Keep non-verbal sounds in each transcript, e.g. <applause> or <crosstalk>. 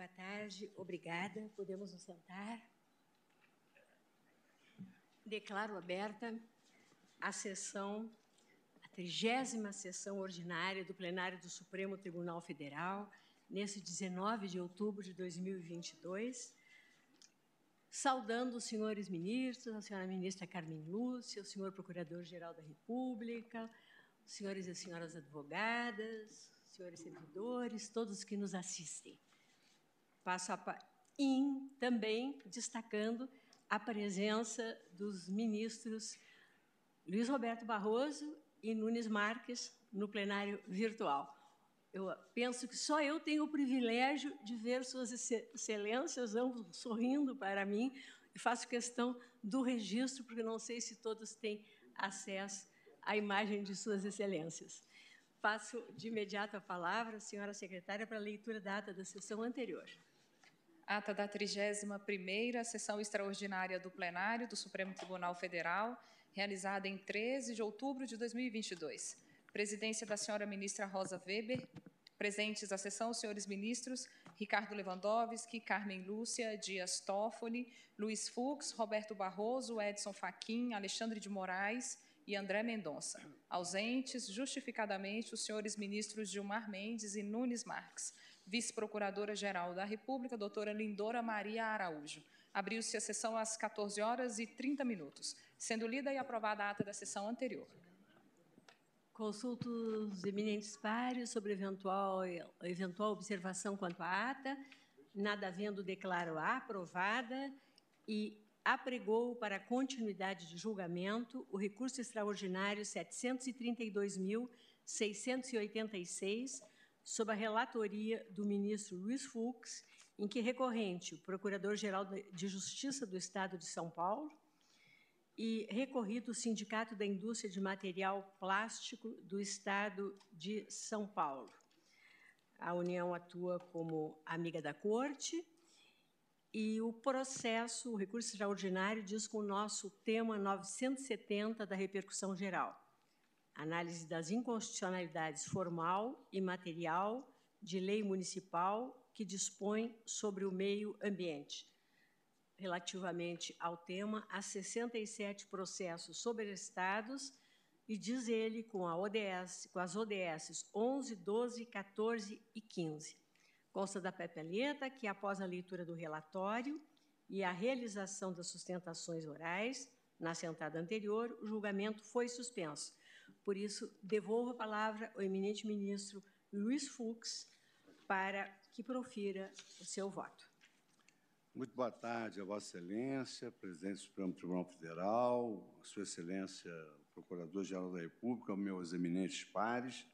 Boa tarde, obrigada. Podemos nos sentar. Declaro aberta a sessão, a trigésima sessão ordinária do plenário do Supremo Tribunal Federal, nesse 19 de outubro de 2022, saudando os senhores ministros, a senhora ministra Carmen Lúcia, o senhor procurador-geral da República, os senhores e senhoras advogadas, senhores servidores, todos que nos assistem. Passo a em também destacando a presença dos ministros Luiz Roberto Barroso e Nunes Marques no plenário virtual. Eu penso que só eu tenho o privilégio de ver Suas Excelências ambos sorrindo para mim e faço questão do registro, porque não sei se todos têm acesso à imagem de Suas Excelências. Passo de imediato a palavra à senhora secretária para a leitura da ata da sessão anterior. Ata da 31ª sessão extraordinária do plenário do Supremo Tribunal Federal, realizada em 13 de outubro de 2022. Presidência da senhora ministra Rosa Weber. Presentes à sessão, os senhores ministros Ricardo Lewandowski, Carmen Lúcia, Dias Toffoli, Luiz Fux, Roberto Barroso, Edson Fachin, Alexandre de Moraes e André Mendonça. Ausentes, justificadamente, os senhores ministros Gilmar Mendes e Nunes Marques. Vice-procuradora-geral da República, doutora Lindora Maria Araújo. Abriu-se a sessão às 14 horas e 30 minutos, sendo lida e aprovada a ata da sessão anterior. Consulto os eminentes pares sobre eventual, eventual observação quanto à ata. Nada havendo, declaro aprovada e apregou para continuidade de julgamento o recurso extraordinário 732.686, sob a relatoria do ministro Luiz Fux, em que recorrente, o Procurador-Geral de Justiça do Estado de São Paulo, e recorrido o Sindicato da Indústria de Material Plástico do Estado de São Paulo. A União atua como amiga da Corte e o processo, o recurso extraordinário, diz com o nosso tema 970 da repercussão geral. Análise das inconstitucionalidades formal e material de lei municipal que dispõe sobre o meio ambiente relativamente ao tema há 67 processos sobrestados e diz ele com, a ODS, com as ODS 11, 12, 14 e 15. Consta da papeleta que, após a leitura do relatório e a realização das sustentações orais, na sentada anterior, o julgamento foi suspenso. Por isso, devolvo a palavra ao eminente ministro Luiz Fux para que profira o seu voto. Muito boa tarde a Vossa Excelência, Presidente do Supremo Tribunal Federal, a Sua Excelência, Procurador-Geral da República, meus eminentes pares.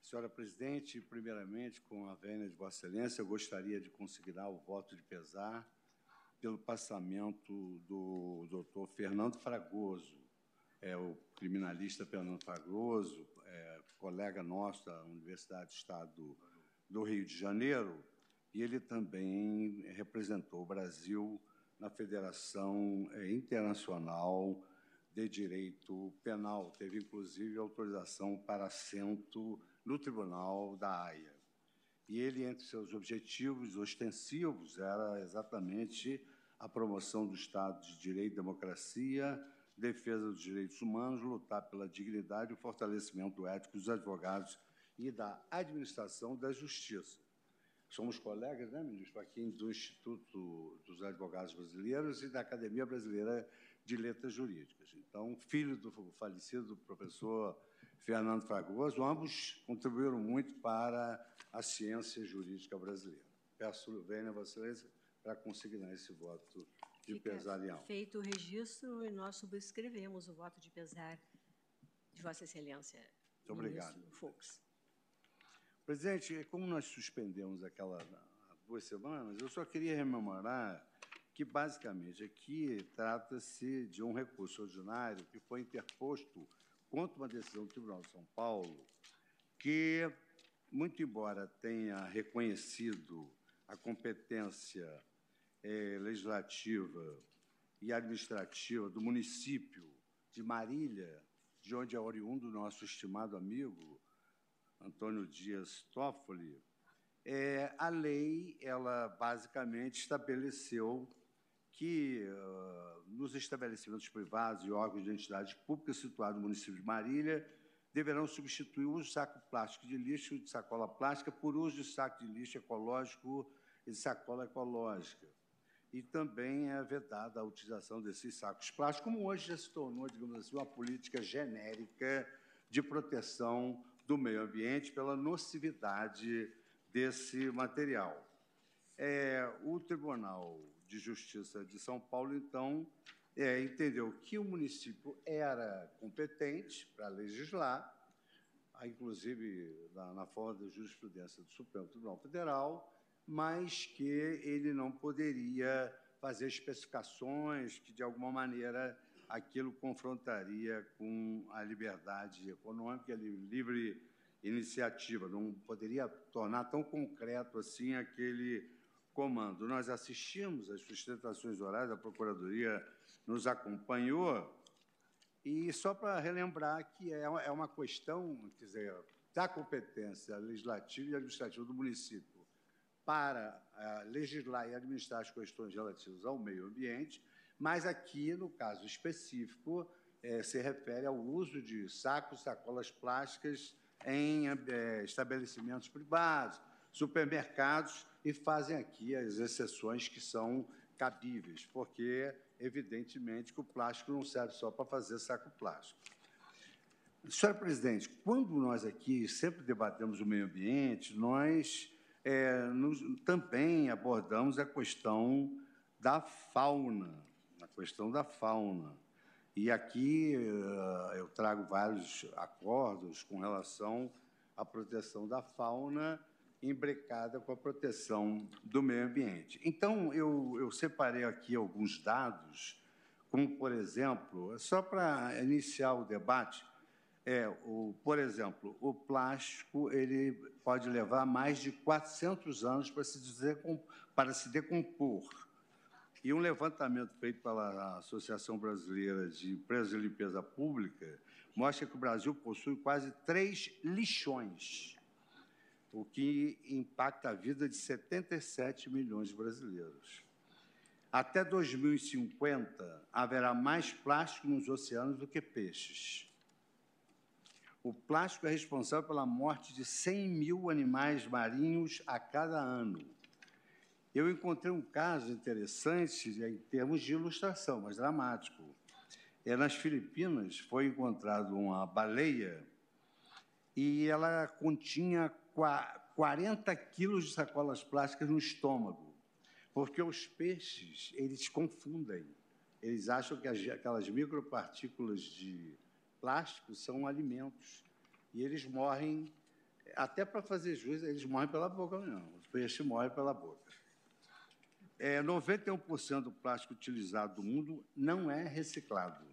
Senhora Presidente, primeiramente, com a vênia de Vossa Excelência, eu gostaria de consignar o voto de pesar pelo passamento do doutor Fernando Fragoso, é, o criminalista Fernando Fragoso, é, colega nosso da Universidade do Estado do Rio de Janeiro, e ele também representou o Brasil na Federação eh, Internacional de Direito Penal. Teve, inclusive, autorização para assento no Tribunal da Haia. E ele, entre seus objetivos ostensivos, era exatamente a promoção do Estado de Direito e Democracia, defesa dos direitos humanos, lutar pela dignidade e o fortalecimento ético dos advogados e da administração da justiça. Somos colegas, né, ministro Joaquim, do Instituto dos Advogados Brasileiros e da Academia Brasileira de Letras Jurídicas. Então, filho do falecido professor Fernando Fragoso, ambos contribuíram muito para a ciência jurídica brasileira. Peço, venha, Vossa Excelência, para consignar esse voto de Fica pesar em alma. Feito o registro, e nós subscrevemos o voto de pesar de Vossa Excelência. Muito obrigado. Fux. Presidente, como nós suspendemos aquela há duas semanas, eu só queria rememorar que, basicamente, aqui trata-se de um recurso ordinário que foi interposto contra uma decisão do Tribunal de São Paulo, que, muito embora tenha reconhecido a competência eh, legislativa e administrativa do município de Marília, de onde é oriundo nosso estimado amigo Antônio Dias Toffoli, É, a lei, ela basicamente estabeleceu que uh, nos estabelecimentos privados e órgãos de entidades públicas situados no município de Marília deverão substituir o uso de saco plástico de lixo de sacola plástica por uso de saco de lixo ecológico e de sacola ecológica. E também é vedada a utilização desses sacos plásticos, como hoje já se tornou, digamos assim, uma política genérica de proteção do meio ambiente pela nocividade desse material. É, o Tribunal de Justiça de São Paulo, então, é, entendeu que o município era competente para legislar, inclusive na, na forma da jurisprudência do Supremo Tribunal Federal, mas que ele não poderia fazer especificações que, de alguma maneira, aquilo confrontaria com a liberdade econômica, a livre iniciativa, não poderia tornar tão concreto assim aquele comando. Nós assistimos às sustentações orais, a Procuradoria nos acompanhou, e só para relembrar que é, é uma questão, quer dizer, da competência legislativa e administrativa do município para uh, legislar e administrar as questões relativas ao meio ambiente, mas aqui, no caso específico, eh, se refere ao uso de sacos, sacolas plásticas em eh, estabelecimentos privados, supermercados e fazem aqui as exceções que são cabíveis, porque, evidentemente, que o plástico não serve só para fazer saco plástico. Senhora presidente, quando nós aqui sempre debatemos o meio ambiente, nós é, nos, também abordamos a questão da fauna, a questão da fauna. E aqui eh, eu trago vários acordos com relação à proteção da fauna embrecada com a proteção do meio ambiente. Então, eu, eu separei aqui alguns dados, como, por exemplo, só para iniciar o debate, é, o, por exemplo, o plástico ele pode levar mais de 400 anos para se, para se decompor. E um levantamento feito pela Associação Brasileira de Empresas de Limpeza Pública mostra que o Brasil possui quase três lixões o que impacta a vida de 77 milhões de brasileiros. Até 2050, haverá mais plástico nos oceanos do que peixes. O plástico é responsável pela morte de 100 mil animais marinhos a cada ano. Eu encontrei um caso interessante em termos de ilustração, mas dramático. É, nas Filipinas foi encontrado uma baleia e ela continha 40 quilos de sacolas plásticas no estômago, porque os peixes, eles confundem. Eles acham que aquelas micropartículas de plástico são alimentos. E eles morrem, até para fazer juízo, eles morrem pela boca, não. Os peixes morrem pela boca. É, 91% do plástico utilizado do mundo não é reciclado.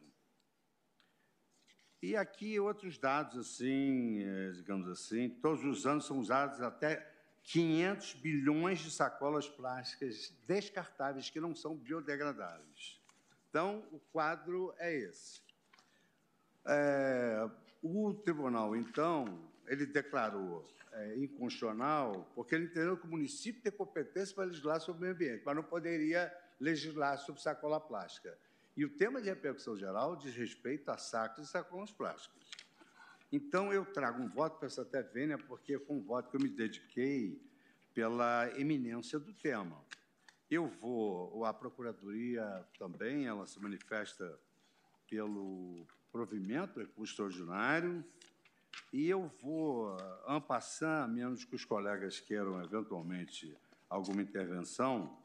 E aqui outros dados, assim, eh, digamos assim, todos os anos são usados até 500 bilhões de sacolas plásticas descartáveis que não são biodegradáveis. Então, o quadro é esse. É, o tribunal, então, ele declarou é, inconstitucional porque ele entendeu que o município tem competência para legislar sobre o meio ambiente, mas não poderia legislar sobre sacola plástica. E o tema de repercussão geral diz respeito a sacos e sacolas plásticos. Então, eu trago um voto para essa até vênia, porque foi um voto que eu me dediquei pela eminência do tema. Eu vou, a Procuradoria também, ela se manifesta pelo provimento, recurso extraordinário, e eu vou, ampassar, menos que os colegas queiram eventualmente alguma intervenção,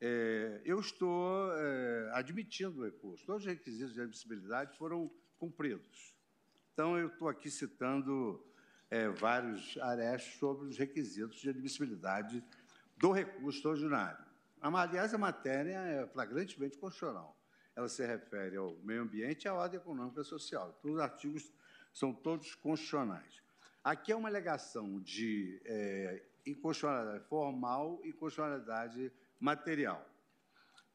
é, eu estou é, admitindo o recurso. Todos os requisitos de admissibilidade foram cumpridos. Então, eu estou aqui citando é, vários arestos sobre os requisitos de admissibilidade do recurso extraordinário. Aliás, a matéria é flagrantemente constitucional. Ela se refere ao meio ambiente e à ordem econômica e social. Então, os artigos são todos constitucionais. Aqui é uma alegação de é, inconstitucionalidade formal e constitucionalidade material.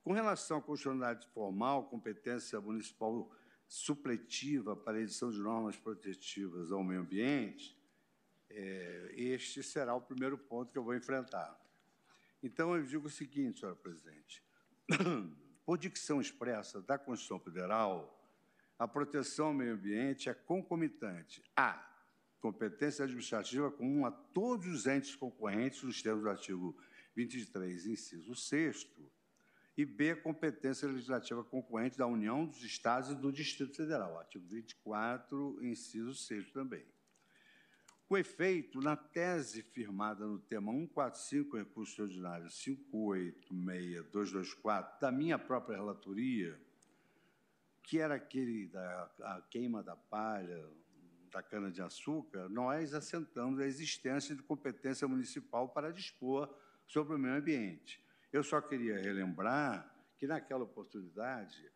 Com relação à constitucionalidade formal, competência municipal supletiva para a edição de normas protetivas ao meio ambiente, é, este será o primeiro ponto que eu vou enfrentar. Então, eu digo o seguinte, senhora presidente. <clears throat> Por dicção expressa da Constituição Federal, a proteção ao meio ambiente é concomitante a competência administrativa comum a todos os entes concorrentes nos termos do artigo 23, inciso 6 e B, competência legislativa concorrente da União, dos Estados e do Distrito Federal, artigo 24, inciso 6 também. Com efeito, na tese firmada no tema 145, recurso ordinário 586224, da minha própria relatoria, que era aquele da queima da palha, da cana-de-açúcar, nós assentamos a existência de competência municipal para dispor sobre o meio ambiente. Eu só queria relembrar que, naquela oportunidade,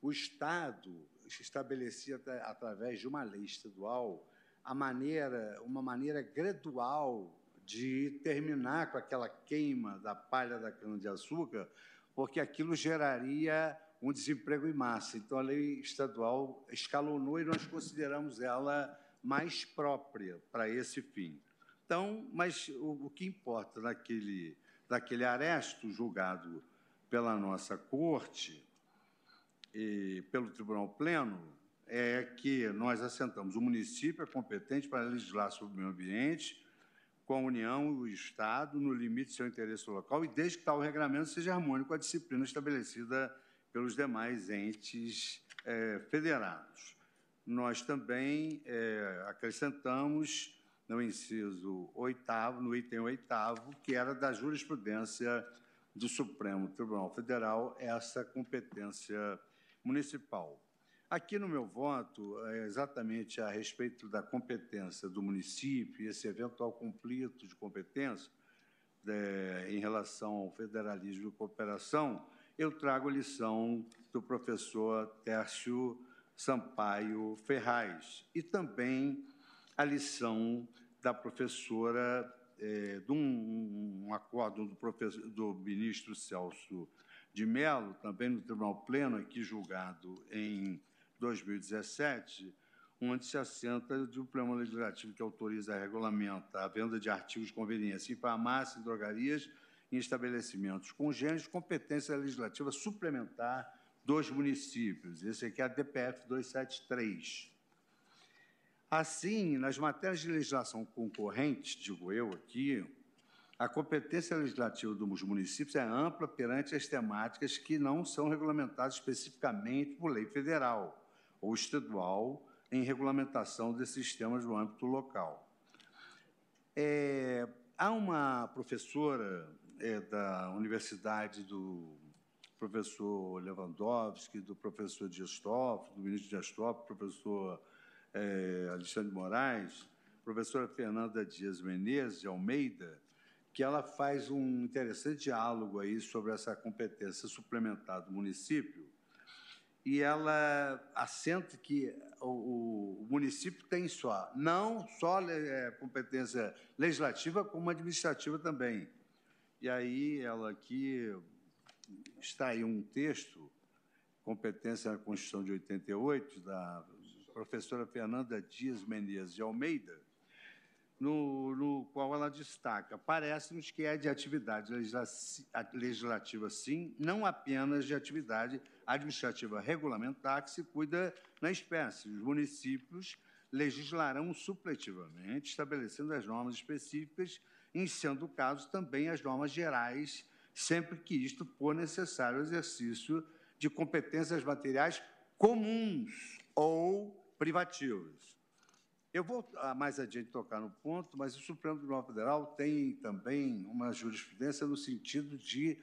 o Estado estabelecia, através de uma lei estadual, a maneira, uma maneira gradual de terminar com aquela queima da palha da cana-de-açúcar, porque aquilo geraria um desemprego em massa. Então, a lei estadual escalonou e nós consideramos ela mais própria para esse fim. Então, mas o, o que importa naquele, daquele aresto julgado pela nossa corte e pelo Tribunal Pleno é que nós assentamos o município é competente para legislar sobre o meio ambiente com a União e o Estado no limite do seu interesse local e desde que tal regramento seja harmônico a disciplina estabelecida pelos demais entes é, federados. Nós também é, acrescentamos no inciso oitavo, no item oitavo, que era da jurisprudência do Supremo Tribunal Federal, essa competência municipal. Aqui no meu voto, é exatamente a respeito da competência do município, esse eventual conflito de competência é, em relação ao federalismo e cooperação, eu trago a lição do professor Tércio Sampaio Ferraz e também a lição da professora, é, de um, um acordo do, professor, do ministro Celso de Mello, também no Tribunal Pleno, aqui julgado em 2017, onde se assenta um plano legislativo que autoriza e regulamenta a venda de artigos de conveniência em farmácias e drogarias em estabelecimentos congêneres, competência legislativa suplementar dos municípios. Esse aqui é a DPF 273. Assim, nas matérias de legislação concorrente, digo eu aqui, a competência legislativa dos municípios é ampla perante as temáticas que não são regulamentadas especificamente por lei federal ou estadual em regulamentação desses sistemas no âmbito local. É, há uma professora é, da Universidade do professor Lewandowski, do professor Dias Toffoli, do ministro Dias Toffoli, professor é, Alexandre Moraes, professora Fernanda Dias Menezes de Almeida, que ela faz um interessante diálogo aí sobre essa competência suplementar do município, e ela assenta que o, o município tem só, não só é, competência legislativa, como administrativa também. E aí ela aqui está aí um texto, competência na Constituição de 88, da professora Fernanda Dias Menezes de Almeida, no, no qual ela destaca: parece-nos que é de atividade legislativa, sim, não apenas de atividade administrativa regulamentar que se cuida na espécie. Os municípios legislarão supletivamente, estabelecendo as normas específicas, em sendo o caso também as normas gerais, sempre que isto for necessário o exercício de competências materiais comuns ou privativas. Eu vou ah, mais adiante tocar no ponto, mas o Supremo Tribunal Federal tem também uma jurisprudência no sentido de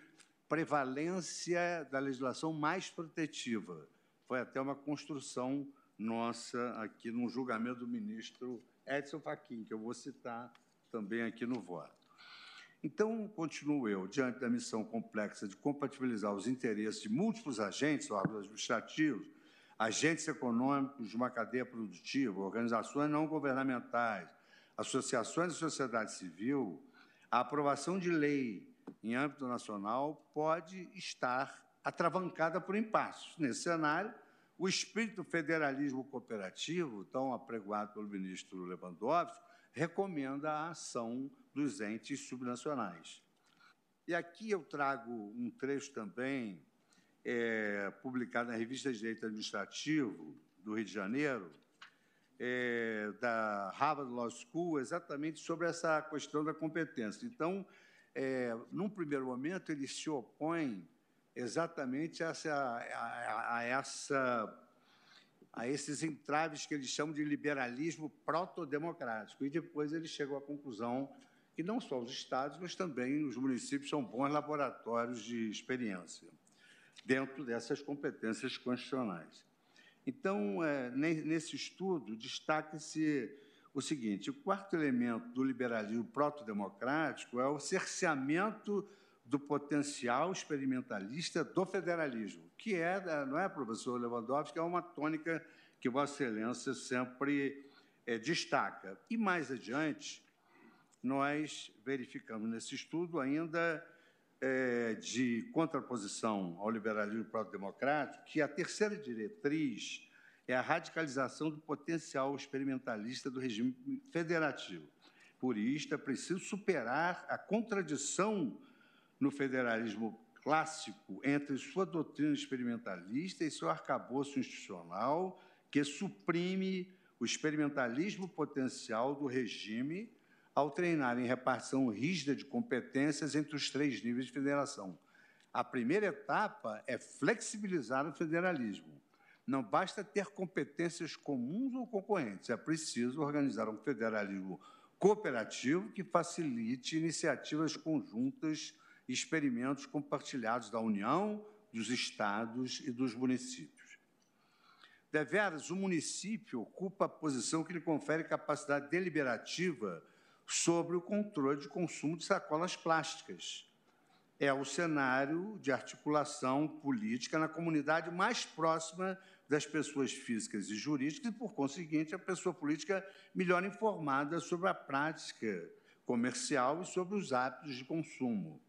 prevalência da legislação mais protetiva. Foi até uma construção nossa aqui no julgamento do ministro Edson Fachin, que eu vou citar também aqui no voto. Então, continuo eu, diante da missão complexa de compatibilizar os interesses de múltiplos agentes, órgãos administrativos, agentes econômicos de uma cadeia produtiva, organizações não governamentais, associações da sociedade civil, a aprovação de lei em âmbito nacional pode estar atravancada por impassos. Nesse cenário, o espírito federalismo cooperativo, tão apregoado pelo ministro Lewandowski, recomenda a ação dos entes subnacionais. E aqui eu trago um trecho também, é, publicado na Revista de Direito Administrativo do Rio de Janeiro, é, da Harvard Law School, exatamente sobre essa questão da competência. Então, é, num primeiro momento, ele se opõe exatamente a, essa, a, a, essa, a esses entraves que eles chamam de liberalismo protodemocrático. E depois ele chegou à conclusão que não só os estados, mas também os municípios são bons laboratórios de experiência dentro dessas competências constitucionais. Então, é, nesse estudo, destaca-se o seguinte: o quarto elemento do liberalismo proto-democrático é o cerceamento do potencial experimentalista do federalismo, que é, não é, professor Lewandowski, é uma tônica que Vossa Excelência sempre é, destaca. E mais adiante, nós verificamos nesse estudo ainda é, de contraposição ao liberalismo proto-democrático que a terceira diretriz é a radicalização do potencial experimentalista do regime federativo. Por isso, é preciso superar a contradição no federalismo clássico entre sua doutrina experimentalista e seu arcabouço institucional, que suprime o experimentalismo potencial do regime ao treinar em repartição rígida de competências entre os três níveis de federação. A primeira etapa é flexibilizar o federalismo. Não basta ter competências comuns ou concorrentes, é preciso organizar um federalismo cooperativo que facilite iniciativas conjuntas e experimentos compartilhados da União, dos estados e dos municípios. Deveras, o município ocupa a posição que lhe confere capacidade deliberativa sobre o controle de consumo de sacolas plásticas. É o cenário de articulação política na comunidade mais próxima das pessoas físicas e jurídicas e, por conseguinte, a pessoa política melhor informada sobre a prática comercial e sobre os hábitos de consumo.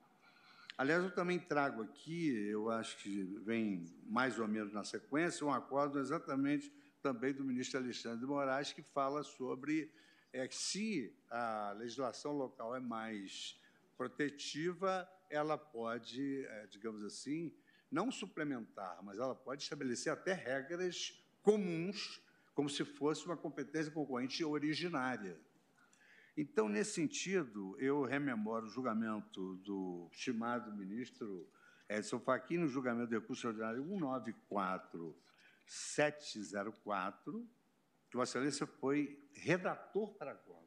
Aliás, eu também trago aqui, eu acho que vem mais ou menos na sequência, um acordo exatamente também do ministro Alexandre de Moraes, que fala sobre é se a legislação local é mais protetiva, ela pode, é, digamos assim, não suplementar, mas ela pode estabelecer até regras comuns, como se fosse uma competência concorrente originária. Então, nesse sentido, eu rememoro o julgamento do estimado ministro Edson Fachin, no julgamento do recurso ordinário 194704, que Vossa Excelência foi redator para a.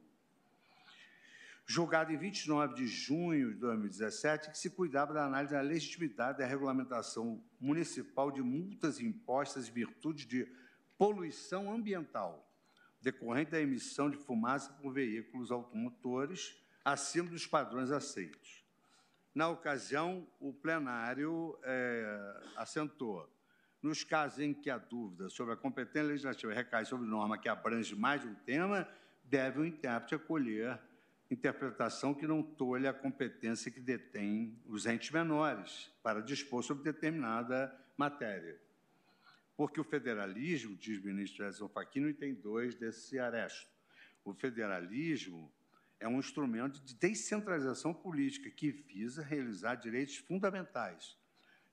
Julgado em 29 de junho de 2017, que se cuidava da análise da legitimidade da regulamentação municipal de multas impostas em virtude de poluição ambiental, decorrente da emissão de fumaça por veículos automotores acima dos padrões aceitos. Na ocasião, o plenário é, assentou nos casos em que a dúvida sobre a competência legislativa recai sobre norma que abrange mais de um tema, deve o intérprete acolher interpretação que não tolhe a competência que detém os entes menores para dispor sobre determinada matéria. Porque o federalismo, diz o ministro Edson Facchino, tem dois desse aresto. O federalismo é um instrumento de descentralização política que visa realizar direitos fundamentais,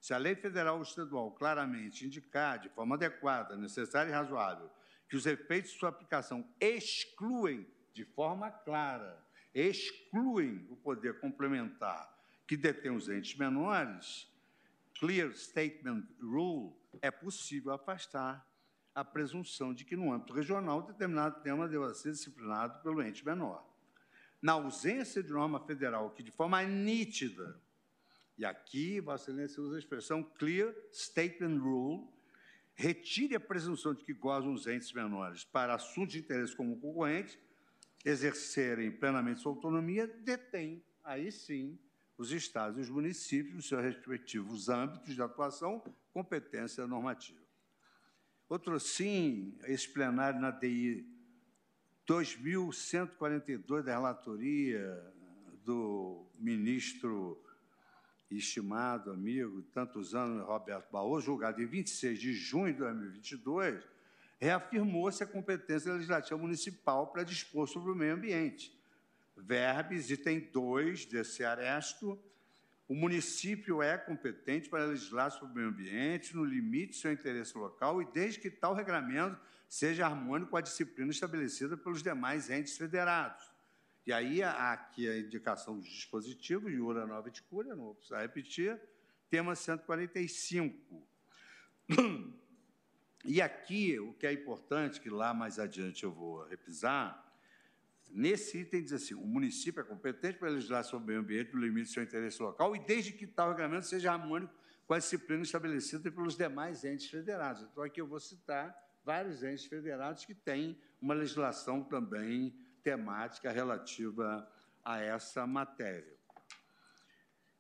se a lei federal ou estadual claramente indicar, de forma adequada, necessária e razoável, que os efeitos de sua aplicação excluem, de forma clara, excluem o poder complementar que detém os entes menores, clear statement rule, é possível afastar a presunção de que, no âmbito regional, determinado tema deva ser disciplinado pelo ente menor. Na ausência de norma federal que, de forma nítida, e aqui, Vossa Excelência usa a expressão clear statement rule, retire a presunção de que gozam os entes menores para assuntos de interesse comum concorrente, exercerem plenamente sua autonomia, detém, aí sim, os estados e os municípios, nos seus respectivos âmbitos de atuação, competência normativa. Outro sim, esse plenário na DI 2142 da relatoria do ministro estimado amigo, tantos anos, Roberto Baú, julgado em 26 de junho de 2022, reafirmou-se a competência legislativa municipal para dispor sobre o meio ambiente. Verbes, item 2 desse aresto, o município é competente para legislar sobre o meio ambiente no limite do seu interesse local e desde que tal regramento seja harmônico com a disciplina estabelecida pelos demais entes federados. E aí, há aqui a indicação dos dispositivos, Iura Nova de Cúria, não vou precisar repetir, tema 145. <clears throat> E aqui, o que é importante, que lá mais adiante eu vou repisar, nesse item diz assim, o município é competente para legislar sobre o meio ambiente no limite do seu interesse local e desde que tal regulamento seja harmônico com a disciplina estabelecida pelos demais entes federados. Então, aqui eu vou citar vários entes federados que têm uma legislação também temática relativa a essa matéria.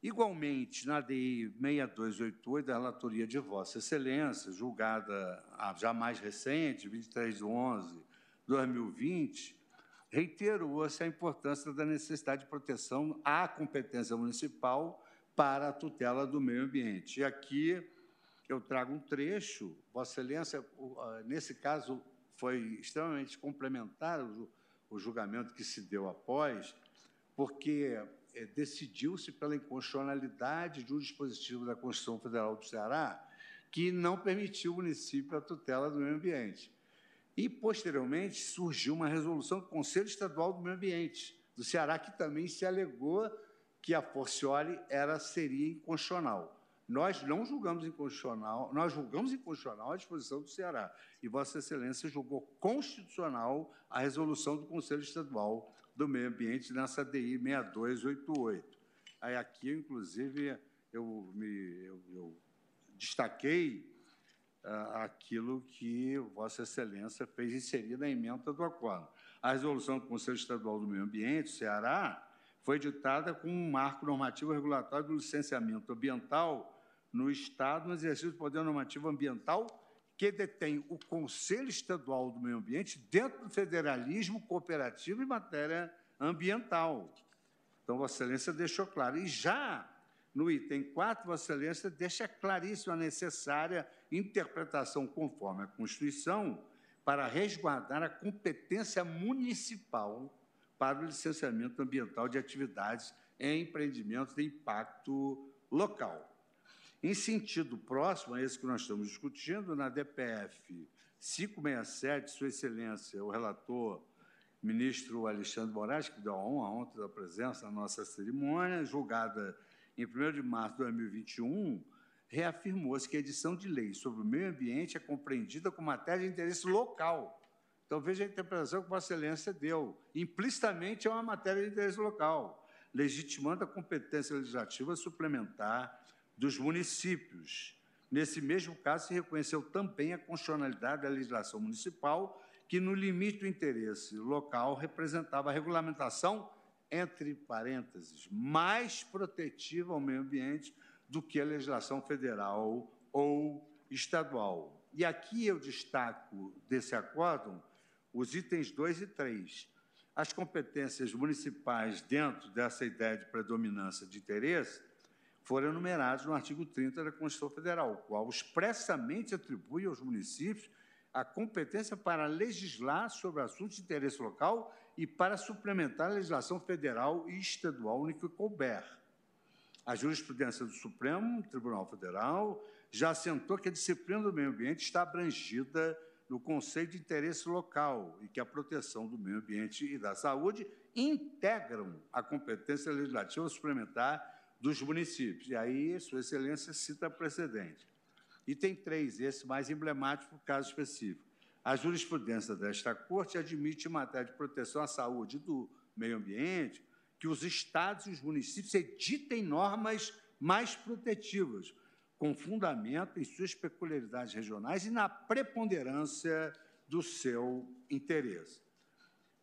Igualmente, na DI 6288, da relatoria de Vossa Excelência, julgada já mais recente, 23 de 11 de 2020, reiterou-se a importância da necessidade de proteção à competência municipal para a tutela do meio ambiente. E aqui eu trago um trecho, Vossa Excelência, nesse caso foi extremamente complementar o julgamento que se deu após, porque é, decidiu-se pela inconstitucionalidade de um dispositivo da Constituição Federal do Ceará que não permitiu ao município a tutela do meio ambiente. E, posteriormente, surgiu uma resolução do Conselho Estadual do Meio Ambiente do Ceará que também se alegou que a forciore era, seria inconstitucional. Nós não julgamos inconstitucional, nós julgamos inconstitucional a disposição do Ceará. E Vossa Excelência julgou constitucional a resolução do Conselho Estadual do Meio Ambiente nessa DI 6288. Aí aqui, inclusive, eu, me, eu, eu destaquei uh, aquilo que Vossa Excelência fez inserir na emenda do acordo. A resolução do Conselho Estadual do Meio Ambiente, Ceará, foi ditada com um marco normativo regulatório do licenciamento ambiental no Estado no exercício do poder normativo ambiental que detém o Conselho Estadual do Meio Ambiente dentro do federalismo cooperativo em matéria ambiental. Então, Vossa Excelência deixou claro. E já no item 4, Vossa Excelência deixa claríssima a necessária interpretação conforme a Constituição para resguardar a competência municipal para o licenciamento ambiental de atividades em empreendimentos de impacto local. Em sentido próximo a esse que nós estamos discutindo, na DPF 567, Sua Excelência, o relator, ministro Alexandre Moraes, que deu a honra ontem da presença na nossa cerimônia, julgada em 1 de março de 2021, reafirmou-se que a edição de lei sobre o meio ambiente é compreendida como matéria de interesse local. Então, veja a interpretação que Vossa Excelência deu. Implicitamente é uma matéria de interesse local, legitimando a competência legislativa suplementar dos municípios. Nesse mesmo caso, se reconheceu também a constitucionalidade da legislação municipal, que, no limite do interesse local, representava a regulamentação, entre parênteses, mais protetiva ao meio ambiente do que a legislação federal ou estadual. E aqui eu destaco desse acórdão os itens 2 e 3. As competências municipais dentro dessa ideia de predominância de interesse foram enumerados no artigo 30 da Constituição Federal, o qual expressamente atribui aos municípios a competência para legislar sobre assuntos de interesse local e para suplementar a legislação federal e estadual no que couber. A jurisprudência do Supremo Tribunal Federal já assentou que a disciplina do meio ambiente está abrangida no conceito de interesse local e que a proteção do meio ambiente e da saúde integram a competência legislativa suplementar dos municípios. E aí, Sua Excelência cita precedente. Item 3, esse mais emblemático caso específico. A jurisprudência desta Corte admite, em matéria de proteção à saúde do meio ambiente, que os estados e os municípios editem normas mais protetivas, com fundamento em suas peculiaridades regionais e na preponderância do seu interesse.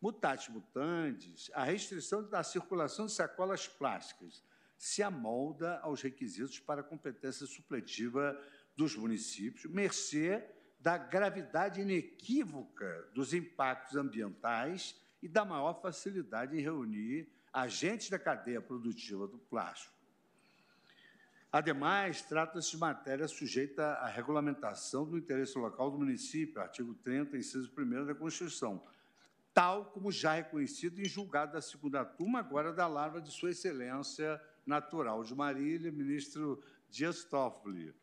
Mutatis mutandis, a restrição da circulação de sacolas plásticas se amolda aos requisitos para a competência supletiva dos municípios, mercê da gravidade inequívoca dos impactos ambientais e da maior facilidade em reunir agentes da cadeia produtiva do plástico. Ademais, trata-se de matéria sujeita à regulamentação do interesse local do município, artigo 30, inciso 1 da Constituição, tal como já reconhecido em julgado da segunda turma, agora da Larva de Sua Excelência Natural de Marília, ministro Dias Toffoli.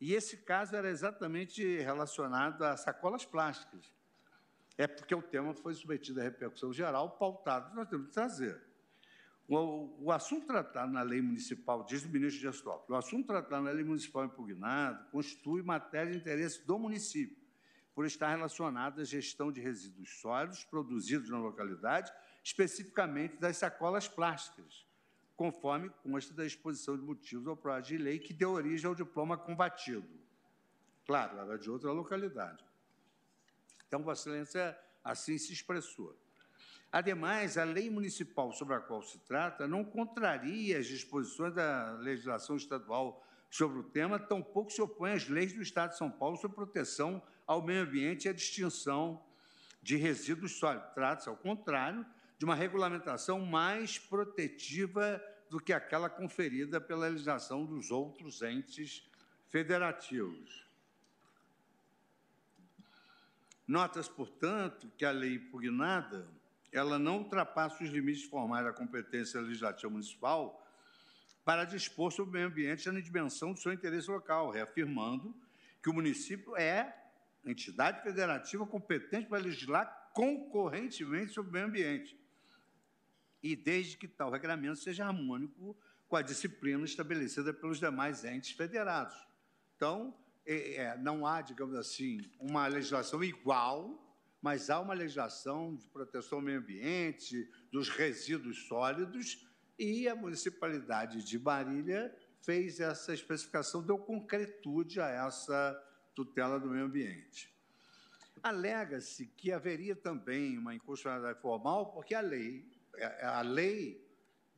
E esse caso era exatamente relacionado a sacolas plásticas. É porque o tema foi submetido à repercussão geral, pautado, nós temos que trazer. O, o, assunto tratado na lei municipal, diz o ministro Dias Toffoli, o assunto tratado na lei municipal impugnada constitui matéria de interesse do município, por estar relacionado à gestão de resíduos sólidos produzidos na localidade, especificamente das sacolas plásticas, conforme consta da exposição de motivos ao projeto de lei que deu origem ao diploma combatido. Claro, era de outra localidade. Então, Vossa Excelência assim se expressou. Ademais, a lei municipal sobre a qual se trata não contraria as disposições da legislação estadual sobre o tema, tampouco se opõe às leis do Estado de São Paulo sobre proteção ao meio ambiente e a distinção de resíduos sólidos. Trata-se, ao contrário, de uma regulamentação mais protetiva do que aquela conferida pela legislação dos outros entes federativos. Notas, portanto, que a lei impugnada ela não ultrapassa os limites formais da competência legislativa municipal para dispor sobre o meio ambiente na dimensão do seu interesse local, reafirmando que o município é entidade federativa competente para legislar concorrentemente sobre o meio ambiente, e desde que tal regramento seja harmônico com a disciplina estabelecida pelos demais entes federados. Então, é, é não há, digamos assim, uma legislação igual mas há uma legislação de proteção ao meio ambiente, dos resíduos sólidos, e a municipalidade de Marília fez essa especificação, deu concretude a essa tutela do meio ambiente. Alega-se que haveria também uma inconstitucionalidade formal, porque a lei, a lei,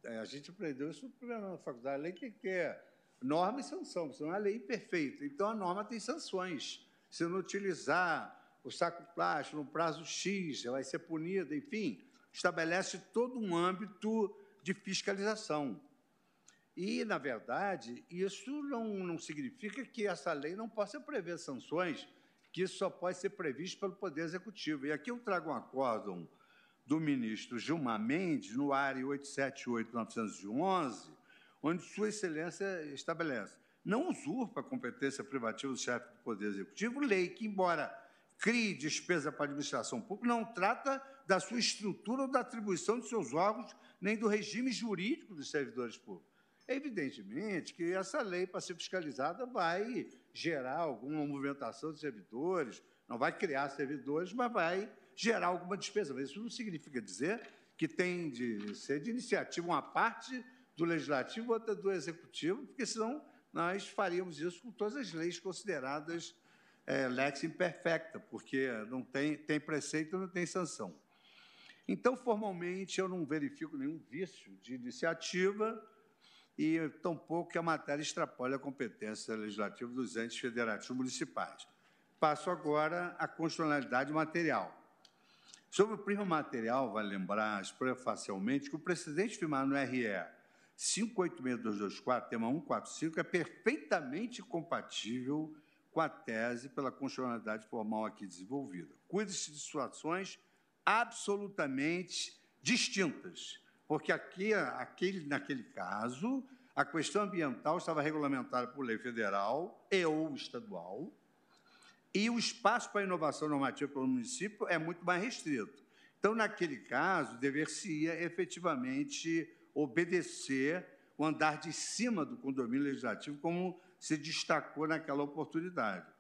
é, a gente aprendeu isso na faculdade, a lei tem que ter norma e sanção, senão a lei é perfeita. Então, a norma tem sanções. Se não utilizar o saco plástico no prazo X vai ser punido, enfim, estabelece todo um âmbito de fiscalização. E, na verdade, isso não, não significa que essa lei não possa prever sanções, que isso só pode ser previsto pelo Poder Executivo. E aqui eu trago um acórdão do ministro Gilmar Mendes, no ARE 878-911, onde Sua Excelência estabelece não usurpa a competência privativa do chefe do Poder Executivo, lei que, embora crie despesa para a administração pública, não trata da sua estrutura ou da atribuição de seus órgãos, nem do regime jurídico dos servidores públicos. Evidentemente que essa lei, para ser fiscalizada, vai gerar alguma movimentação de servidores, não vai criar servidores, mas vai gerar alguma despesa. Mas isso não significa dizer que tem de ser de iniciativa uma parte do legislativo, outra do executivo, porque senão nós faríamos isso com todas as leis consideradas é, lex imperfecta, porque não tem, tem preceito não tem sanção. Então, formalmente, eu não verifico nenhum vício de iniciativa e tampouco que a matéria extrapole a competência legislativa dos entes federativos municipais. Passo agora à constitucionalidade material. Sobre o primo material, vale lembrar prefacialmente que o precedente firmado no RE 586224, tema 145, é perfeitamente compatível com a tese pela constitucionalidade formal aqui desenvolvida. Cuida-se de situações absolutamente distintas, porque aqui, aquele, naquele caso, a questão ambiental estava regulamentada por lei federal e ou estadual, e o espaço para inovação normativa pelo município é muito mais restrito. Então, naquele caso, dever-se-ia efetivamente obedecer o andar de cima do condomínio legislativo, como se destacou naquela oportunidade.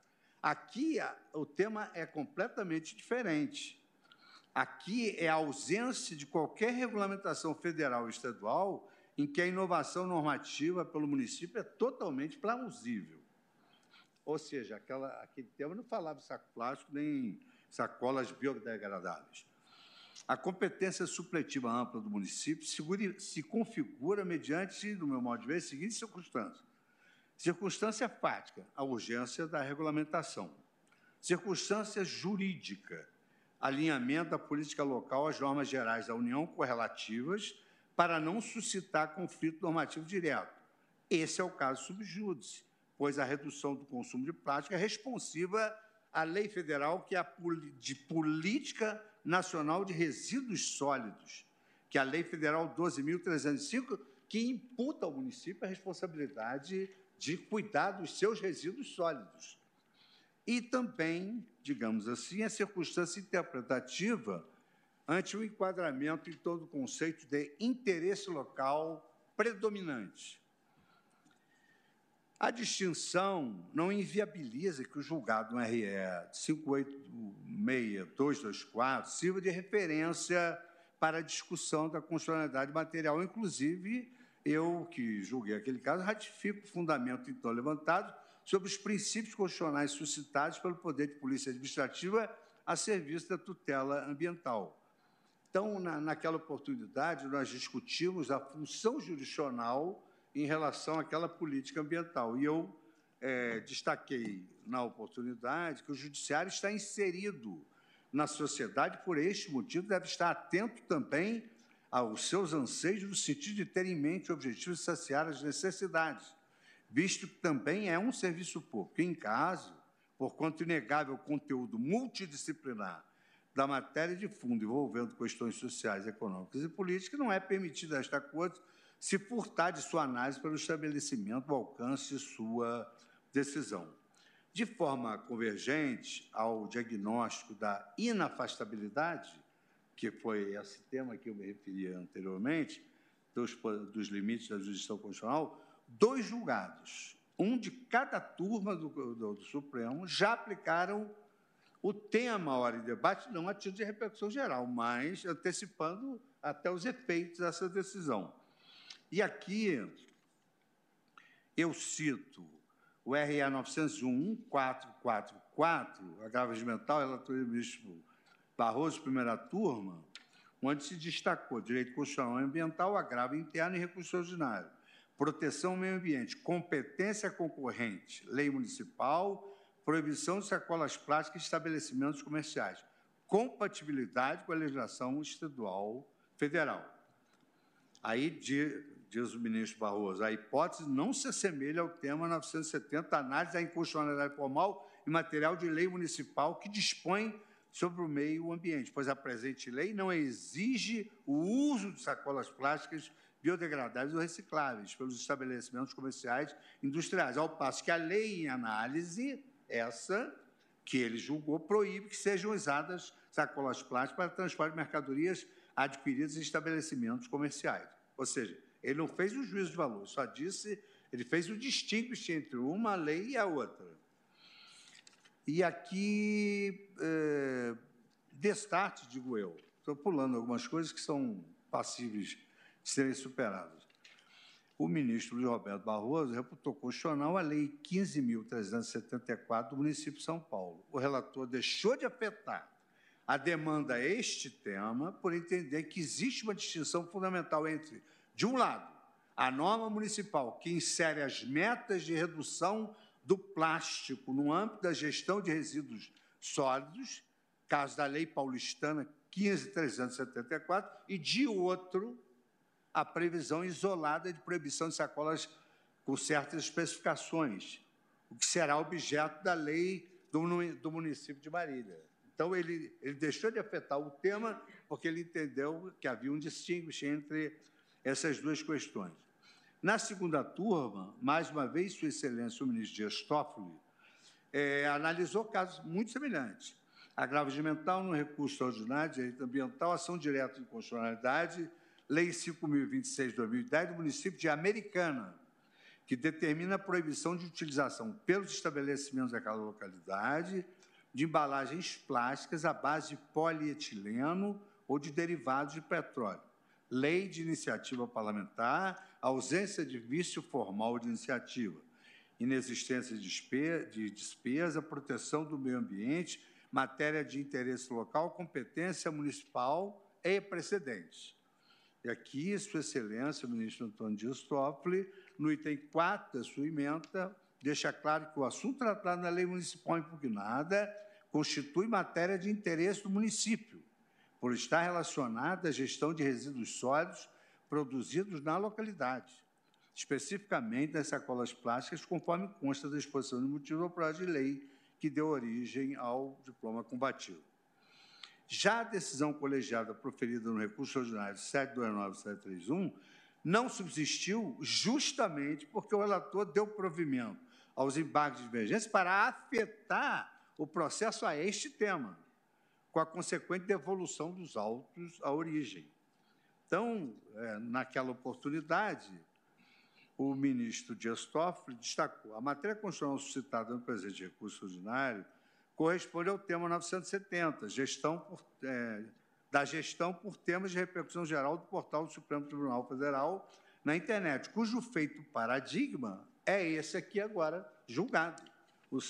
Aqui o tema é completamente diferente. Aqui é a ausência de qualquer regulamentação federal ou estadual em que a inovação normativa pelo município é totalmente plausível. Ou seja, aquela, aquele tema não falava saco plástico nem sacolas biodegradáveis. A competência supletiva ampla do município se, configura mediante, no meu modo de ver, as seguintes circunstâncias. Circunstância fática, a urgência da regulamentação. Circunstância jurídica, alinhamento da política local às normas gerais da União correlativas para não suscitar conflito normativo direto. Esse é o caso subjúdice, pois a redução do consumo de plástico é responsiva à lei federal que é a de Política Nacional de Resíduos Sólidos, que é a Lei Federal 12.305, que imputa ao município a responsabilidade de cuidar dos seus resíduos sólidos. E também, digamos assim, a circunstância interpretativa ante o enquadramento em todo o conceito de interesse local predominante. A distinção não inviabiliza que o julgado no RE 586224 sirva de referência para a discussão da constitucionalidade material. Inclusive, eu, que julguei aquele caso, ratifico o fundamento então levantado sobre os princípios constitucionais suscitados pelo poder de polícia administrativa a serviço da tutela ambiental. Então, na, naquela oportunidade, nós discutimos a função jurisdicional em relação àquela política ambiental. E eu é, destaquei na oportunidade que o judiciário está inserido na sociedade, por este motivo, deve estar atento também aos seus anseios, no sentido de ter em mente o objetivo de saciar as necessidades, visto que também é um serviço público. Em caso, por quanto inegável conteúdo multidisciplinar da matéria de fundo envolvendo questões sociais, econômicas e políticas, não é permitido a esta Corte se furtar de sua análise pelo estabelecimento do alcance de sua decisão. De forma convergente ao diagnóstico da inafastabilidade, que foi esse tema que eu me referi anteriormente, dos, dos limites da jurisdição constitucional, dois julgados, um de cada turma do, do, do Supremo, já aplicaram o tema hora de debate, não a título de repercussão geral, mas antecipando até os efeitos dessa decisão. E aqui eu cito o RA 901 444, agravos mental, relatoria do ministro Barroso, primeira turma, onde se destacou direito constitucional e ambiental, agravo interno e recurso ordinário, proteção ao meio ambiente, competência concorrente, lei municipal, proibição de sacolas plásticas em estabelecimentos comerciais, compatibilidade com a legislação estadual federal. Aí diz o ministro Barroso, a hipótese não se assemelha ao tema 970, análise da inconstitucionalidade formal e material de lei municipal que dispõe sobre o meio ambiente, pois a presente lei não exige o uso de sacolas plásticas biodegradáveis ou recicláveis pelos estabelecimentos comerciais industriais, ao passo que a lei em análise essa que ele julgou proíbe que sejam usadas sacolas plásticas para transporte de mercadorias adquiridas em estabelecimentos comerciais. Ou seja, ele não fez o juízo de valor, só disse, ele fez o distinguish entre uma lei e a outra. E aqui, é, destarte, digo eu, estou pulando algumas coisas que são passíveis de serem superadas o ministro Luiz Roberto Barroso reputou constitucional a Lei 15.374 do município de São Paulo. O relator deixou de afetar a demanda a este tema por entender que existe uma distinção fundamental entre, de um lado, a norma municipal que insere as metas de redução do plástico no âmbito da gestão de resíduos sólidos, caso da Lei Paulistana 15.374, e de outro, a previsão isolada de proibição de sacolas com certas especificações, o que será objeto da lei do, do município de Marília. Então, ele, ele deixou de afetar o tema porque ele entendeu que havia um distinguish entre essas duas questões. Na segunda turma, mais uma vez, Sua Excelência, o ministro Dias Toffoli, é, analisou casos muito semelhantes. Agravo de mental no recurso extraordinário, direito ambiental, ação direta de constitucionalidade, Lei 5.026 de 2010 do município de Americana, que determina a proibição de utilização pelos estabelecimentos daquela localidade de embalagens plásticas à base de polietileno ou de derivados de petróleo. Lei de iniciativa parlamentar, ausência de vício formal de iniciativa, inexistência de despesa, proteção do meio ambiente, matéria de interesse local, competência municipal e precedentes. E aqui, Sua Excelência, o ministro Antônio Dias Toffoli, no item 4 da sua emenda, deixa claro que o assunto tratado na lei municipal impugnada constitui matéria de interesse do município, por estar relacionada à gestão de resíduos sólidos produzidos na localidade. especificamente das sacolas plásticas, conforme consta da exposição de motivos ao projeto de lei que deu origem ao diploma combativo. Já a decisão colegiada proferida no recurso ordinário 729-731 não subsistiu justamente porque o relator deu provimento aos embargos de divergência para afetar o processo a este tema, com a consequente devolução dos autos à origem. Então, é, naquela oportunidade, o ministro Dias Toffoli destacou a matéria constitucional suscitada no presente recurso ordinário corresponde ao tema 970, gestão por, é, da gestão por temas de repercussão geral do portal do Supremo Tribunal Federal na internet, cujo feito paradigma é esse aqui agora julgado, o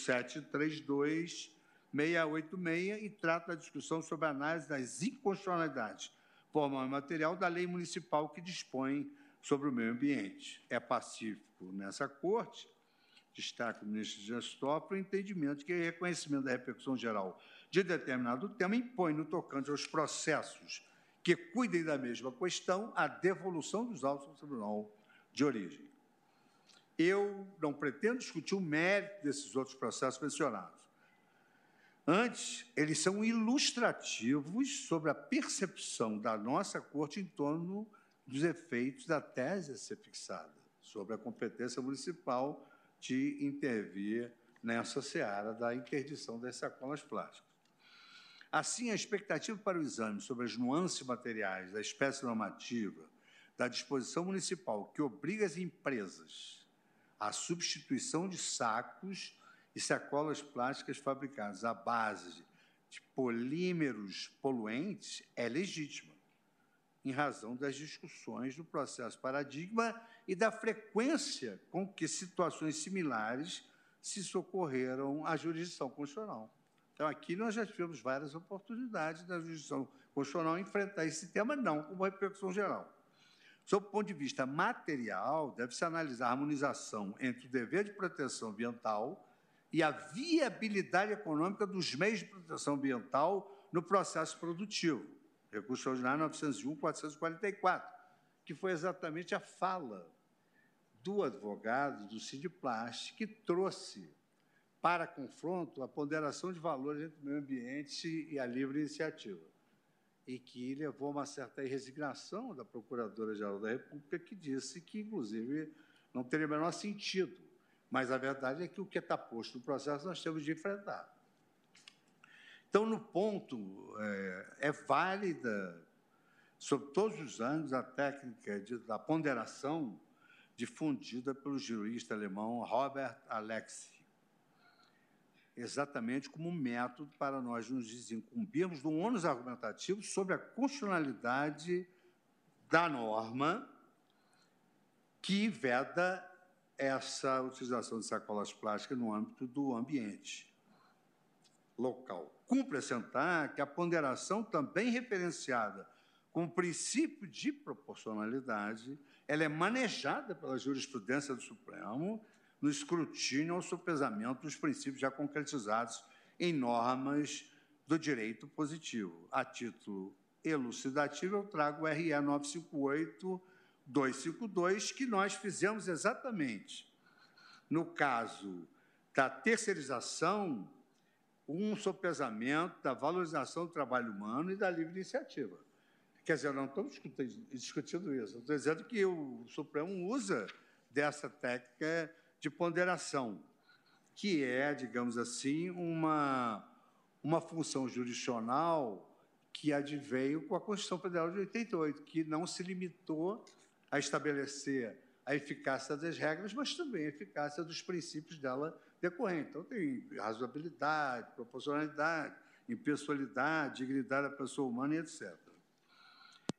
732686, e trata da discussão sobre a análise das inconstitucionalidades formal e material da lei municipal que dispõe sobre o meio ambiente. É pacífico nessa corte, destaca o ministro Dias Toffoli, o entendimento que o reconhecimento da repercussão geral de determinado tema impõe, no tocante aos processos que cuidem da mesma questão, a devolução dos autos ao tribunal de origem. Eu não pretendo discutir o mérito desses outros processos mencionados. Antes, eles são ilustrativos sobre a percepção da nossa Corte em torno dos efeitos da tese a ser fixada, sobre a competência municipal de intervir nessa seara da interdição das sacolas plásticas. Assim, a expectativa para o exame sobre as nuances materiais da espécie normativa da disposição municipal que obriga as empresas a substituição de sacos e sacolas plásticas fabricadas à base de polímeros poluentes é legítima, em razão das discussões do processo paradigma e da frequência com que situações similares se socorreram à jurisdição constitucional. Então, aqui nós já tivemos várias oportunidades da jurisdição constitucional enfrentar esse tema, não como repercussão geral. Sob o ponto de vista material, deve-se analisar a harmonização entre o dever de proteção ambiental e a viabilidade econômica dos meios de proteção ambiental no processo produtivo. Recurso ordinário 901-444, que foi exatamente a fala do advogado do Cidplast que trouxe para confronto a ponderação de valores entre o meio ambiente e a livre iniciativa e que levou a uma certa resignação da Procuradora-Geral da República, que disse que, inclusive, não teria o menor sentido. Mas a verdade é que o que está posto no processo nós temos de enfrentar. Então, no ponto, é, é válida, sobre todos os anos, a técnica de, da ponderação difundida pelo jurista alemão Robert Alexi exatamente como método para nós nos desincumbirmos do ônus argumentativo sobre a constitucionalidade da norma que veda essa utilização de sacolas plásticas no âmbito do ambiente local. Cumpre assentar que a ponderação também referenciada como princípio de proporcionalidade, ela é manejada pela jurisprudência do Supremo no escrutínio ao sopesamento dos princípios já concretizados em normas do direito positivo. A título elucidativo, eu trago o RE 958-252, que nós fizemos exatamente no caso da terceirização, um sopesamento da valorização do trabalho humano e da livre iniciativa. Quer dizer, não estamos discutindo isso, estou dizendo que o Supremo usa dessa técnica de ponderação, que é, digamos assim, uma, uma função jurisdicional que adveio com a Constituição Federal de 88, que não se limitou a estabelecer a eficácia das regras, mas também a eficácia dos princípios dela decorrentes. Então, tem razoabilidade, proporcionalidade, impessoalidade, dignidade da pessoa humana e etc.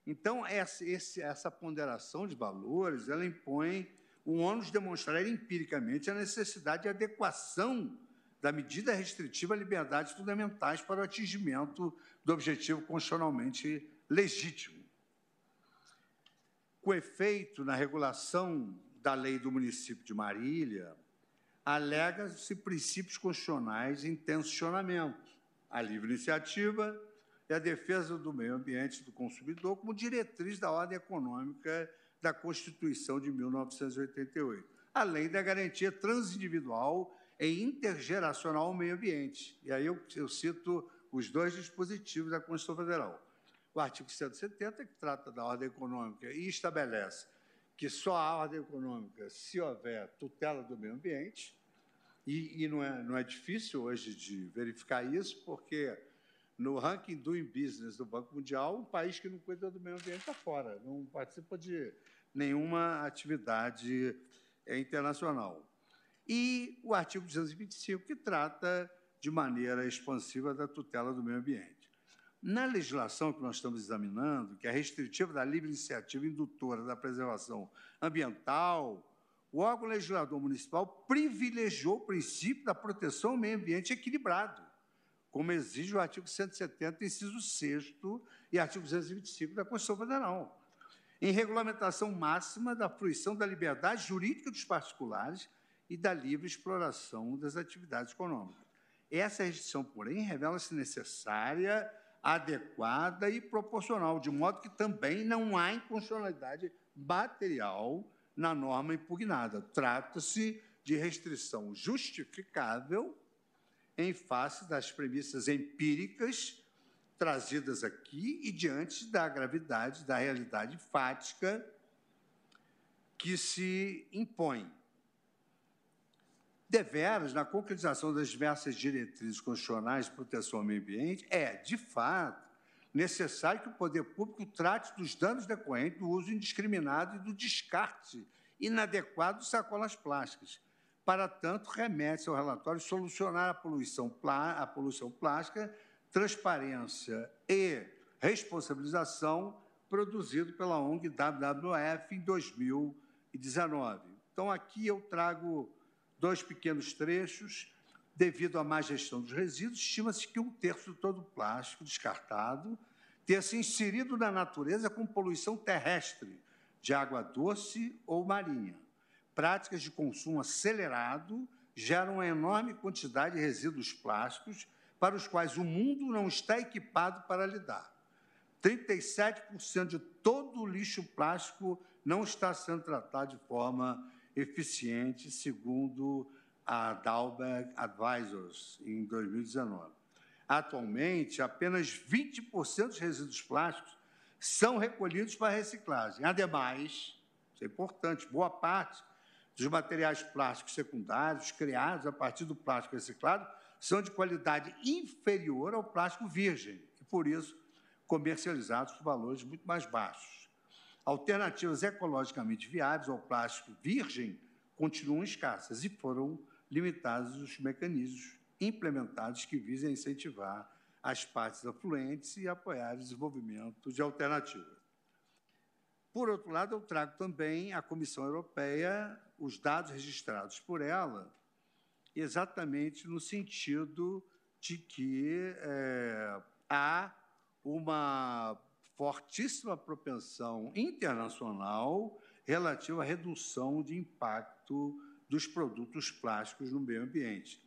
Então, essa, essa ponderação de valores, ela impõe o ônus demonstrar empiricamente a necessidade de adequação da medida restritiva a liberdades fundamentais para o atingimento do objetivo constitucionalmente legítimo. Com efeito, na regulação da lei do município de Marília, alega-se princípios constitucionais em tensionamento, a livre iniciativa e a defesa do meio ambiente do consumidor como diretriz da ordem econômica da Constituição de 1988, além da garantia transindividual e intergeracional ao meio ambiente. E aí eu, eu cito os dois dispositivos da Constituição Federal. O artigo 170, que trata da ordem econômica e estabelece que só há ordem econômica se houver tutela do meio ambiente, e, e não, é, não é difícil hoje de verificar isso, porque no ranking Doing Business do Banco Mundial, um país que não cuida do meio ambiente está fora, não participa de nenhuma atividade é, internacional. E o artigo 225, que trata de maneira expansiva da tutela do meio ambiente. Na legislação que nós estamos examinando, que é restritiva da livre iniciativa indutora da preservação ambiental, o órgão legislador municipal privilegiou o princípio da proteção ao meio ambiente equilibrado, como exige o artigo 170, inciso 6 e artigo 225 da Constituição Federal, em regulamentação máxima da fruição da liberdade jurídica dos particulares e da livre exploração das atividades econômicas. Essa restrição, porém, revela-se necessária, adequada e proporcional, de modo que também não há inconstitucionalidade material na norma impugnada. Trata-se de restrição justificável em face das premissas empíricas trazidas aqui e diante da gravidade da realidade fática que se impõe. Deveras, na concretização das diversas diretrizes constitucionais de proteção ao meio ambiente, é, de fato, necessário que o poder público trate dos danos decorrentes do uso indiscriminado e do descarte inadequado de sacolas plásticas. Para tanto, remete ao relatório solucionar a poluição, a poluição plástica, transparência e responsabilização produzido pela ONG WWF em 2019. Então, aqui eu trago dois pequenos trechos. Devido à má gestão dos resíduos, estima-se que um terço de todo o plástico descartado ter se inserido na natureza com poluição terrestre, de água doce ou marinha. Práticas de consumo acelerado geram uma enorme quantidade de resíduos plásticos para os quais o mundo não está equipado para lidar. 37% de todo o lixo plástico não está sendo tratado de forma eficiente, segundo a Dalberg Advisors, em 2019. Atualmente, apenas 20% dos resíduos plásticos são recolhidos para reciclagem. Ademais, isso é importante, boa parte dos materiais plásticos secundários criados a partir do plástico reciclado são de qualidade inferior ao plástico virgem e, por isso, comercializados por valores muito mais baixos. Alternativas ecologicamente viáveis ao plástico virgem continuam escassas e foram limitados os mecanismos implementados que visem incentivar as partes afluentes e apoiar o desenvolvimento de alternativas. Por outro lado, eu trago também à Comissão Europeia os dados registrados por ela, exatamente no sentido de que é, há uma fortíssima propensão internacional relativa à redução de impacto dos produtos plásticos no meio ambiente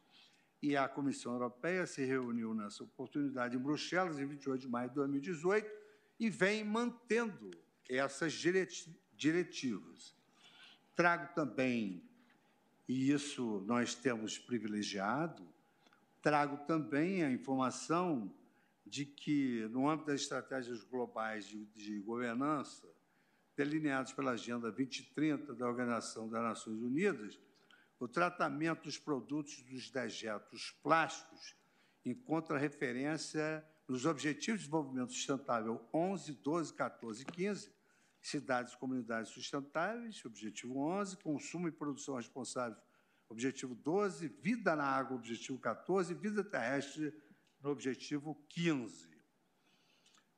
e a Comissão Europeia se reuniu nessa oportunidade em Bruxelas, em 28 de maio de 2018, e vem mantendo essas diretivas. Trago também, e isso nós temos privilegiado, trago também a informação de que, no âmbito das estratégias globais de, de governança, delineadas pela Agenda 2030 da Organização das Nações Unidas, o tratamento dos produtos dos dejetos plásticos encontra referência nos Objetivos de Desenvolvimento Sustentável 11, 12, 14 e 15, Cidades e Comunidades Sustentáveis, Objetivo 11, Consumo e Produção Responsável, Objetivo 12, Vida na Água, Objetivo 14, Vida Terrestre, no Objetivo 15.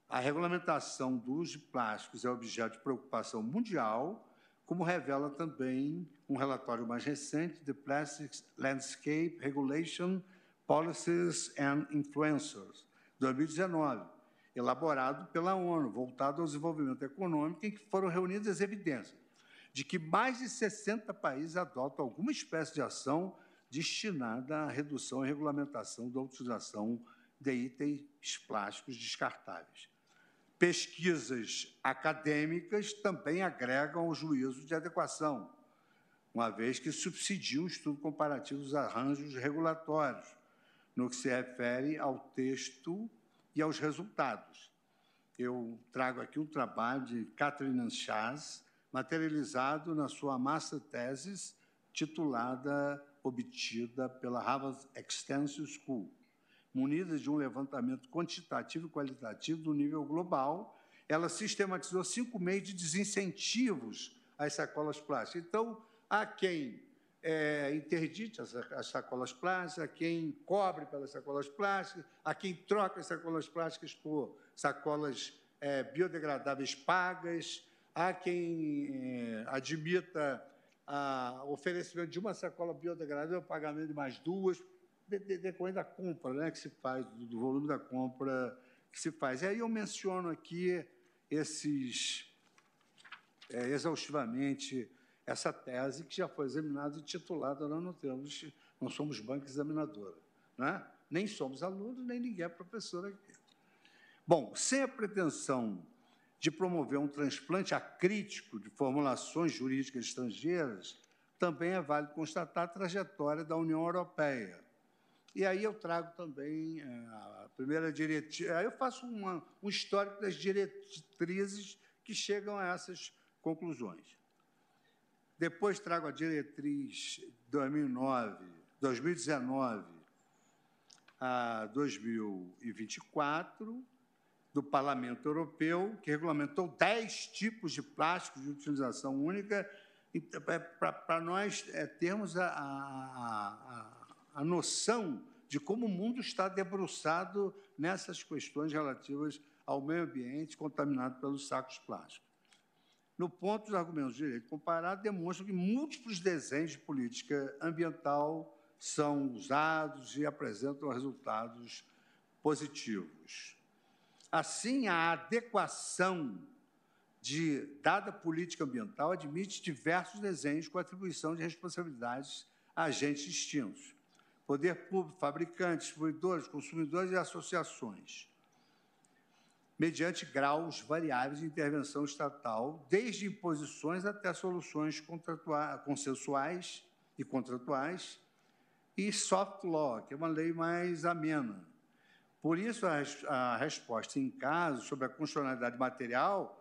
A regulamentação do uso de plásticos é objeto de preocupação mundial, como revela também um relatório mais recente, The Plastics Landscape Regulation Policies and Influencers, 2019, elaborado pela ONU, voltado ao desenvolvimento econômico, em que foram reunidas evidências de que mais de 60 países adotam alguma espécie de ação destinada à redução e regulamentação da utilização de itens plásticos descartáveis. Pesquisas acadêmicas também agregam o juízo de adequação, uma vez que subsidiam o estudo comparativo dos arranjos regulatórios, no que se refere ao texto e aos resultados. Eu trago aqui um trabalho de Catherine Chaz, materializado na sua master thesis, titulada, obtida pela Harvard Extension School, munida de um levantamento quantitativo e qualitativo do nível global, ela sistematizou cinco meios de desincentivos às sacolas plásticas. Então, há quem é, interdite as, as, sacolas plásticas, há quem cobre pelas sacolas plásticas, há quem troca as sacolas plásticas por sacolas é, biodegradáveis pagas, há quem é, admita o oferecimento de uma sacola biodegradável, o pagamento de mais duas, decorrente da compra né, que se faz, do volume da compra que se faz. E aí eu menciono aqui esses, é, exaustivamente, essa tese que já foi examinada e titulada, nós não temos, não somos banca examinadora, né? nem somos alunos, nem ninguém é professor aqui. Bom, sem a pretensão de promover um transplante acrítico de formulações jurídicas estrangeiras, também é válido constatar a trajetória da União Europeia, e aí eu trago também é, a primeira diretriz, aí eu faço uma, um histórico das diretrizes que chegam a essas conclusões. Depois trago a diretriz 2009, 2019 a 2024 do Parlamento Europeu, que regulamentou 10 tipos de plásticos de utilização única, é, para nós é, termos a, a, a a noção de como o mundo está debruçado nessas questões relativas ao meio ambiente contaminado pelos sacos plásticos. No ponto, os argumentos de direito comparado demonstram que múltiplos desenhos de política ambiental são usados e apresentam resultados positivos. Assim, a adequação de dada política ambiental admite diversos desenhos com atribuição de responsabilidades a agentes distintos. Poder público, fabricantes, distribuidores, consumidores e associações, mediante graus variáveis de intervenção estatal, desde imposições até soluções consensuais e contratuais, e soft law, que é uma lei mais amena. Por isso, a, a resposta em caso sobre a constitucionalidade material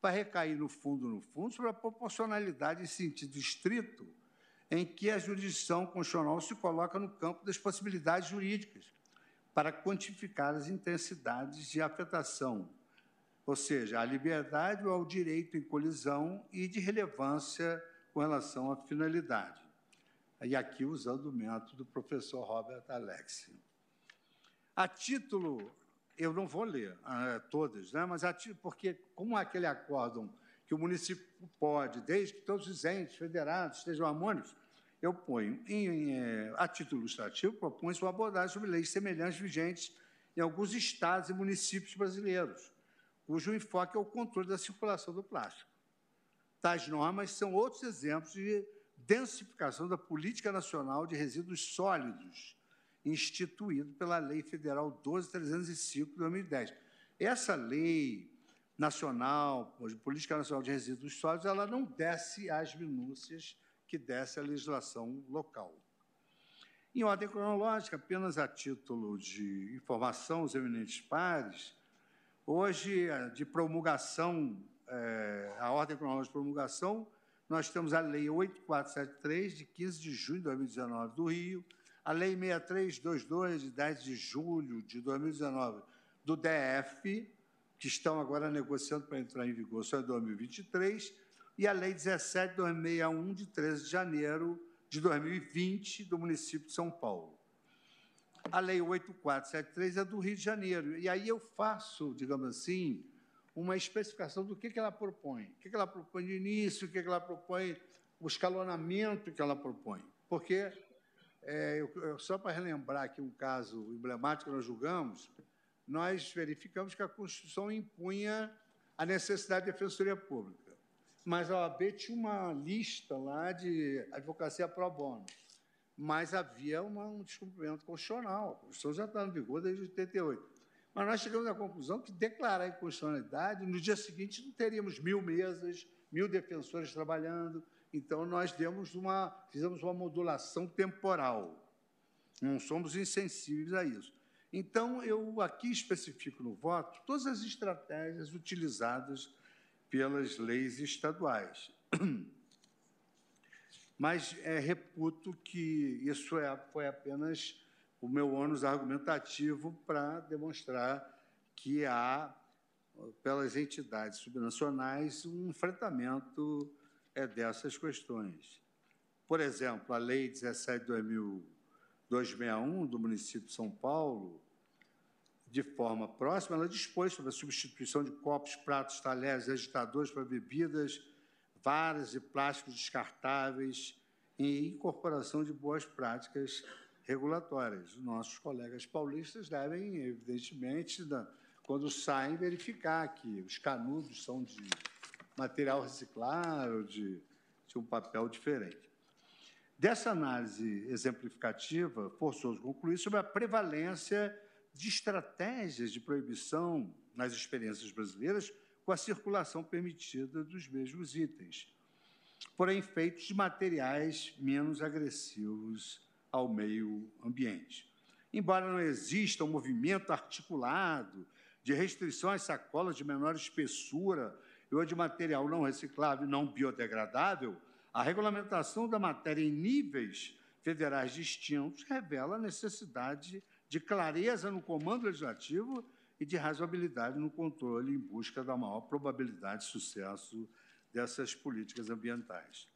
vai recair, no fundo, no fundo, sobre a proporcionalidade em sentido estrito em que a jurisdição constitucional se coloca no campo das possibilidades jurídicas para quantificar as intensidades de afetação, ou seja, a liberdade ou ao direito em colisão e de relevância com relação à finalidade. E aqui usando o método do professor Robert Alexi. A título, eu não vou ler uh, todas, né, mas a título, porque como aquele acórdão que o município pode, desde que todos os entes federados estejam harmônicos, eu ponho, em, em, é, a título ilustrativo, propõe-se uma abordagem sobre leis semelhantes vigentes em alguns estados e municípios brasileiros, cujo enfoque é o controle da circulação do plástico. Tais normas são outros exemplos de densificação da Política Nacional de Resíduos Sólidos, instituído pela Lei Federal 12.305 de 2010. Essa lei nacional, política nacional de resíduos sólidos, ela não desce às minúcias que desce a legislação local. Em ordem cronológica, apenas a título de informação aos eminentes pares, hoje, de promulgação, é, a ordem cronológica de promulgação, nós temos a Lei 8473, de 15 de junho de 2019, do Rio, a Lei 6322, de 10 de julho de 2019, do DF, que estão agora negociando para entrar em vigor só em 2023, e a Lei 17.261, de 13 de janeiro de 2020, do município de São Paulo. A Lei 8473 é do Rio de Janeiro. E aí eu faço, digamos assim, uma especificação do que, que ela propõe. O que, que ela propõe de início, o que, que ela propõe, o escalonamento que ela propõe. Porque, é, eu, eu, só para relembrar aqui um caso emblemático que nós julgamos, nós verificamos que a Constituição impunha a necessidade de defensoria pública mas a OAB tinha uma lista lá de advocacia pro bono. Mas havia uma, um descumprimento constitucional. A Constituição já está em vigor desde 88. Mas nós chegamos à conclusão que declarar inconstitucionalidade, no dia seguinte não teríamos mil mesas, mil defensores trabalhando. Então, nós demos uma, fizemos uma modulação temporal. Não somos insensíveis a isso. Então, eu aqui especifico no voto todas as estratégias utilizadas pelas leis estaduais. <clears throat> Mas é, reputo que isso é, foi apenas o meu ônus argumentativo para demonstrar que há, pelas entidades subnacionais, um enfrentamento é, dessas questões. Por exemplo, a Lei 17.261 do município de São Paulo, de forma próxima, ela dispôs sobre a substituição de copos, pratos, talheres, agitadores para bebidas, varas e plásticos descartáveis e incorporação de boas práticas regulatórias. Os nossos colegas paulistas devem, evidentemente, quando saem, verificar que os canudos são de material reciclável, de, de um papel diferente. Dessa análise exemplificativa, forçoso concluir sobre a prevalência de estratégias de proibição nas experiências brasileiras com a circulação permitida dos mesmos itens, porém feitos de materiais menos agressivos ao meio ambiente. Embora não exista um movimento articulado de restrição às sacolas de menor espessura ou de material não reciclável e não biodegradável, a regulamentação da matéria em níveis federais distintos revela a necessidade de clareza no comando legislativo e de razoabilidade no controle em busca da maior probabilidade de sucesso dessas políticas ambientais.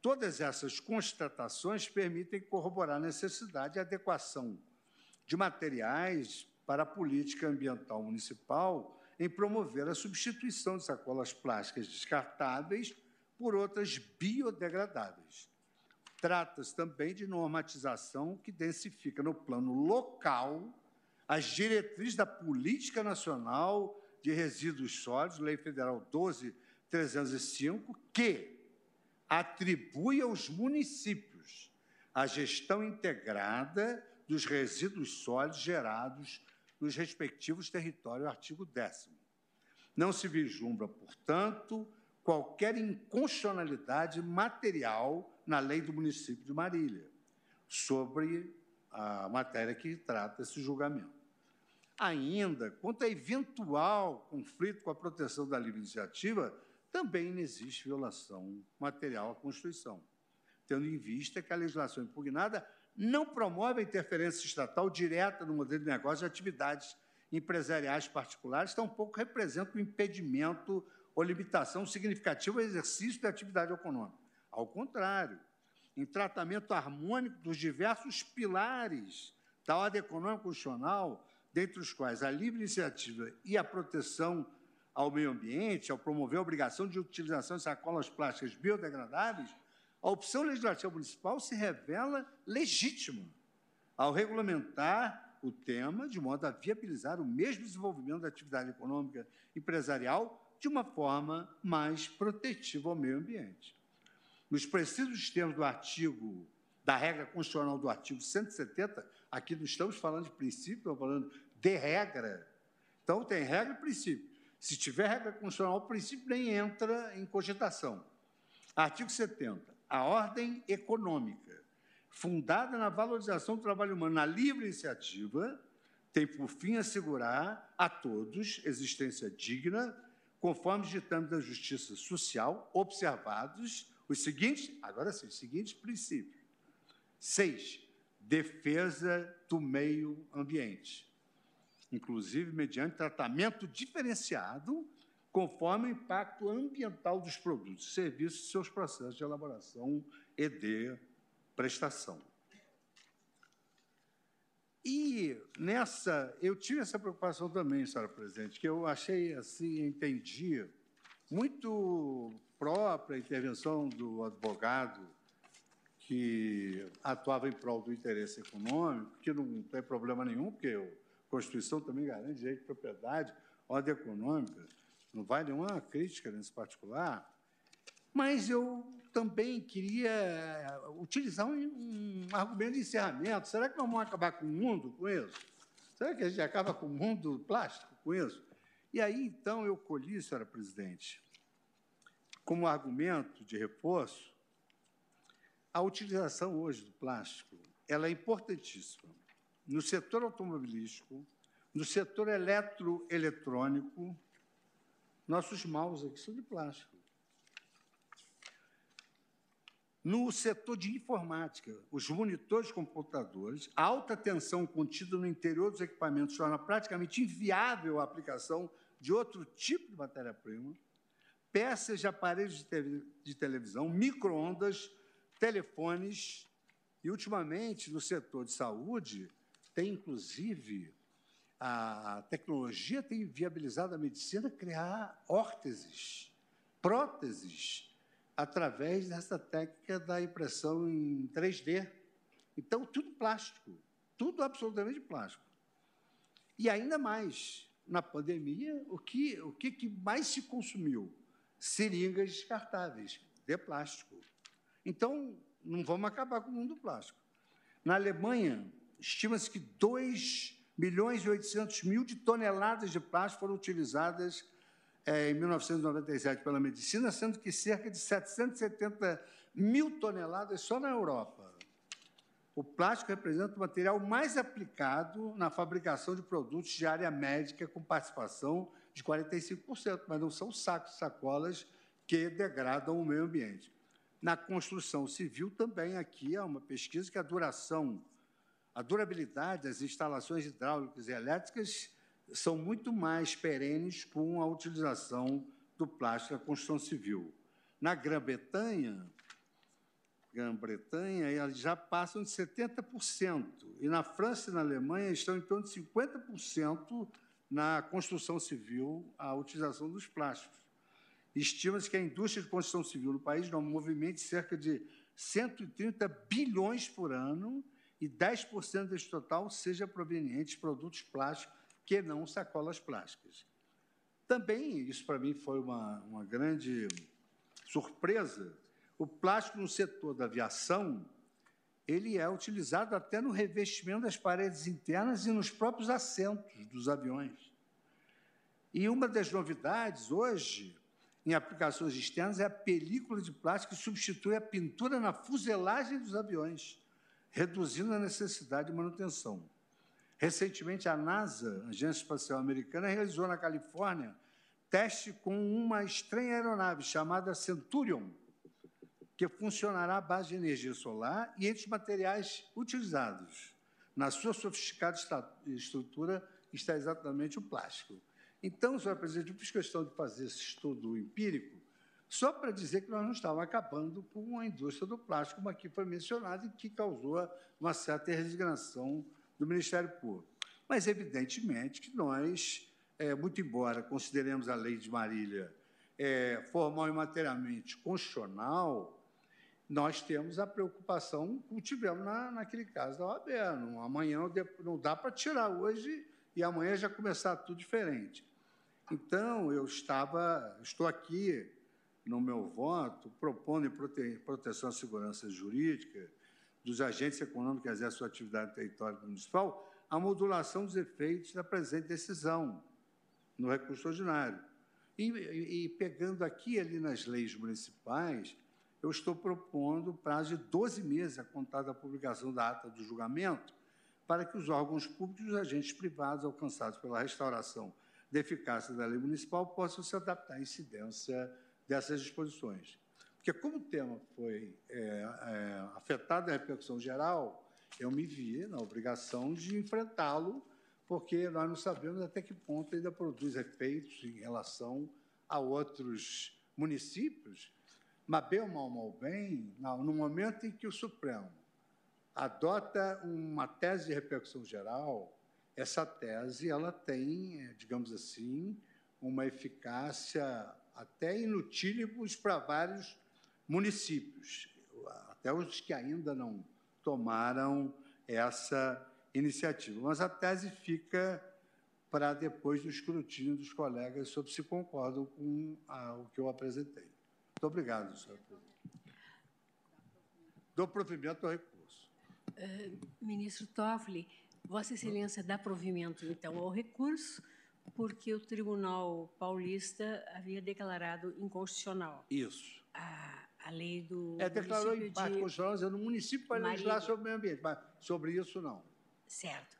Todas essas constatações permitem corroborar a necessidade de adequação de materiais para a política ambiental municipal em promover a substituição de sacolas plásticas descartáveis por outras biodegradáveis. Trata-se também de normatização que densifica no plano local as diretrizes da Política Nacional de Resíduos Sólidos, Lei Federal 12.305, que atribui aos municípios a gestão integrada dos resíduos sólidos gerados nos respectivos territórios, artigo 10. Não se vislumbra, portanto, qualquer inconstitucionalidade material na lei do município de Marília sobre a matéria que trata esse julgamento. Ainda, quanto a eventual conflito com a proteção da livre iniciativa, também não existe violação material à Constituição, tendo em vista que a legislação impugnada não promove a interferência estatal direta no modelo de negócio de atividades empresariais particulares, tampouco representa um impedimento ou limitação significativa ao exercício da atividade econômica. Ao contrário, em tratamento harmônico dos diversos pilares da ordem econômica constitucional, dentre os quais a livre iniciativa e a proteção ao meio ambiente, ao promover a obrigação de utilização de sacolas plásticas biodegradáveis, a opção legislativa municipal se revela legítima ao regulamentar o tema de modo a viabilizar o mesmo desenvolvimento da atividade econômica empresarial de uma forma mais protetiva ao meio ambiente. Nos precisos termos do artigo, da regra constitucional do artigo 170, aqui não estamos falando de princípio, estamos falando de regra. Então, tem regra e princípio. Se tiver regra constitucional, o princípio nem entra em cogitação. Artigo 70. A ordem econômica, fundada na valorização do trabalho humano na livre iniciativa, tem por fim assegurar a todos existência digna, conforme os ditames da justiça social, observados os seguintes, agora sim, os seguintes princípios. Seis, defesa do meio ambiente inclusive mediante tratamento diferenciado conforme o impacto ambiental dos produtos, serviços e seus processos de elaboração e de prestação. E nessa, eu tive essa preocupação também, senhora presidente, que eu achei assim, entendi, muito própria a intervenção do advogado que atuava em prol do interesse econômico, que não tem problema nenhum, porque eu Constituição também garante direito de propriedade, ordem econômica, não vai nenhuma crítica nesse particular, mas eu também queria utilizar um, um argumento de encerramento. Será que nós vamos acabar com o mundo com isso? Será que a gente acaba com o mundo plástico com isso? E aí, então, eu colhi, senhora presidente, como argumento de reforço, a utilização hoje do plástico ela é importantíssima no setor automobilístico, no setor eletroeletrônico. Nossos mouse aqui são de plástico. No setor de informática, os monitores de computadores, a alta tensão contida no interior dos equipamentos torna praticamente inviável a aplicação de outro tipo de matéria-prima, peças de aparelhos de, te de televisão, microondas, telefones, e, ultimamente, no setor de saúde, tem, inclusive, a tecnologia tem viabilizado a medicina criar órteses, próteses, através dessa técnica da impressão em 3D. Então, tudo plástico, tudo absolutamente plástico. E ainda mais, na pandemia, o que, o que, que mais se consumiu? Seringas descartáveis, de plástico. Então, não vamos acabar com o mundo plástico. Na Alemanha, estima-se que 2 milhões e 800 mil de toneladas de plástico foram utilizadas é, em 1997 pela medicina, sendo que cerca de 770 mil toneladas só na Europa. O plástico representa o material mais aplicado na fabricação de produtos de área médica, com participação de 45%, mas não são sacos sacolas que degradam o meio ambiente. Na construção civil também aqui há uma pesquisa que a duração, a durabilidade das instalações hidráulicas e elétricas são muito mais perenes com a utilização do plástico na construção civil. Na Grã-Bretanha, Grã-Bretanha, elas já passam de 70%, e na França e na Alemanha estão em torno de 50% na construção civil a utilização dos plásticos. Estima-se que a indústria de construção civil no país movimente cerca de 130 bilhões por ano e 10% desse total seja proveniente de produtos plásticos que não sacolas plásticas. Também, isso para mim foi uma, uma grande surpresa, o plástico no setor da aviação, ele é utilizado até no revestimento das paredes internas e nos próprios assentos dos aviões. E uma das novidades hoje em aplicações externas é a película de plástico que substitui a pintura na fuselagem dos aviões, reduzindo a necessidade de manutenção. Recentemente, a NASA, a Agência Espacial Americana, realizou na Califórnia teste com uma estranha aeronave chamada Centurion, que funcionará à base de energia solar e entre os materiais utilizados na sua sofisticada estrutura está exatamente o plástico. Então, senhora presidente, eu fiz questão de fazer esse estudo empírico só para dizer que nós não estávamos acabando com a indústria do plástico, como aqui foi mencionado, e que causou uma certa resignação do Ministério Público. Mas, evidentemente, que nós, é, muito embora consideremos a lei de Marília é, formal e materialmente constitucional, nós temos a preocupação que tivemos na, naquele caso da OAB. Não, amanhã não dá para tirar hoje e amanhã já começar tudo diferente. Então, eu estava, estou aqui no meu voto propondo prote, proteção à segurança jurídica dos agentes econômicos que exercem sua atividade no território municipal a modulação dos efeitos da presente decisão no recurso ordinário. E, e, e pegando aqui ali nas leis municipais, eu estou propondo prazo de 12 meses a contar da publicação da ata do julgamento para que os órgãos públicos e os agentes privados alcançados pela restauração da eficácia da lei municipal possam se adaptar à incidência dessas disposições. Porque, como o tema foi é, é, afetado na repercussão geral, eu me vi na obrigação de enfrentá-lo, porque nós não sabemos até que ponto ainda produz efeitos em relação a outros municípios. Mas, bem ou mal, mal bem, no momento em que o Supremo adota uma tese de repercussão geral, essa tese ela tem, é, digamos assim, uma eficácia até inutílimos para vários municípios, até os que ainda não tomaram essa iniciativa. Mas a tese fica para depois do escrutínio dos colegas sobre se concordam com a, o que eu apresentei. Muito obrigado, senhor presidente. Dou provimento ao recurso. Uh, ministro Toffoli, Vossa Excelência dá provimento, então, ao recurso, porque o Tribunal Paulista havia declarado inconstitucional Isso. a, a lei do É, declarou em parte de... constitucional, dizendo o município pode legislar sobre o meio ambiente, mas sobre isso não. Certo.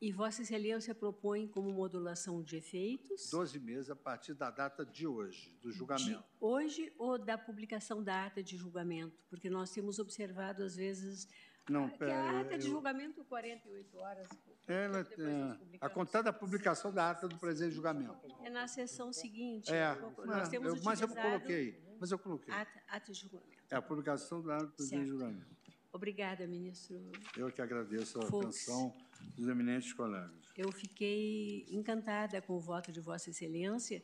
E Vossa Excelência propõe como modulação de efeitos 12 meses a partir da data de hoje, do de julgamento. hoje ou da publicação da ata de julgamento? Porque nós temos observado, às vezes, Não, que a ata de julgamento, 48 horas... Ela, é, a contar da publicação da ata do presente julgamento. É na sessão seguinte. É, nós é, temos eu- mas eu coloquei, mas eu coloquei. Ata, ata de julgamento. É a publicação da ata do presente julgamento. Obrigada, ministro. Eu que agradeço a Fux. atenção dos eminentes colegas. Eu fiquei encantada com o voto de Vossa Excelência,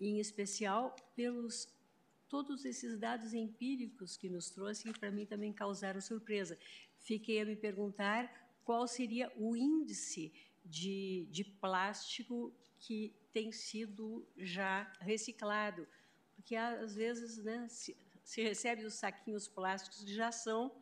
e em especial pelos todos esses dados empíricos que nos trouxe, que para mim também causaram surpresa. Fiquei a me perguntar qual seria o índice de, de plástico que tem sido já reciclado, porque às vezes né, se, se recebe os saquinhos plásticos que já são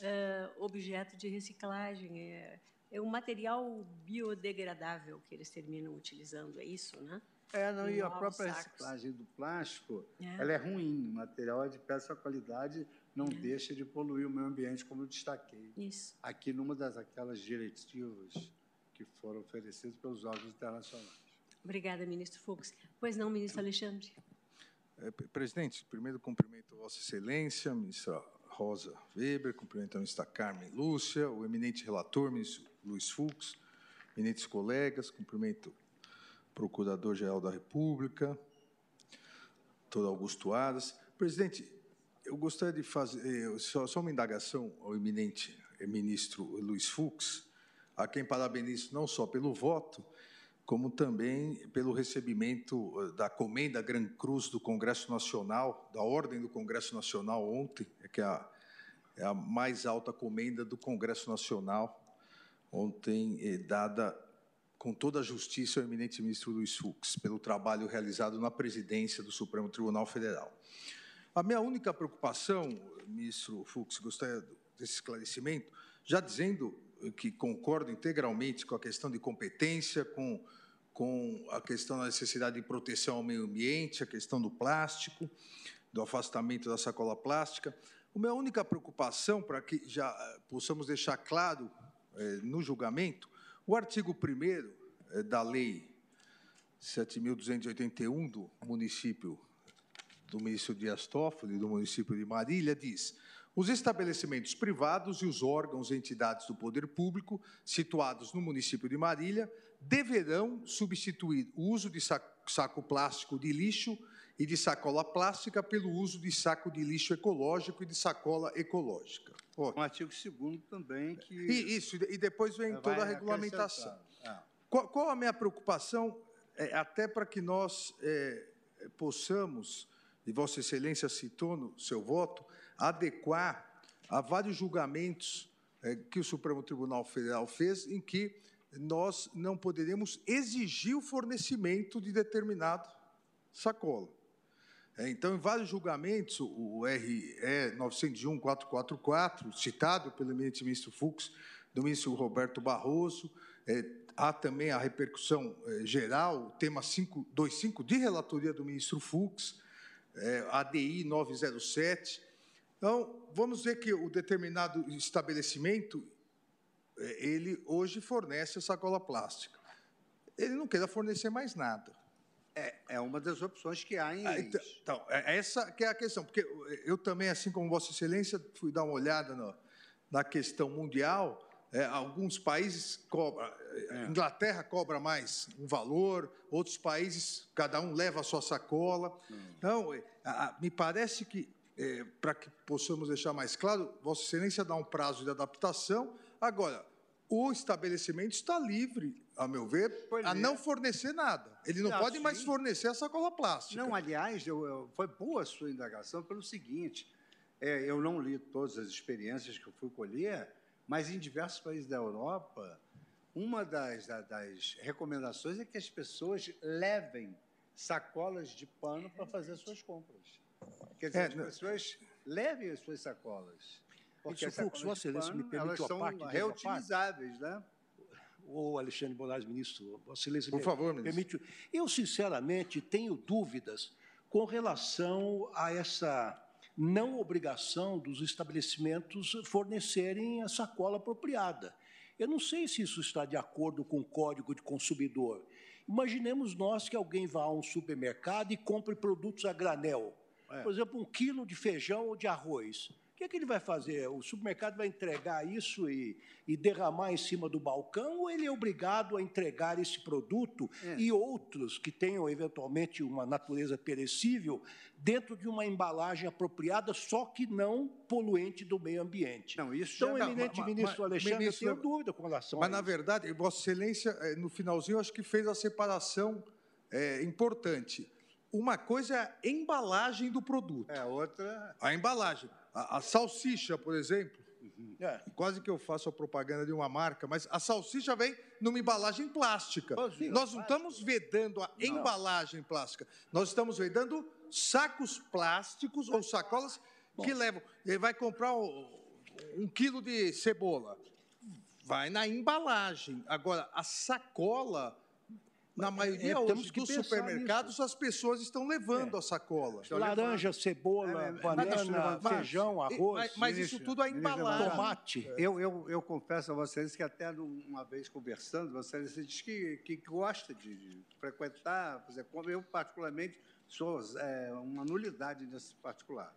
eh, objeto de reciclagem. É, é um material biodegradável que eles terminam utilizando, é isso, né? É, não, e a própria sacos. reciclagem do plástico, É. ela é ruim, o material é de péssima qualidade, não deixa de poluir o meio ambiente, como eu destaquei. Isso. Aqui numa das aquelas diretivas que foram oferecidas pelos órgãos internacionais. Obrigada, ministro Fux. Pois não, ministro Alexandre? É, pre- Presidente, primeiro cumprimento a Vossa Excelência, ministra Rosa Weber, cumprimento a ministra Carmen Lúcia, o eminente relator, ministro Luiz Fux, eminentes colegas, cumprimento o Procurador-Geral da República, doutor Augusto Aras. Presidente, eu gostaria de fazer eh, só, só uma indagação ao eminente eh, ministro Luiz Fux, a quem parabenizo não só pelo voto, como também pelo recebimento eh, da comenda Gran Cruz do Congresso Nacional, da Ordem do Congresso Nacional ontem, é que é a, é a mais alta comenda do Congresso Nacional, ontem eh, dada com toda a justiça ao eminente ministro Luiz Fux, pelo trabalho realizado na presidência do Supremo Tribunal Federal. A minha única preocupação, ministro Fux, gostaria desse esclarecimento, já dizendo que concordo integralmente com a questão de competência, com, com a questão da necessidade de proteção ao meio ambiente, a questão do plástico, do afastamento da sacola plástica. A minha única preocupação, para que já eh, possamos deixar claro eh, no julgamento, o artigo 1 eh, da Lei 7.281 do município do de Dias Toffoli, do município de Marília, diz: os estabelecimentos privados e os órgãos e entidades do poder público situados no município de Marília deverão substituir o uso de sa- saco plástico de lixo e de sacola plástica pelo uso de saco de lixo ecológico e de sacola ecológica. Ó, Um artigo 2 também que... e isso, e de- depois vem toda a regulamentação. É. Qual, qual a minha preocupação, é, até para que nós é, possamos, e Vossa Excelência citou no seu voto, adequar a vários julgamentos é, que o Supremo Tribunal Federal fez, em que nós não poderemos exigir o fornecimento de determinado sacola. É, Então, em vários julgamentos, o RE 901-444, citado pelo eminente ministro Fux, do ministro Roberto Barroso, é, há também a repercussão geral, o tema 525 de relatoria do ministro Fux, é, ADI 907. Então, vamos ver que o determinado estabelecimento, é, ele hoje fornece a sacola plástica. Ele não queira fornecer mais nada. É uma das opções que há em Ah, então, então, é essa que é a questão, porque eu também, assim como Vossa Excelência, fui dar uma olhada na, na questão mundial. É, alguns países cobram, é, Inglaterra cobra mais um valor, outros países, cada um leva a sua sacola. Então, é, a- a- me parece que, é, para que possamos deixar mais claro, Vossa Excelência dá um prazo de adaptação. Agora, o estabelecimento está livre, a meu ver, Pois a é. não fornecer nada. Ele não Não, pode mais sim. fornecer a sacola plástica. Não, aliás, eu- eu- foi boa a sua indagação pelo seguinte: é, eu não li todas as experiências que eu fui colher, mas em diversos países da Europa, uma das, da- das recomendações é que as pessoas levem sacolas de pano para fazer as suas compras. Quer dizer, É, as não- pessoas levem as suas sacolas. Porque as Fux, de Excelência me permite elas uma são parte dessa parte? reutilizáveis, né? ou Alexandre Moraes, ministro, Vossa Excelência, Por favor, ministro. permite. Eu, sinceramente, tenho dúvidas com relação a essa não obrigação dos estabelecimentos fornecerem a sacola apropriada. Eu não sei se isso está de acordo com o Código de Consumidor. Imaginemos nós que alguém vá a um supermercado e compre produtos a granel. Por exemplo, um quilo de feijão ou de arroz. O que, é que ele vai fazer? O supermercado vai entregar isso e, e derramar em cima do balcão ou ele é obrigado a entregar esse produto e outros que tenham eventualmente uma natureza perecível dentro de uma embalagem apropriada, só que não poluente do meio ambiente? Não, isso Então, já- eminente mas- ministro mas- Alexandre, ministro- eu tenho dúvida com relação Mas, a na isso. verdade, Vossa Excelência, eh, no finalzinho, acho que fez a separação eh, importante. Uma coisa é a embalagem do produto. É, outra. A embalagem. A, a salsicha, por exemplo, É. quase que eu faço a propaganda de uma marca, mas a salsicha vem numa embalagem plástica. Nós não estamos vedando a embalagem plástica, nós estamos vedando sacos plásticos ou sacolas que levam. Ele vai comprar um, um quilo de cebola, vai na embalagem. Agora, a sacola. Na maioria é, hoje que dos supermercados, as pessoas estão levando a sacola. Laranja, cebola, É, mas banana, eu levantar. feijão, arroz, mas, mas isso ministro, tudo a ministro embalagem. Leonardo. tomate. Eu, eu, eu confesso a vocês que até uma vez conversando, você disse que, que gosta de, de frequentar, fazer compra. Eu, particularmente, sou é, uma nulidade nesse particular.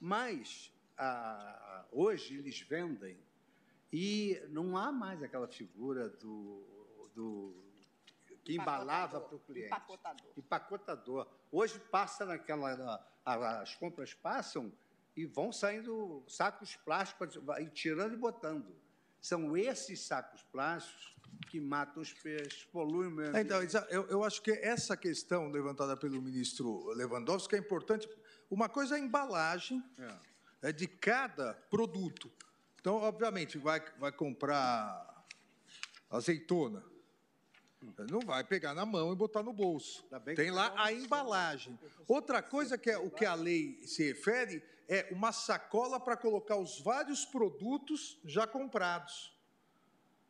Mas, a- hoje, eles vendem e não há mais aquela figura do, do que embalava para o cliente. Empacotador. Empacotador. Hoje passa naquela. As compras passam e vão saindo sacos plásticos, vai tirando e botando. São esses sacos plásticos que matam os peixes, poluem o meio ambiente. Então, Isa, eu, eu acho que essa questão levantada pelo ministro Lewandowski é importante. Uma coisa é a embalagem é, de cada produto. Então, obviamente, vai, vai comprar azeitona. Não vai pegar na mão e botar no bolso. Tem que lá a embalagem. Outra coisa que é o que a lei se refere é uma sacola para colocar os vários produtos já comprados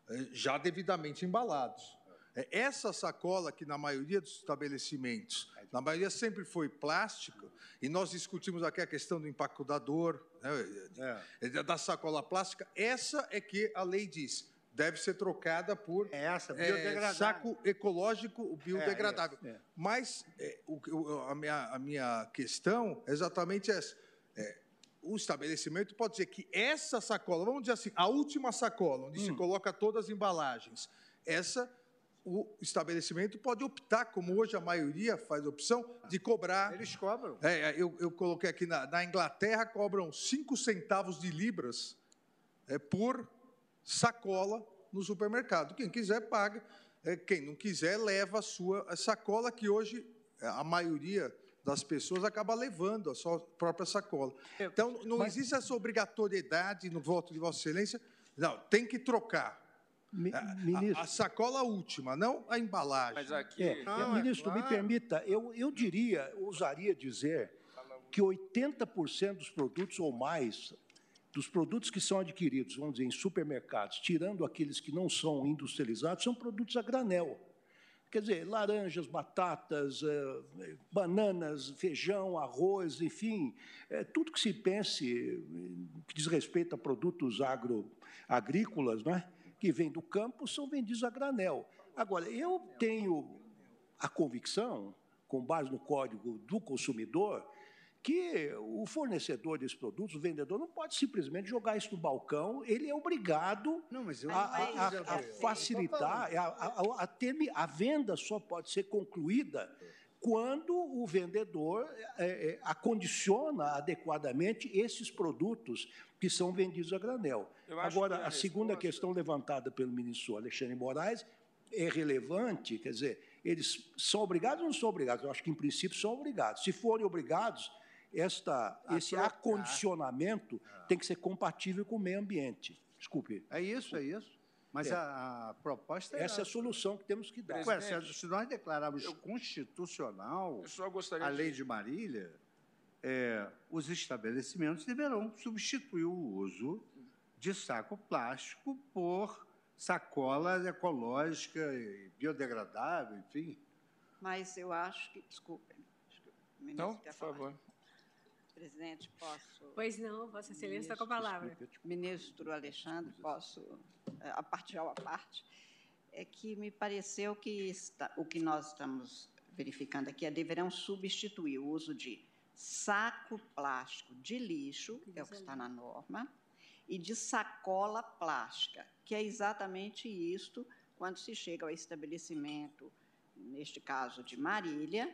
eh, já devidamente embalados. É, Essa sacola, que na maioria dos estabelecimentos, na maioria sempre foi plástica, e nós discutimos aqui a questão do empacotador, né, É. da sacola plástica, essa é que a lei diz, deve ser trocada por É essa, é, saco ecológico biodegradável. É, é, é. Mas é, o a, minha, a minha questão é exatamente essa. É, o estabelecimento pode dizer que essa sacola, vamos dizer assim, a última sacola, onde se Hum. coloca todas as embalagens, essa o estabelecimento pode optar, como hoje a maioria faz opção, de cobrar. Eles cobram. É, eu, eu coloquei aqui na, na Inglaterra, cobram 5 centavos de libras é, por sacola no supermercado. Quem quiser, paga. É, quem não quiser, leva a sua sacola, que hoje é, a maioria das pessoas acaba levando a sua própria sacola. Então, não existe essa obrigatoriedade no voto de Vossa Excelência. Não, tem que trocar. Mi- A- A, sacola última, não a embalagem. Mas aqui. É, Não, é ministro, me claro. permita, eu, eu diria, ousaria dizer que 80% dos produtos ou mais, dos produtos que são adquiridos, vamos dizer, em supermercados, tirando aqueles que não são industrializados, são produtos a granel. Quer dizer, laranjas, batatas, eh, bananas, feijão, arroz, enfim, eh, tudo que se pense eh, que diz respeito a produtos agro, agrícolas, não é? que vêm do campo, são vendidos a granel. Agora, eu tenho a convicção, com base no Código do Consumidor, que o fornecedor desses produtos, o vendedor, não pode simplesmente jogar isso no balcão, ele é obrigado Não, mas eu a, a- a- a facilitar, a, a- a venda só pode ser concluída quando o vendedor é, é, acondiciona adequadamente esses produtos que são vendidos a granel. Agora, a, a segunda resposta- questão levantada pelo ministro Alexandre Moraes é relevante, quer dizer, eles são obrigados ou não são obrigados? Eu acho que, em princípio, são obrigados. Se forem obrigados, esta, A esse trocar. acondicionamento tem que ser compatível com o meio ambiente. Desculpe. É isso, é isso. Mas É. a, a proposta é Essa é a solução que temos que dar. Ué, se, se nós declararmos constitucional Eu só gostaria a de- lei de Marília, é, os estabelecimentos deverão substituir o uso de saco plástico por sacola ecológica e biodegradável, enfim. Mas eu acho que, desculpe, não, por favor. Presidente, posso... Pois não, Vossa Excelência está com a palavra. Ministro Alexandre, posso, eh, a parte ao a parte, é que me pareceu que está, o que nós estamos verificando aqui é deverão substituir o uso de saco plástico de lixo, que é o que está na norma, e de sacola plástica, que é exatamente isto quando se chega ao estabelecimento, neste caso de Marília,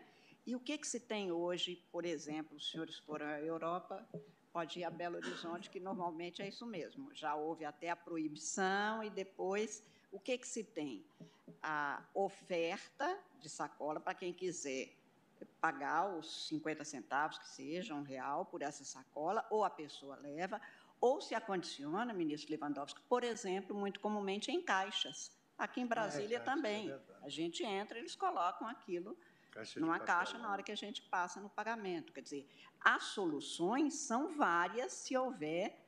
e o que, que se tem hoje, por exemplo, os senhores foram à Europa, pode ir a Belo Horizonte, que normalmente é isso mesmo. Já houve até a proibição e depois o que, que se tem? A oferta de sacola para quem quiser pagar os 50 centavos, que seja um real por essa sacola, ou a pessoa leva, ou se acondiciona, ministro Lewandowski, por exemplo, muito comumente em caixas. Aqui em Brasília é, também. É a gente entra, eles colocam aquilo caixa numa caixa na hora que a gente passa no pagamento. Quer dizer, as soluções são várias se houver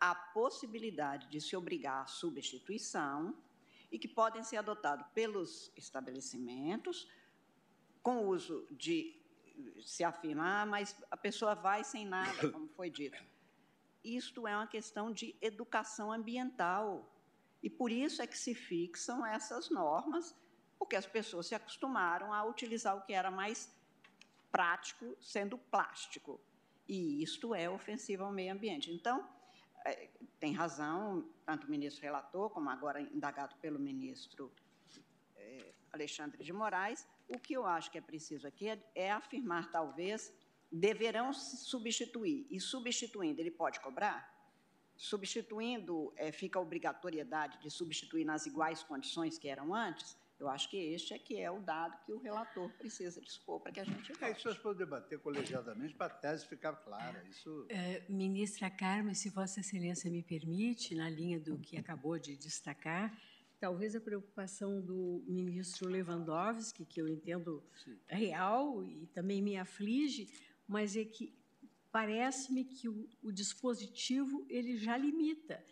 a possibilidade de se obrigar à substituição e que podem ser adotados pelos estabelecimentos com o uso de se afirmar, ah, mas a pessoa vai sem nada, <coughs> como foi dito. Isto é uma questão de educação ambiental. E por isso é que se fixam essas normas porque as pessoas se acostumaram a utilizar o que era mais prático, sendo plástico. E isto é ofensivo ao meio ambiente. Então, é, tem razão, tanto o ministro relator, como agora indagado pelo ministro é, Alexandre de Moraes. O que eu acho que é preciso aqui é, é afirmar, talvez, deverão se substituir. E substituindo, ele pode cobrar? Substituindo, é, fica a obrigatoriedade de substituir nas iguais condições que eram antes? Eu acho que este é que é o dado que o relator precisa dispor para que a gente vote. É, isso nós podemos debater colegiadamente para a tese ficar clara. Isso... É, ministra Carmen, se Vossa Excelência me permite, na linha do que acabou de destacar, talvez a preocupação do ministro Lewandowski, que eu entendo Sim. real e também me aflige, mas é que parece-me que o, o, dispositivo ele já limita.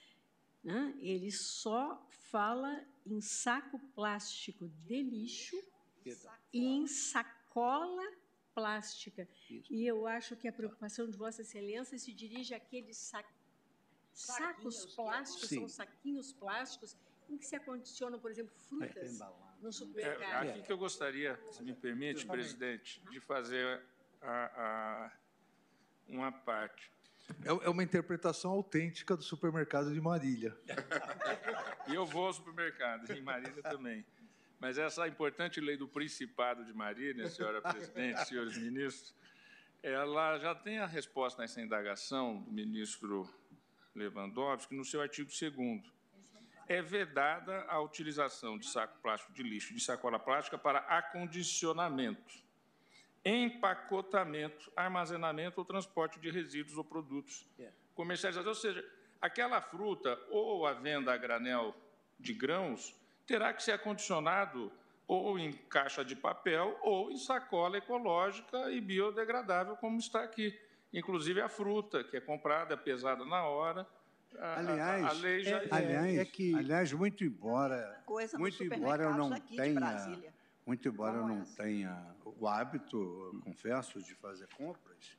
Né? Ele só fala em saco plástico de lixo e em sacola plástica. Isso. E eu acho que a preocupação de Vossa Excelência se dirige àqueles sac... sacos plásticos, Sim. são saquinhos plásticos em que se acondicionam, por exemplo, frutas é, no supermercado. É, aqui que eu gostaria, se me permite, presidente, de fazer a, a, uma parte. É, é uma interpretação autêntica do supermercado de Marília. <laughs> e eu vou ao supermercado, em Marília também. Mas essa importante lei do Principado de Marília, senhora presidente, <laughs> senhores ministros, ela já tem a resposta nessa indagação do ministro Lewandowski no seu artigo 2 é vedada a utilização de saco plástico de lixo de sacola plástica para acondicionamento empacotamento, armazenamento ou transporte de resíduos ou produtos. É. comercializados. Ou seja, aquela fruta ou a venda a granel de grãos terá que ser acondicionado ou em caixa de papel ou em sacola ecológica e biodegradável, como está aqui. Inclusive a fruta, que é comprada, pesada na hora. A, aliás, a, a lei já é, aliás, é que, aliás, muito embora, muito embora eu não tenha muito embora eu não tenha o hábito, confesso, de fazer compras,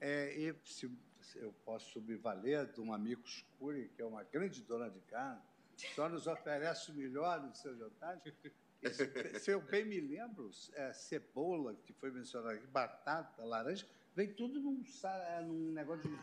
é, e se, eu posso subvaler de um amigo Scuri, que é uma grande dona de carne, só nos oferece o melhor nos seus jantares. se eu bem me lembro, é, cebola, que foi mencionado aqui, batata, laranja, vem tudo num, num negócio de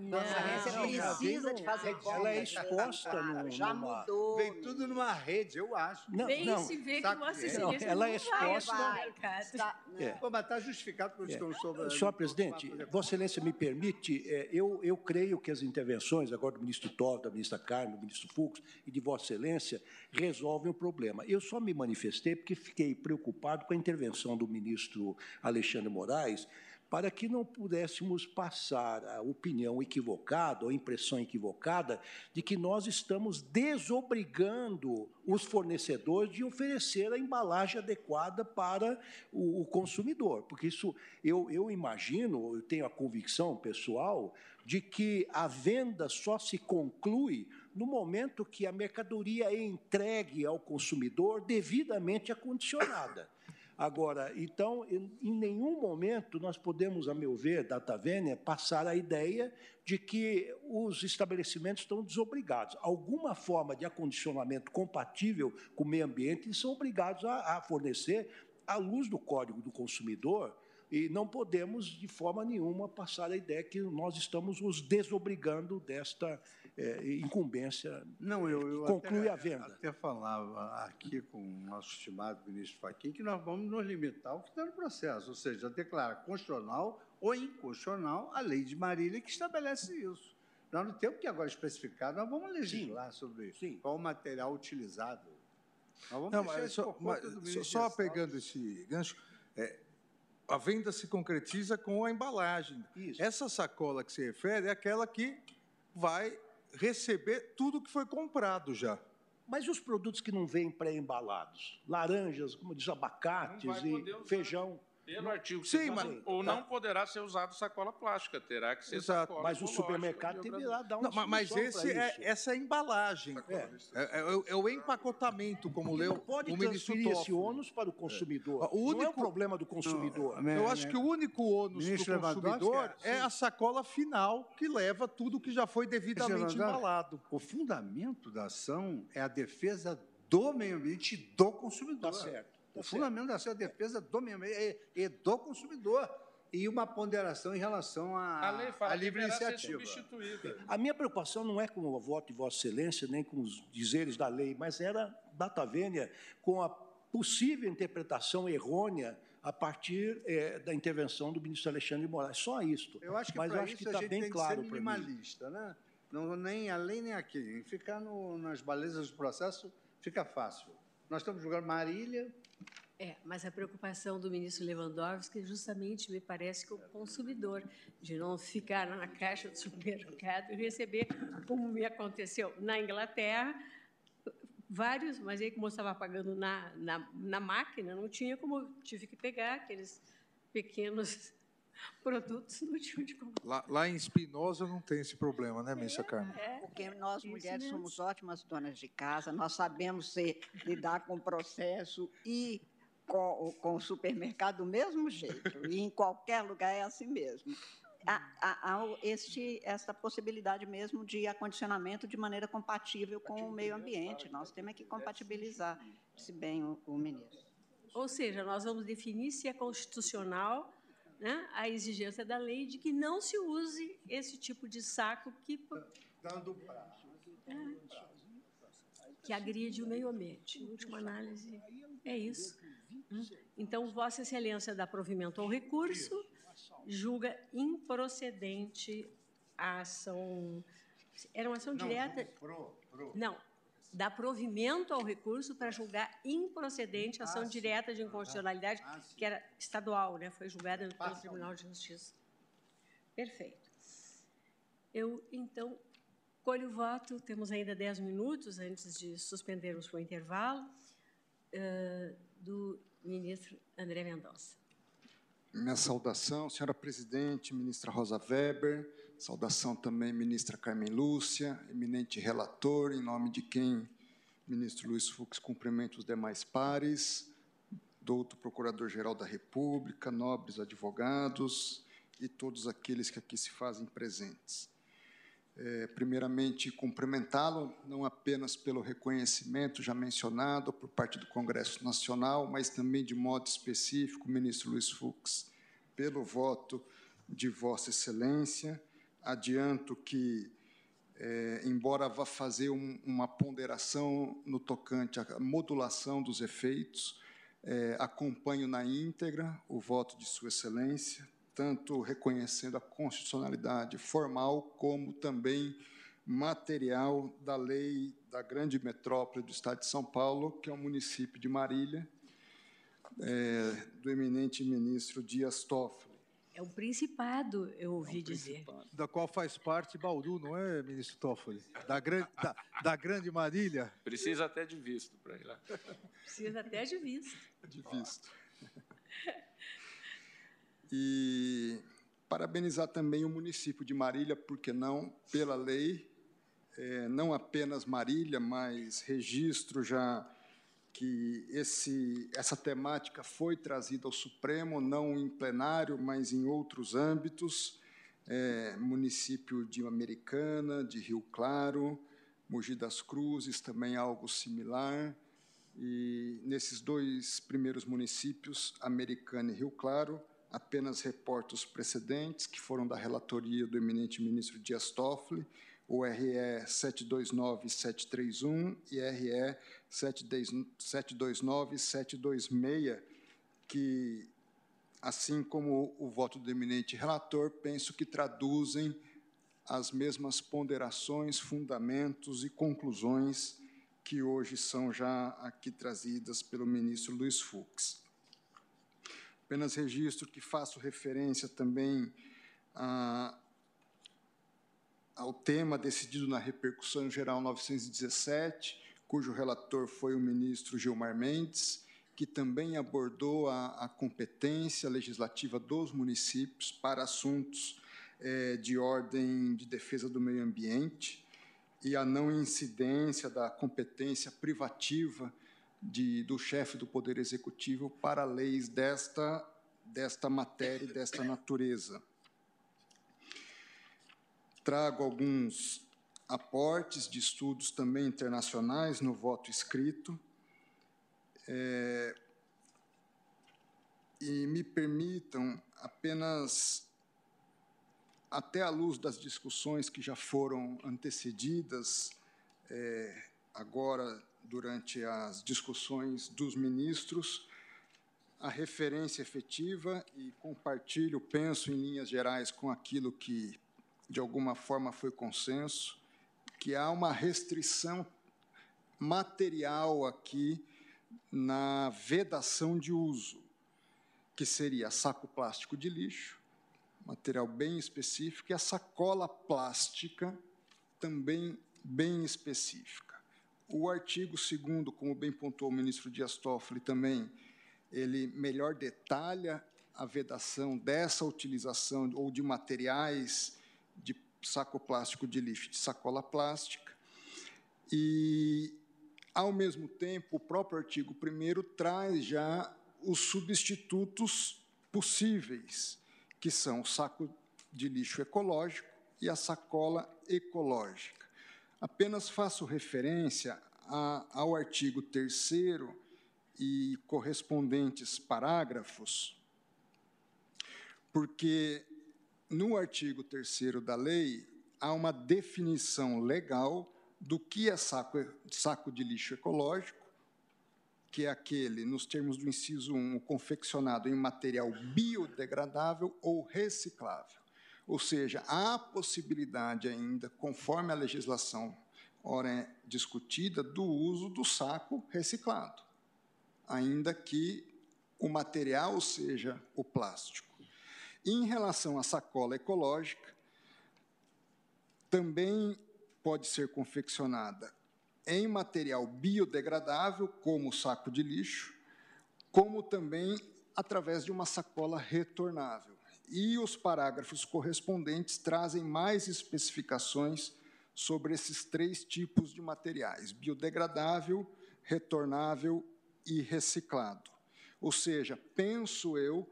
não, você precisa de fazer Ela é exposta no, Já numa, mudou. Vem tudo numa rede, eu acho. Não, Vem não, se vê que Vossa Excelência ela é exposta. Vai, tá, é. Pô, mas está justificado porque é. estão sobre. Senhor presidente, Vossa Excelência me permite, é, eu, eu creio que as intervenções agora do ministro Tov, da ministra Carmen, do ministro Fux e de Vossa Excelência resolvem o problema. Eu só me manifestei porque fiquei preocupado com a intervenção do ministro Alexandre Moraes para que não pudéssemos passar a opinião equivocada ou impressão equivocada de que nós estamos desobrigando os fornecedores de oferecer a embalagem adequada para o, o consumidor, porque isso eu, eu imagino, eu tenho a convicção pessoal de que a venda só se conclui no momento que a mercadoria é entregue ao consumidor devidamente acondicionada. Agora, então, em nenhum momento nós podemos, a meu ver, Data Vênia, passar a ideia de que os estabelecimentos estão desobrigados. Alguma forma de acondicionamento compatível com o meio ambiente eles são obrigados a, a fornecer, à luz do Código do Consumidor, e não podemos, de forma nenhuma, passar a ideia que nós estamos os desobrigando desta é, incumbência. Não, eu, eu conclui até, a venda. até falava aqui com o nosso estimado ministro Fachin que nós vamos nos limitar ao que está no processo, ou seja, declarar constitucional ou inconstitucional a lei de Marília que estabelece isso. Nós não temos que agora especificar, nós vamos legislar Sim. sobre Sim. qual o material utilizado. Nós vamos não, mas só, mas, só, só pegando esse gancho, é, a venda se concretiza com a embalagem. Isso. Essa sacola que se refere é aquela que vai receber tudo que foi comprado já. Mas os produtos que não vêm pré-embalados? Laranjas, como diz, abacates e feijão. Pelo artigo Sim, mas, ou tá. não poderá ser usado sacola plástica, terá que ser Exato. sacola Mas o supermercado deverá dar um não, Mas esse é, essa é a embalagem. É. É, é, é, o empacotamento, como leu pode o ministro Toffoli. esse ônus para o consumidor. O único... Não é o problema do consumidor. Não, Eu acho que o único ônus para o consumidor é a sacola final que leva tudo que já foi devidamente embalado. O fundamento da ação é a defesa do meio ambiente do consumidor. Tá certo. O fundamento da sua defesa do ambiente e do consumidor e uma ponderação em relação à, à livre iniciativa. A minha preocupação não é com o voto de Vossa Excelência, nem com os dizeres da lei, mas era, data vênia, com a possível interpretação errônea a partir é, da intervenção do ministro Alexandre de Moraes. Só isto. Eu acho que mas eu acho que está bem claro ser minimalista, né? Não, nem além nem aqui. Ficar no, nas balezas do processo fica fácil. Nós estamos julgando Marília, é, mas a preocupação do ministro Lewandowski justamente me parece que o consumidor, de não ficar na caixa do supermercado e receber, como me aconteceu na Inglaterra, vários, mas aí como eu estava pagando na, na, na máquina, não tinha como, tive que pegar aqueles pequenos <laughs> produtos no tio de compra. Lá, lá, em Espinosa não tem esse problema, né, Missa é, Carmen? É, Porque nós, mulheres, somos ótimas donas de casa, nós sabemos ser, lidar com o processo e com, com o supermercado do mesmo jeito, e em qualquer lugar é assim mesmo. Há, há, há este, essa possibilidade mesmo de acondicionamento de maneira compatível com o meio ambiente. Nós temos que compatibilizar, se bem o, o ministro. Ou seja, nós vamos definir se é constitucional né, a exigência da lei de que não se use esse tipo de saco que. Dando prazo. É, que agride o meio ambiente. Em última análise, é isso. Então, Vossa Excelência dá provimento ao recurso, julga improcedente a ação. Era uma ação não, direta. Pro, pro. Não, dá provimento ao recurso para julgar improcedente a ação ah, direta de inconstitucionalidade, ah, que era estadual, né? foi julgada pelo Tribunal de Justiça. Perfeito. Eu, então, colho o voto, temos ainda dez minutos antes de suspendermos o intervalo, uh, do ministro André Mendonça. Minha saudação, senhora presidente, ministra Rosa Weber, saudação também ministra Carmen Lúcia, eminente relator, em nome de quem ministro Luiz Fux cumprimento os demais pares, doutor procurador-geral da República, nobres advogados e todos aqueles que aqui se fazem presentes é, primeiramente, cumprimentá-lo, não apenas pelo reconhecimento já mencionado por parte do Congresso Nacional, mas também, de modo específico, ministro Luiz Fux, pelo voto de Vossa Excelência. Adianto que, é, embora vá fazer um, uma ponderação no tocante à modulação dos efeitos, é, acompanho na íntegra o voto de Sua Excelência, tanto reconhecendo a constitucionalidade formal, como também material da lei da grande metrópole do Estado de São Paulo, que é o município de Marília, é, do eminente ministro Dias Toffoli. É um principado, eu ouvi É um dizer. Da qual faz parte Bauru, não é, ministro Toffoli? Da grande, da, da grande Marília? Precisa até de visto para ir lá. Precisa até de visto. de visto. <laughs> E parabenizar também o município de Marília, porque não, pela lei, eh, não apenas Marília, mas registro já que esse, essa temática foi trazida ao Supremo, não em plenário, mas em outros âmbitos, eh, município de Americana, de Rio Claro, Mogi das Cruzes, também algo similar, e nesses dois primeiros municípios, Americana e Rio Claro, apenas reporto os precedentes, que foram da relatoria do eminente ministro Dias Toffoli, o RE 729-731 e RE 729-726, que, assim como o voto do eminente relator, penso que traduzem as mesmas ponderações, fundamentos e conclusões que hoje são já aqui trazidas pelo ministro Luiz Fux. Apenas registro que faço referência também a, ao tema decidido na repercussão geral 917, cujo relator foi o ministro Gilmar Mendes, que também abordou a, a competência legislativa dos municípios para assuntos eh, de ordem de defesa do meio ambiente e a não incidência da competência privativa de, do chefe do Poder Executivo para leis desta, desta matéria desta natureza. Trago alguns aportes de estudos também internacionais no voto escrito. É, e me permitam apenas, até à luz das discussões que já foram antecedidas, é, agora durante as discussões dos ministros, a referência efetiva e compartilho, penso em linhas gerais com aquilo que de alguma forma foi consenso, que há uma restrição material aqui na vedação de uso, que seria saco plástico de lixo, material bem específico, e a sacola plástica, também bem específica. O artigo 2 como bem pontuou o ministro Dias Toffoli também, ele melhor detalha a vedação dessa utilização ou de materiais de saco plástico de lixo, de sacola plástica. E, ao mesmo tempo, o próprio artigo 1 traz já os substitutos possíveis, que são o saco de lixo ecológico e a sacola ecológica. Apenas faço referência a, ao artigo 3 e correspondentes parágrafos, porque no artigo 3 da lei há uma definição legal do que é saco, saco de lixo ecológico, que é aquele, nos termos do inciso 1, confeccionado em material biodegradável ou reciclável. Ou seja, há possibilidade ainda, conforme a legislação ora é discutida, do uso do saco reciclado, ainda que o material seja o plástico. Em relação à sacola ecológica, também pode ser confeccionada em material biodegradável, como o saco de lixo, como também através de uma sacola retornável. E os parágrafos correspondentes trazem mais especificações sobre esses três tipos de materiais: biodegradável, retornável e reciclado. Ou seja, penso eu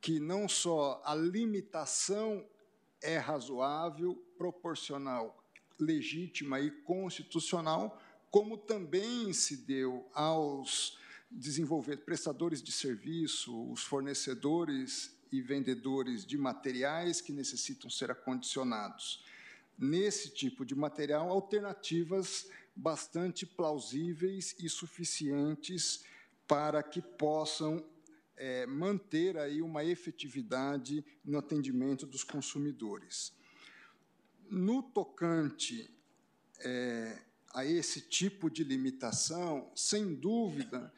que não só a limitação é razoável, proporcional, legítima e constitucional, como também se deu aos desenvolver prestadores de serviço, os fornecedores e vendedores de materiais que necessitam ser acondicionados. Nesse tipo de material, alternativas bastante plausíveis e suficientes para que possam é, manter aí uma efetividade no atendimento dos consumidores. No tocante é, a esse tipo de limitação, sem dúvida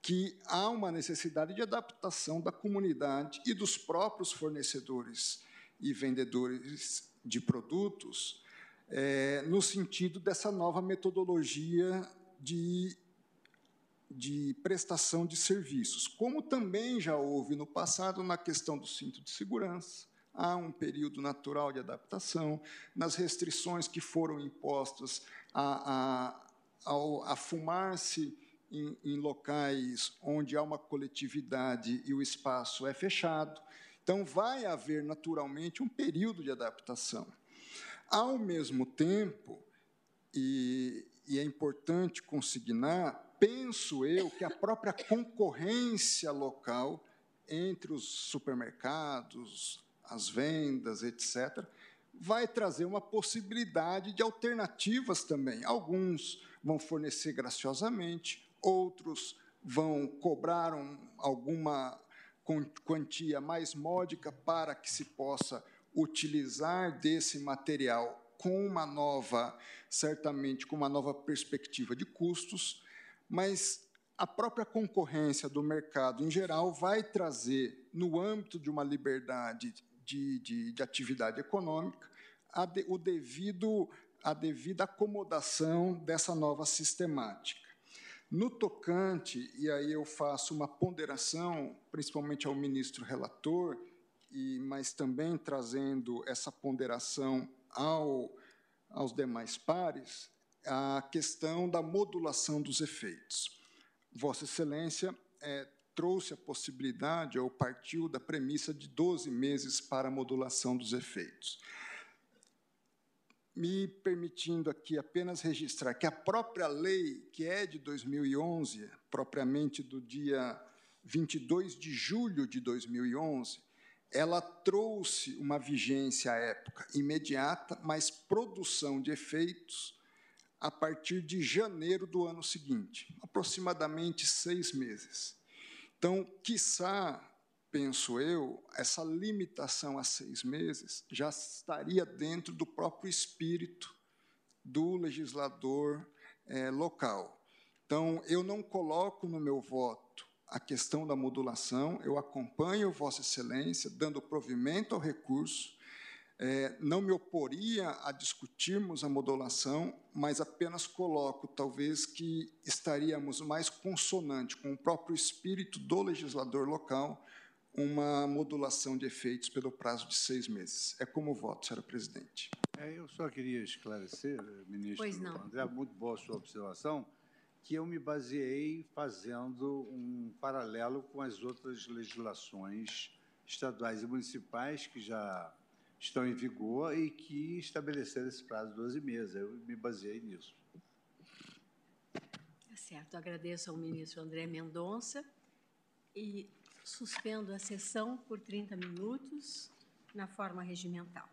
que há uma necessidade de adaptação da comunidade e dos próprios fornecedores e vendedores de produtos, é, no sentido dessa nova metodologia de, de prestação de serviços, como também já houve no passado na questão do cinto de segurança, há um período natural de adaptação, nas restrições que foram impostas a, a, a fumar-se em, em locais onde há uma coletividade e o espaço é fechado. Então, vai haver naturalmente um período de adaptação. Ao mesmo tempo, e, e, é importante consignar, penso eu que a própria concorrência local entre os supermercados, as vendas, etc., vai trazer uma possibilidade de alternativas também. Alguns vão fornecer graciosamente, outros vão cobrar um, alguma quantia mais módica para que se possa utilizar desse material com uma nova, certamente com uma nova perspectiva de custos, mas a própria concorrência do mercado em geral vai trazer, no âmbito de uma liberdade de, de, de atividade econômica, a, de, o devido, a devida acomodação dessa nova sistemática. No tocante, e aí eu faço uma ponderação, principalmente ao ministro relator, e, mas também trazendo essa ponderação ao, aos demais pares, a questão da modulação dos efeitos. Vossa Excelência é, trouxe a possibilidade, ou partiu da premissa de 12 meses para a modulação dos efeitos me permitindo aqui apenas registrar que a própria lei, que é de 2011, propriamente do dia 22 de julho de 2011, ela trouxe uma vigência à época imediata, mas produção de efeitos a partir de janeiro do ano seguinte, aproximadamente seis meses. Então, quiçá penso eu, essa limitação a seis meses já estaria dentro do próprio espírito do legislador é, local. Então, eu não coloco no meu voto a questão da modulação, eu acompanho Vossa Excelência, dando provimento ao recurso, é, não me oporia a discutirmos a modulação, mas apenas coloco, talvez, que estaríamos mais consonante com o próprio espírito do legislador local uma modulação de efeitos pelo prazo de seis meses. É como voto, senhora presidente. É, eu só queria esclarecer, ministro André, muito boa a sua observação, que eu me baseei fazendo um paralelo com as outras legislações estaduais e municipais que já estão em vigor e que estabeleceram esse prazo de 12 meses. Eu me baseei nisso. Tá certo. Agradeço ao ministro André Mendonça. E Suspendo a sessão por 30 minutos, na forma regimental.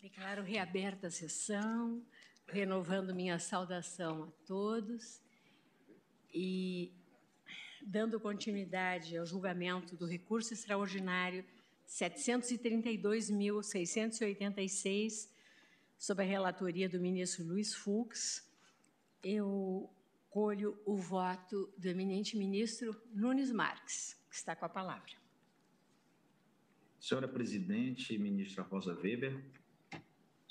Declaro reaberta a sessão, renovando minha saudação a todos e dando continuidade ao julgamento do recurso extraordinário 732.686, sob a relatoria do ministro Luiz Fux, eu colho o voto do eminente ministro Nunes Marques, que está com a palavra. Senhora Presidente, ministra Rosa Weber,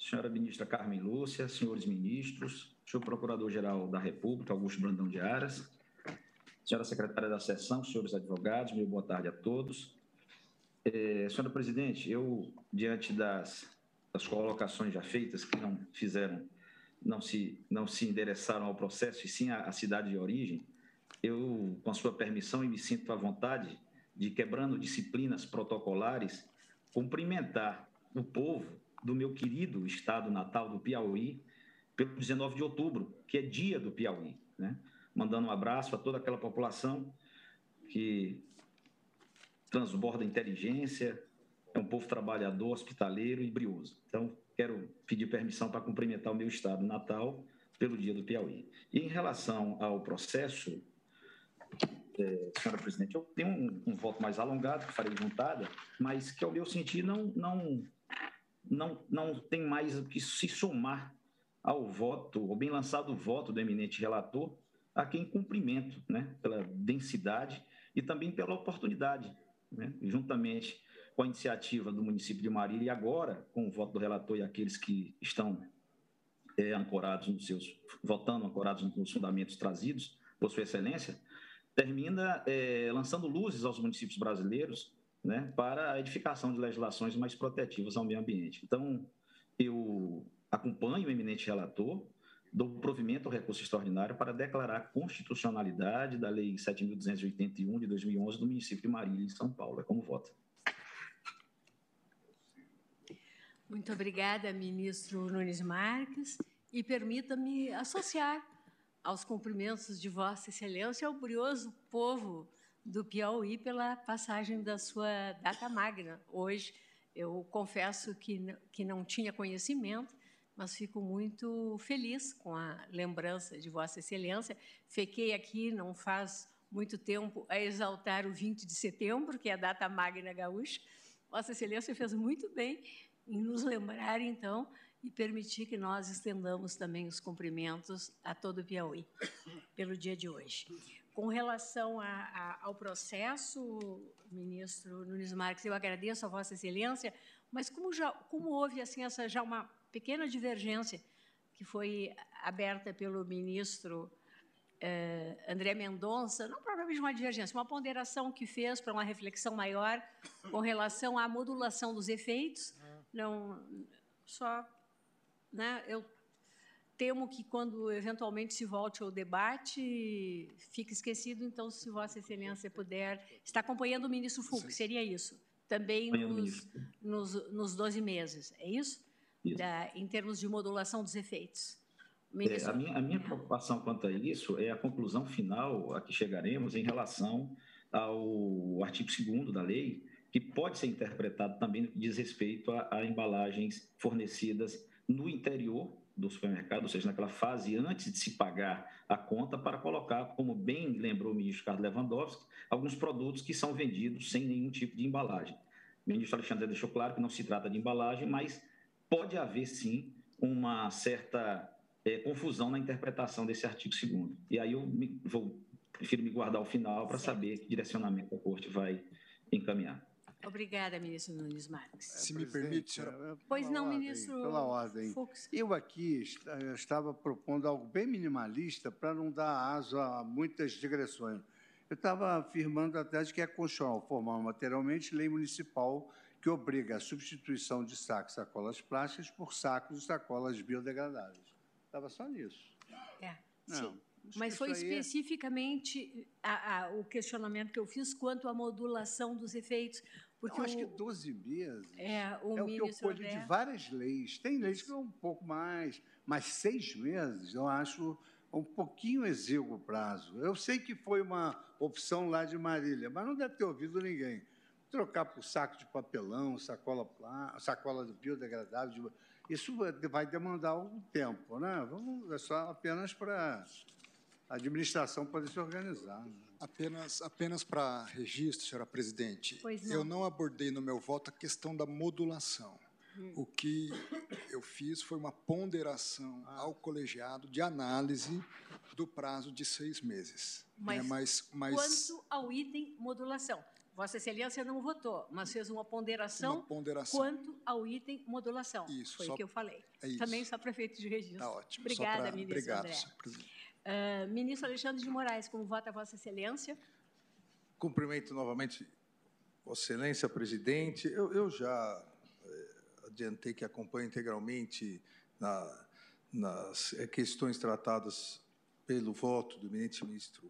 senhora ministra Carmen Lúcia, senhores ministros, senhor Procurador-Geral da República, Augusto Brandão de Aras, senhora Secretária da Sessão, senhores advogados, meu boa tarde a todos. É, senhora Presidente, eu, diante das, das colocações já feitas, que não fizeram, não se, não se endereçaram ao processo, e sim à, à cidade de origem, eu, com a sua permissão, me sinto à vontade de, quebrando disciplinas protocolares, cumprimentar o povo do meu querido estado natal do Piauí, pelo 19 de outubro, que é dia do Piauí, né? Mandando um abraço a toda aquela população que transborda inteligência, é um povo trabalhador, hospitaleiro e brioso. Então, quero pedir permissão para cumprimentar o meu estado natal pelo dia do Piauí. E em relação ao processo, é, senhora presidente, eu tenho um, um, voto mais alongado, que farei juntada, mas que, ao meu sentir, não, não, não, não tem mais o que se somar ao voto, ao bem lançado voto do eminente relator, a quem cumprimento, né, pela densidade e também pela oportunidade né, juntamente com a iniciativa do município de Marília e agora com o voto do relator e aqueles que estão é, ancorados nos seus, votando ancorados nos fundamentos trazidos por Sua Excelência, termina é, lançando luzes aos municípios brasileiros né, para a edificação de legislações mais protetivas ao meio ambiente. Então, eu acompanho o eminente relator, do provimento ao recurso extraordinário para declarar a constitucionalidade da Lei 7.281 de 2011 do município de Marília, em São Paulo. É como vota. Muito obrigada, ministro Nunes Marques, e permita-me associar aos cumprimentos de Vossa Excelência ao brioso povo do Piauí pela passagem da sua data magna. Hoje, eu confesso que, que não tinha conhecimento, mas fico muito feliz com a lembrança de Vossa Excelência. Fiquei aqui não faz muito tempo a exaltar o 20 de setembro, que é a data magna gaúcha. Vossa Excelência fez muito bem em nos lembrar, então, e permitir que nós estendamos também os cumprimentos a todo o Piauí pelo dia de hoje. Com relação a, a, ao processo, ministro Nunes Marques, eu agradeço a Vossa Excelência, mas como, já, como houve assim essa já uma pequena divergência que foi aberta pelo ministro eh, André Mendonça, não provavelmente uma divergência, uma ponderação que fez para uma reflexão maior com relação à modulação dos efeitos. Não, só, né, eu temo que quando eventualmente se volte ao debate fique esquecido. Então, se Vossa Excelência puder, está acompanhando o ministro Fux, seria isso? Também nos, nos, nos 12 meses, é isso? da, em termos de modulação dos efeitos. É, a, minha, a minha preocupação quanto a isso é a conclusão final a que chegaremos em relação ao artigo 2 da lei, que pode ser interpretado também no que diz respeito a, a, embalagens fornecidas no interior do supermercado, ou seja, naquela fase antes de se pagar a conta, para colocar, como bem lembrou o ministro Carlos Lewandowski, alguns produtos que são vendidos sem nenhum tipo de embalagem. O ministro Alexandre deixou claro que não se trata de embalagem, mas pode haver sim uma certa é, confusão na interpretação desse artigo 2 E aí eu me, vou, prefiro me guardar ao final para saber que direcionamento a corte vai encaminhar. Obrigada, ministro Nunes Marques. Se me permite, senhora. Pois não, ordem, ministro. Pela ordem. Fux. Eu aqui estava propondo algo bem minimalista para não dar aso a muitas digressões. Eu estava afirmando a tese que é constitucional formar materialmente lei municipal que obriga a substituição de sacos e sacolas plásticas por sacos e sacolas biodegradáveis. Estava só nisso. É, Não, sim. Mas foi é especificamente a, a, o questionamento que eu fiz quanto à modulação dos efeitos. Porque eu acho que 12 meses é o, é o que eu colho de várias leis. Tem leis que são um pouco mais, mas seis meses eu acho um pouquinho exíguo o prazo. Eu sei que foi uma opção lá de Marília, mas não deve ter ouvido ninguém trocar por saco de papelão, sacola, sacola biodegradável. Isso vai demandar algum tempo, né? Vamos, é só apenas para a administração poder se organizar. Né? Apenas, apenas para registro, senhora presidente, não. eu não abordei no meu voto a questão da modulação. O que eu fiz foi uma ponderação ao colegiado de análise do prazo de seis meses. Mas É, mas, mas Quanto ao item modulação, Vossa Excelência não votou, mas fez uma ponderação, uma ponderação. quanto ao item modulação. Isso, Foi só- o que eu falei. é. Também sou prefeito de registro. Está ótimo. Só Obrigada, pra- ministro Obrigado, André. senhora presidente. Ah, ministro Alexandre de Moraes, como vota Vossa Excelência? Cumprimento novamente Vossa Excelência, presidente. Eu, eu já eh, adiantei que acompanho integralmente na- nas eh, questões tratadas pelo voto do eminente ministro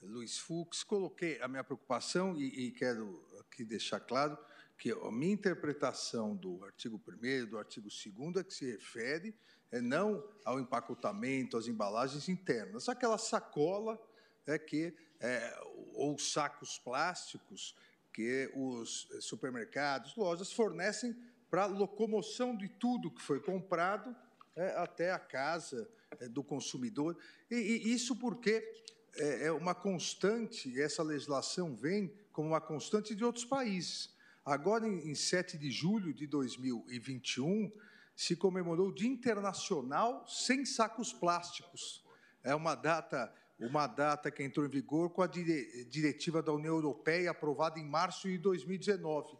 Luiz Fux. Coloquei a minha preocupação e, e quero aqui deixar claro que a minha interpretação do artigo 1 do artigo 2 é que se refere é, não ao empacotamento, às embalagens internas, aquela sacola é que é, ou sacos plásticos que os supermercados, lojas fornecem para locomoção de tudo que foi comprado é, até a casa é, do consumidor. E, e isso porque é, é uma constante, essa legislação vem como uma constante de outros países. Agora, em, em 7 de julho de 2021, se comemorou o Dia Internacional Sem Sacos Plásticos. É uma data, uma data que entrou em vigor com a dire- diretiva da União Europeia aprovada em março de 2019.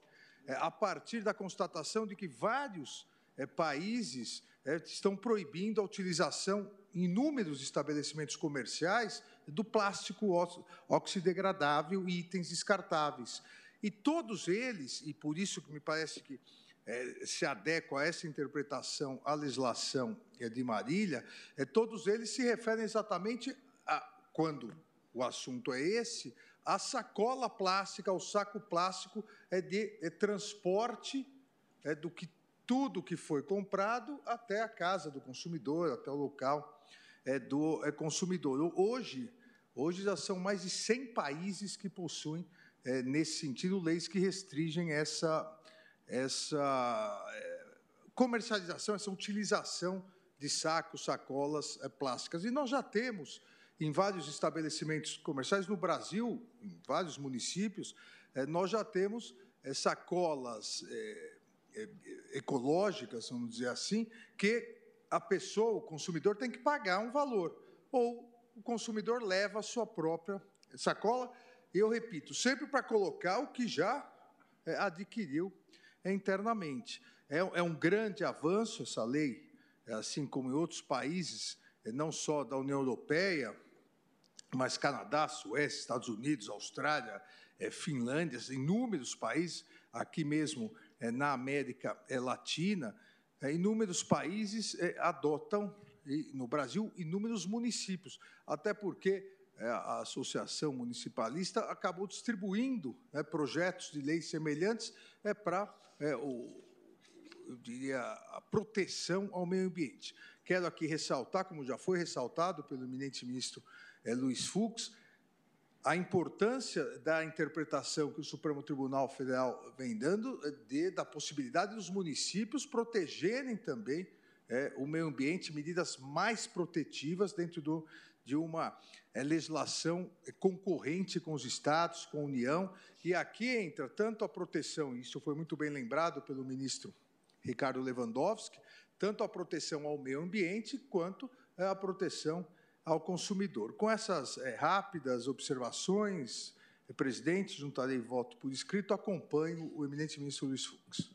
É, a partir da constatação de que vários é, países é, estão proibindo a utilização em inúmeros estabelecimentos comerciais do plástico ox- oxidegradável e itens descartáveis. E todos eles, e por isso que me parece que eh, se adequa a essa interpretação à legislação eh, de Marília, eh, todos eles se referem exatamente a, quando o assunto é esse, a sacola plástica, ao saco plástico é de eh, transporte é, do que tudo que foi comprado até a casa do consumidor, até o local é, do é, consumidor. Hoje, hoje já são mais de 100 países que possuem, é, nesse sentido, leis que restringem essa, essa é, comercialização, essa utilização de sacos, sacolas é, plásticas. E nós já temos, em vários estabelecimentos comerciais, no Brasil, em vários municípios, é, nós já temos sacolas ecológicas, vamos dizer assim, que a pessoa, o consumidor, tem que pagar um valor. Ou o consumidor leva a sua própria sacola, eu repito, sempre para colocar o que já adquiriu internamente. É, é um grande avanço essa lei, é, assim como em outros países, é, não só da União Europeia, mas Canadá, Suécia, Estados Unidos, Austrália, é, Finlândia, inúmeros países, aqui mesmo é, na América é, Latina, é, inúmeros países é, adotam, e, no Brasil, inúmeros municípios, até porque é, a Associação Municipalista acabou distribuindo né, projetos de leis semelhantes é, para é, o, eu diria, a proteção ao meio ambiente. Quero aqui ressaltar, como já foi ressaltado pelo eminente ministro é, Luiz Fux, a importância da interpretação que o Supremo Tribunal Federal vem dando é, de, da possibilidade dos municípios protegerem também é, o meio ambiente, medidas mais protetivas dentro do, de uma é, legislação concorrente com os estados, com a União. E aqui entra tanto a proteção, isso foi muito bem lembrado pelo ministro Ricardo Lewandowski, tanto a proteção ao meio ambiente quanto é, a proteção ao consumidor. Com essas é, rápidas observações, presidente, juntarei voto por escrito, acompanho o eminente ministro Luiz Fux.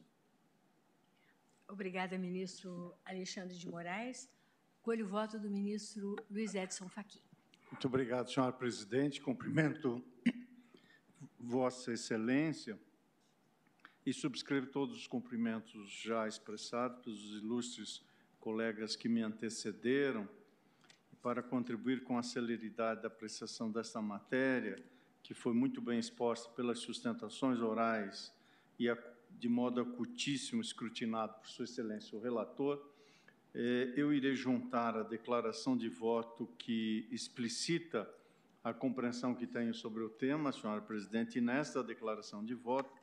Obrigada, ministro Alexandre de Moraes. Colho o voto do ministro Luiz Edson Fachin. Muito obrigado, senhora presidente. Cumprimento Vossa Excelência e subscrevo todos os cumprimentos já expressados pelos ilustres colegas que me antecederam para contribuir com a celeridade da apreciação desta matéria, que foi muito bem exposta pelas sustentações orais e a, de modo acutíssimo escrutinado por Sua Excelência o relator, eu irei juntar a declaração de voto que explicita a compreensão que tenho sobre o tema, senhora presidente, e nesta declaração de voto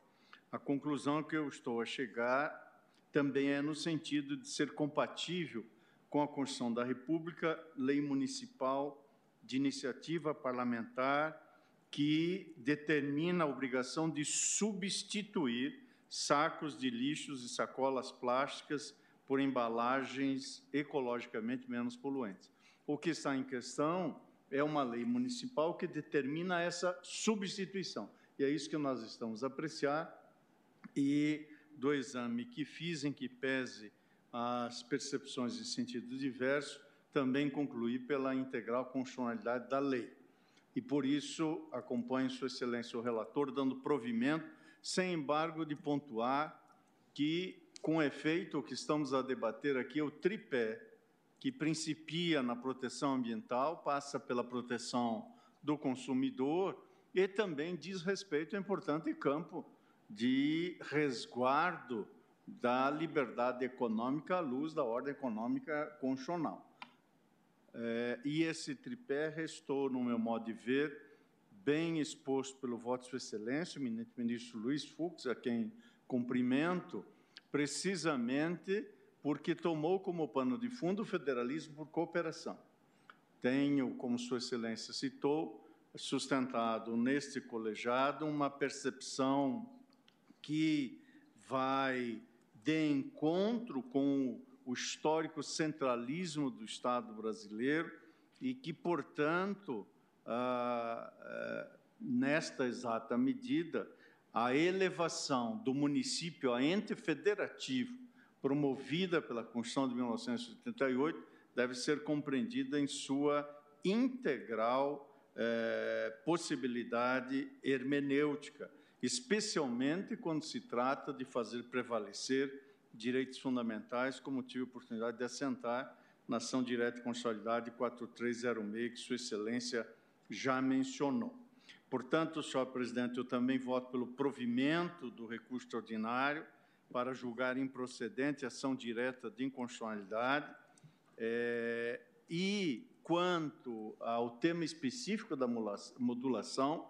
a conclusão que eu estou a chegar também é no sentido de ser compatível com a Constituição da República, lei municipal de iniciativa parlamentar que determina a obrigação de substituir sacos de lixos e sacolas plásticas por embalagens ecologicamente menos poluentes. O que está em questão é uma lei municipal que determina essa substituição. E é isso que nós estamos a apreciar. E do exame que fiz, em que pese as percepções em sentido diverso, também concluí pela integral constitucionalidade da lei. E por isso acompanho Sua Excelência o relator, dando provimento, sem embargo, de pontuar que, com efeito, o que estamos a debater aqui é o tripé que principia na proteção ambiental, passa pela proteção do consumidor e também diz respeito ao importante campo de resguardo da liberdade econômica à luz da ordem econômica constitucional. É, e esse tripé restou, no meu modo de ver, bem exposto pelo voto de Sua Excelência, o ministro Luiz Fux, a quem cumprimento, precisamente porque tomou como pano de fundo o federalismo por cooperação. Tenho, como Sua Excelência citou, sustentado neste colegiado uma percepção que vai de encontro com o histórico centralismo do Estado brasileiro e que, portanto, ah, ah, nesta exata medida, a elevação do município a ente federativo promovida pela Constituição de 1988 deve ser compreendida em sua integral eh, possibilidade hermenêutica, especialmente quando se trata de fazer prevalecer direitos fundamentais, como tive a oportunidade de assentar na ação direta e consolidada 4306, que Sua Excelência já mencionou. Portanto, senhor presidente, eu também voto pelo provimento do recurso extraordinário para julgar improcedente ação direta de inconstitucionalidade. É, e quanto ao tema específico da modulação,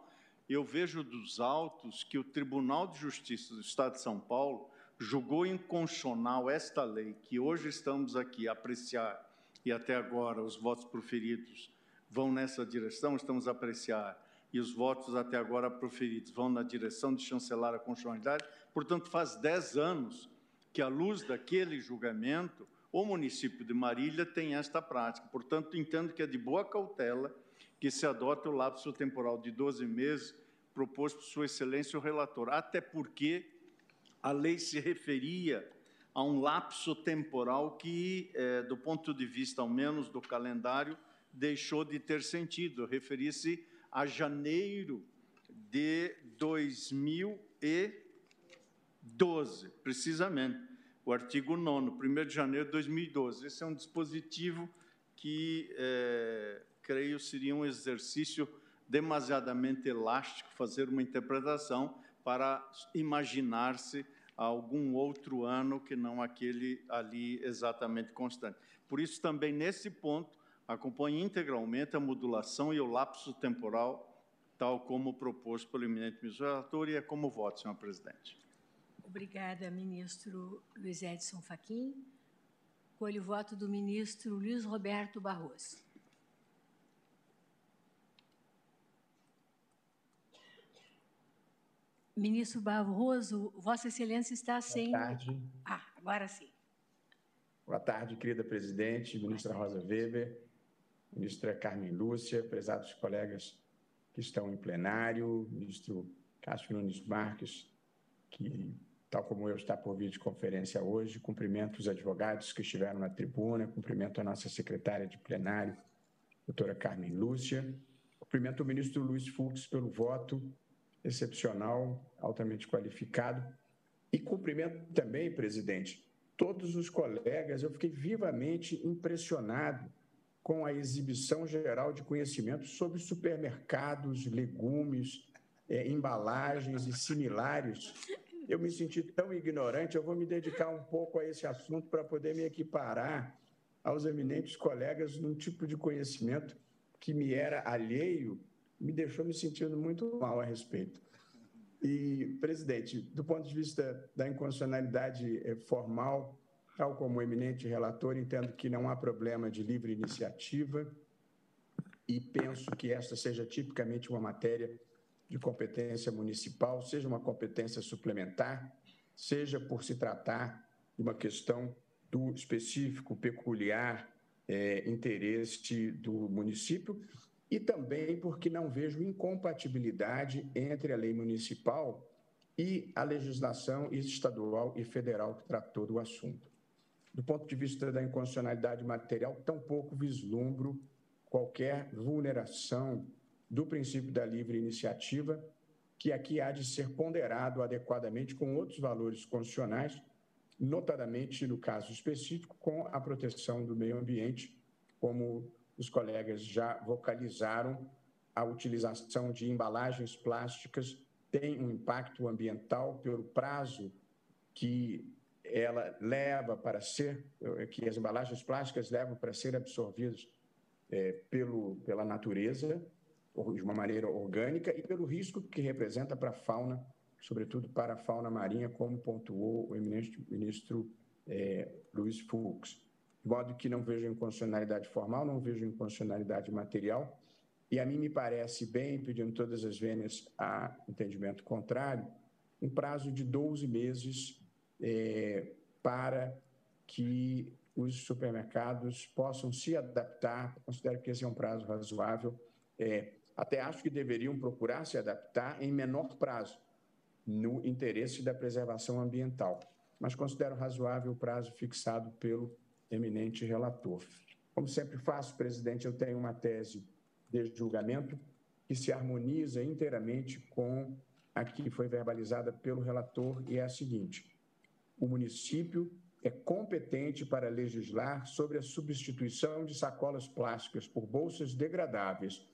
eu vejo dos autos que o Tribunal de Justiça do Estado de São Paulo julgou inconstitucional esta lei que hoje estamos aqui a apreciar e até agora os votos proferidos vão nessa direção, estamos a apreciar e os votos até agora proferidos vão na direção de chancelar a constitucionalidade. Portanto, faz dez anos que, à luz daquele julgamento, o município de Marília tem esta prática. Portanto, entendo que é de boa cautela que se adota o lapso temporal de 12 meses proposto por Sua Excelência o relator, até porque a lei se referia a um lapso temporal que, eh, do ponto de vista, ao menos, do calendário, deixou de ter sentido. Referia-se a janeiro de 2012, precisamente. O artigo 9, 1 de janeiro de 2012. Esse é um dispositivo que eh, creio, seria um exercício demasiadamente elástico fazer uma interpretação para imaginar-se algum outro ano que não aquele ali exatamente constante. Por isso, também nesse ponto, acompanhe integralmente a modulação e o lapso temporal, tal como proposto pelo eminente ministro relator, e é como voto, senhor presidente. Obrigada, ministro Luiz Edson Fachin. Colho o voto do ministro Luiz Roberto Barroso. Ministro Barroso, Vossa Excelência está sem. Boa tarde. Ah, agora sim. Boa tarde, querida presidente, ministra Rosa Weber, ministra Carmen Lúcia, prezados colegas que estão em plenário, ministro Cássio Nunes Marques, que, tal como eu, está por videoconferência hoje. Cumprimento os advogados que estiveram na tribuna, cumprimento a nossa secretária de plenário, doutora Carmen Lúcia. Cumprimento o ministro Luiz Fux pelo voto excepcional, altamente qualificado. E cumprimento também, presidente, todos os colegas. Eu fiquei vivamente impressionado com a exibição geral de conhecimento sobre supermercados, legumes, é, embalagens e similares. Eu me senti tão ignorante, eu vou me dedicar um pouco a esse assunto para poder me equiparar aos eminentes colegas num tipo de conhecimento que me era alheio me deixou me sentindo muito mal a respeito. E, presidente, do ponto de vista da inconstitucionalidade eh, formal, tal como o eminente relator, entendo que não há problema de livre iniciativa e penso que esta seja tipicamente uma matéria de competência municipal, seja uma competência suplementar, seja por se tratar de uma questão do específico, peculiar é, interesse do município e também porque não vejo incompatibilidade entre a lei municipal e a legislação estadual e federal que tratou do assunto. Do ponto de vista da inconstitucionalidade material, tampouco vislumbro qualquer vulneração do princípio da livre iniciativa, que aqui há de ser ponderado adequadamente com outros valores constitucionais, notadamente no caso específico com a proteção do meio ambiente, como os colegas já vocalizaram, a utilização de embalagens plásticas tem um impacto ambiental pelo prazo que ela leva para ser, que as embalagens plásticas levam para ser absorvidas é, pelo, pela natureza, de uma maneira orgânica, e pelo risco que representa para a fauna, sobretudo para a fauna marinha, como pontuou o eminente ministro é, Luiz Fux. De modo que não vejo inconstitucionalidade formal, não vejo inconstitucionalidade material, e a mim me parece bem, pedindo todas as vênias a entendimento contrário, um prazo de 12 meses é, para que os supermercados possam se adaptar. Considero que esse é um prazo razoável. É, até acho que deveriam procurar se adaptar em menor prazo, no interesse da preservação ambiental. Mas considero razoável o prazo fixado pelo eminente relator. Como sempre faço, presidente, eu tenho uma tese de julgamento que se harmoniza inteiramente com a que foi verbalizada pelo relator e é a seguinte: o município é competente para legislar sobre a substituição de sacolas plásticas por bolsas degradáveis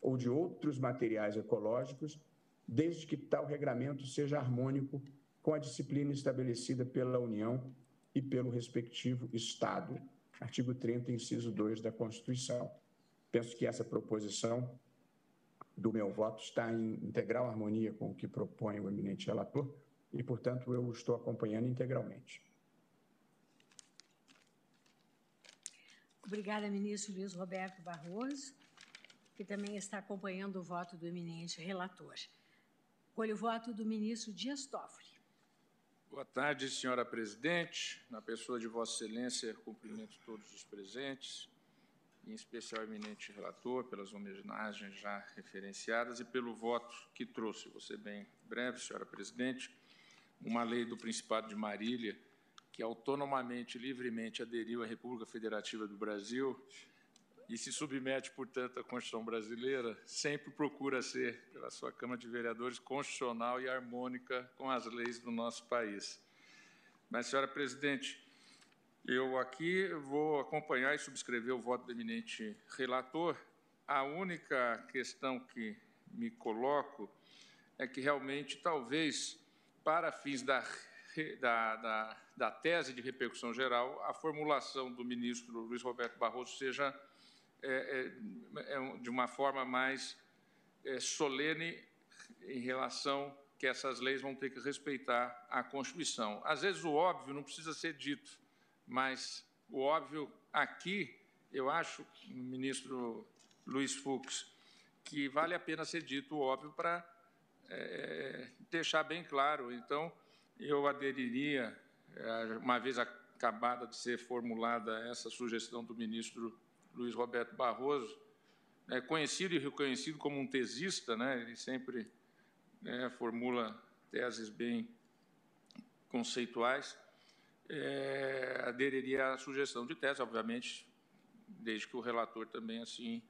ou de outros materiais ecológicos, desde que tal regramento seja harmônico com a disciplina estabelecida pela União e pelo respectivo Estado. Artigo 30, inciso 2 da Constituição. Penso que essa proposição do meu voto está em integral harmonia com o que propõe o eminente relator e, portanto, eu estou acompanhando integralmente. Obrigada, ministro Luiz Roberto Barroso, que também está acompanhando o voto do eminente relator. Colho o voto do ministro Dias Toffoli. Boa tarde, senhora presidente. Na pessoa de Vossa Excelência, cumprimento todos os presentes, em especial o eminente relator, pelas homenagens já referenciadas e pelo voto que trouxe. Vou ser bem breve, senhora presidente uma lei do Principado de Marília, que autonomamente, livremente aderiu à República Federativa do Brasil e se submete, portanto, à Constituição brasileira, sempre procura ser, pela sua Câmara de Vereadores, constitucional e harmônica com as leis do nosso país. Mas, senhora presidente, eu aqui vou acompanhar e subscrever o voto do eminente relator. A única questão que me coloco é que realmente talvez para fins da, da, da, da, tese de repercussão geral, a formulação do ministro Luiz Roberto Barroso seja é, é, é de uma forma mais é, solene em relação que essas leis vão ter que respeitar a Constituição. Às vezes o óbvio não precisa ser dito, mas o óbvio aqui, eu acho, ministro Luiz Fux, que vale a pena ser dito o óbvio para é, deixar bem claro. Então, eu aderiria, é, uma vez acabada de ser formulada essa sugestão do ministro Luiz Roberto Barroso, é, conhecido e reconhecido como um tesista, né, ele sempre é, formula teses bem conceituais, é, aderiria à sugestão de tese, obviamente, desde que o relator também assim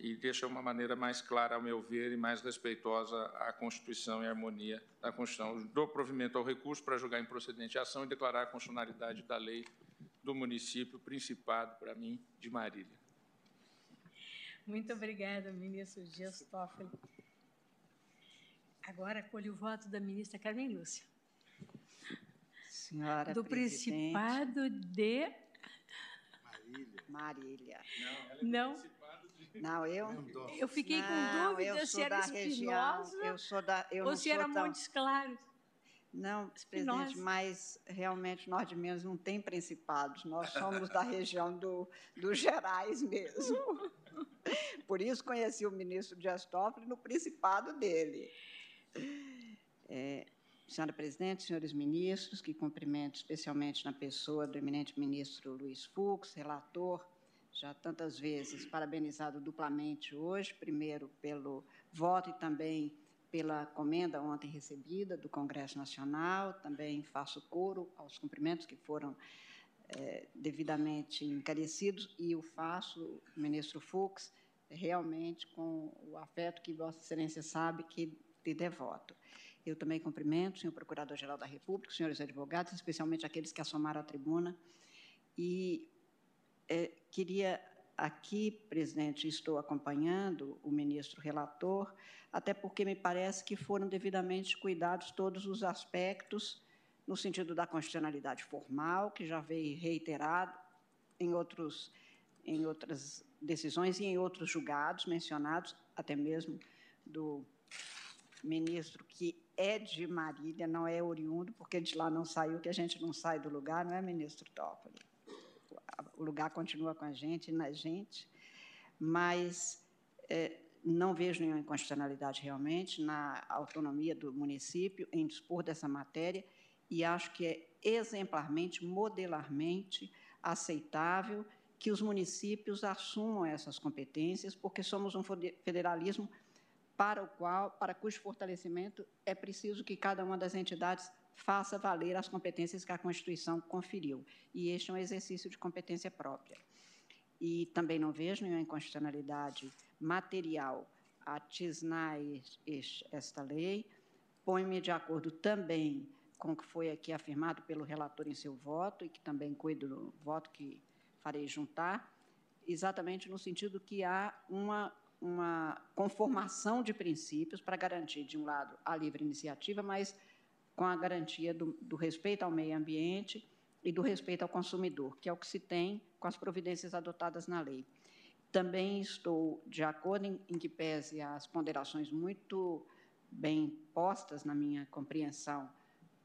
e deixa uma maneira mais clara, ao meu ver, e mais respeitosa à Constituição e à harmonia da Constituição. Dou provimento ao recurso para julgar improcedente a ação e declarar a constitucionalidade da lei do município Principado, para mim, de Marília. Muito obrigada, ministro Dias Toffoli. Agora colho o voto da ministra Carmen Lúcia. Senhora do presidente. Principado de Marília. Marília. Não, ela é Não. Não, eu. Eu fiquei com Não, eu dúvida se sou era da região. Espinosa Eu sou da. Eu ou não se sou era tão- Montes Claros. Não, presidente, mas realmente nós de Minas não tem principados, nós somos da região do, dos Gerais mesmo. <laughs> Por isso conheci o ministro Dias Toffoli no principado dele. É, senhora presidente, senhores ministros, que cumprimento especialmente na pessoa do eminente ministro Luiz Fux, relator, já tantas vezes parabenizado duplamente hoje, primeiro pelo voto e também pela comenda ontem recebida do Congresso Nacional, também faço coro aos cumprimentos que foram eh, devidamente encarecidos e o faço, ministro Fux, realmente com o afeto que Vossa Excelência sabe que lhe devoto. Eu também cumprimento o senhor Procurador-Geral da República, os senhores advogados, especialmente aqueles que assomaram à tribuna, e eh, queria aqui, presidente, estou acompanhando o ministro relator, até porque me parece que foram devidamente cuidados todos os aspectos no sentido da constitucionalidade formal, que já veio reiterado em outros em outras decisões e em outros julgados mencionados, até mesmo do ministro que é de Marília, não é oriundo, porque de lá não saiu, que a gente não sai do lugar, não é, ministro Toffoli? O lugar continua com a gente, na gente, mas eh, não vejo nenhuma inconstitucionalidade realmente na autonomia do município em dispor dessa matéria e acho que é exemplarmente, modelarmente aceitável que os municípios assumam essas competências, porque somos um federalismo para o qual, para cujo fortalecimento é preciso que cada uma das entidades faça valer as competências que a Constituição conferiu. E este é um exercício de competência própria. E também não vejo nenhuma inconstitucionalidade material a tisnar es- es- esta lei. Põe-me de acordo também com o que foi aqui afirmado pelo relator em seu voto, e que também cuido do voto que farei juntar, exatamente no sentido que há uma, uma conformação de princípios para garantir, de um lado, a livre iniciativa, mas com a garantia do, do respeito ao meio ambiente e do respeito ao consumidor, que é o que se tem com as providências adotadas na lei. Também estou de acordo em, em que pese as ponderações muito bem postas na minha compreensão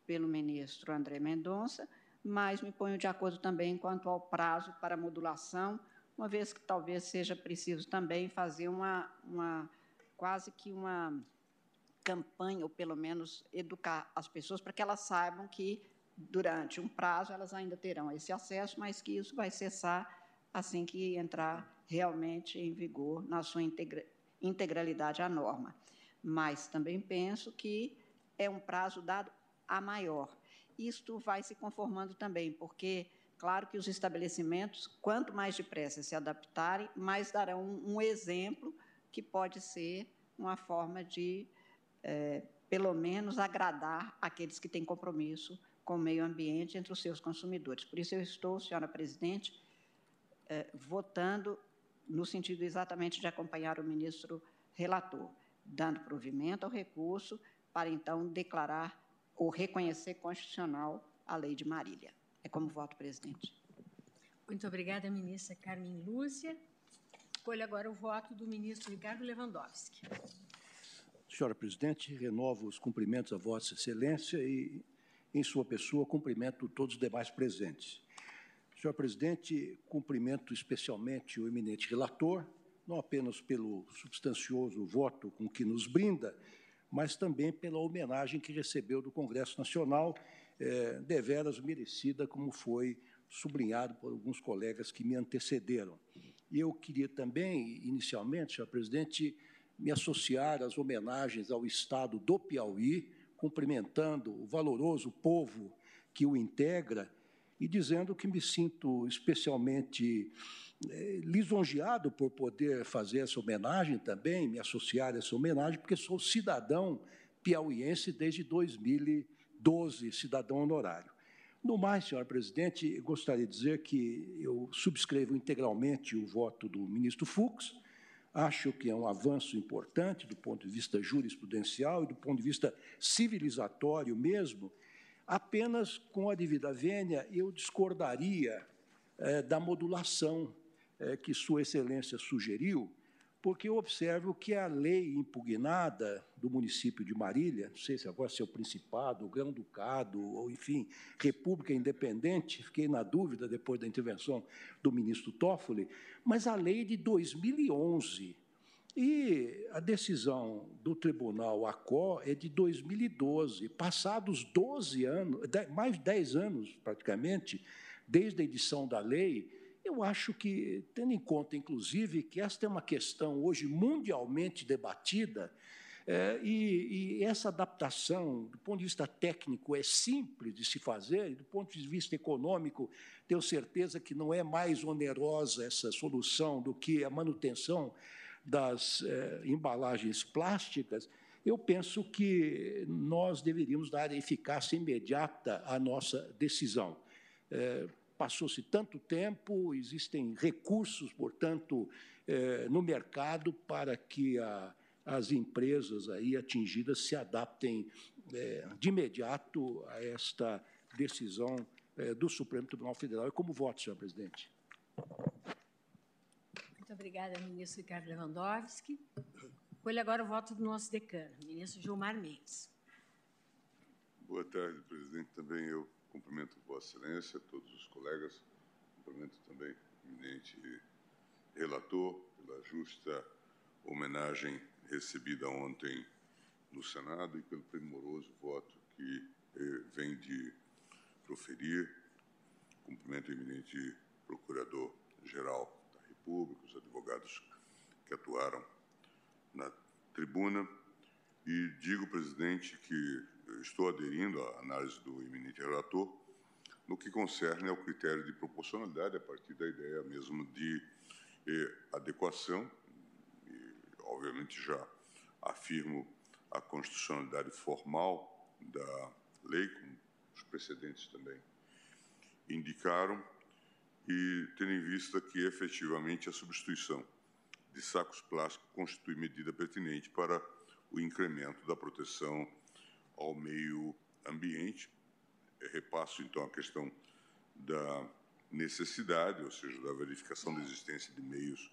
pelo ministro André Mendonça, mas me ponho de acordo também quanto ao prazo para modulação, uma vez que talvez seja preciso também fazer uma, uma quase que uma campanha, ou pelo menos educar as pessoas para que elas saibam que, durante um prazo, elas ainda terão esse acesso, mas que isso vai cessar assim que entrar realmente em vigor na sua integra integralidade a norma. Mas também penso que é um prazo dado a maior. Isto vai se conformando também, porque, claro que os estabelecimentos, quanto mais depressa se adaptarem, mais darão um, exemplo que pode ser uma forma de eh, pelo menos, agradar aqueles que têm compromisso com o meio ambiente entre os seus consumidores. Por isso, eu estou, senhora presidente, eh, votando no sentido exatamente de acompanhar o ministro relator, dando provimento ao recurso para, então, declarar ou reconhecer constitucional a lei de Marília. É como voto, presidente. Muito obrigada, ministra Carmen Lúcia. Escolho agora o voto do ministro Ricardo Lewandowski. Senhora presidente, renovo os cumprimentos a Vossa Excelência e, em sua pessoa, cumprimento todos os demais presentes. Senhor presidente, cumprimento especialmente o eminente relator, não apenas pelo substancioso voto com que nos brinda, mas também pela homenagem que recebeu do Congresso Nacional, eh, deveras merecida, como foi sublinhado por alguns colegas que me antecederam. E eu queria também, inicialmente, senhor presidente, me associar às homenagens ao Estado do Piauí, cumprimentando o valoroso povo que o integra e dizendo que me sinto especialmente eh, lisonjeado por poder fazer essa homenagem também, me associar a essa homenagem, porque sou cidadão piauiense desde 2012, cidadão honorário. No mais, senhora presidente, gostaria de dizer que eu subscrevo integralmente o voto do ministro Fux, acho que é um avanço importante do ponto de vista jurisprudencial e do ponto de vista civilizatório mesmo, apenas com a devida vênia eu discordaria eh, da modulação eh, que Sua Excelência sugeriu, porque eu observo que a lei impugnada do município de Marília, não sei se agora é o Principado, Grão-Ducado, ou, enfim, República Independente, fiquei na dúvida depois da intervenção do ministro Toffoli, mas a lei de 2011. E a decisão do Tribunal ACO é de 2012. Passados 12 anos, mais de 10 anos praticamente, desde a edição da lei, eu acho que, tendo em conta, inclusive, que esta é uma questão hoje mundialmente debatida, é, e, e, essa adaptação, do ponto de vista técnico, é simples de se fazer, e do ponto de vista econômico, tenho certeza que não é mais onerosa essa solução do que a manutenção das é, embalagens plásticas. Eu penso que nós deveríamos dar eficácia imediata à nossa decisão. É, Passou-se tanto tempo, existem recursos, portanto, eh, no mercado para que a, as empresas aí atingidas se adaptem eh, de imediato a esta decisão eh, do Supremo Tribunal Federal. E como voto, senhor presidente? Muito obrigada, ministro Ricardo Lewandowski. Colhe agora o voto do nosso decano, ministro Gilmar Mendes. Boa tarde, presidente. Também eu Cumprimento Vossa Excelência, todos os colegas, cumprimento também o eminente relator pela justa homenagem recebida ontem no Senado e pelo primoroso voto que eh, vem de proferir. Cumprimento o eminente Procurador-Geral da República, os advogados que atuaram na tribuna e digo, presidente, que estou aderindo à análise do eminente relator no que concerne ao critério de proporcionalidade, a partir da ideia mesmo de eh, adequação. E, obviamente, já afirmo a constitucionalidade formal da lei, como os precedentes também indicaram, e tendo em vista que, efetivamente, a substituição de sacos plásticos constitui medida pertinente para o incremento da proteção ao meio ambiente. Repasso, então, a questão da necessidade, ou seja, da verificação da existência de meios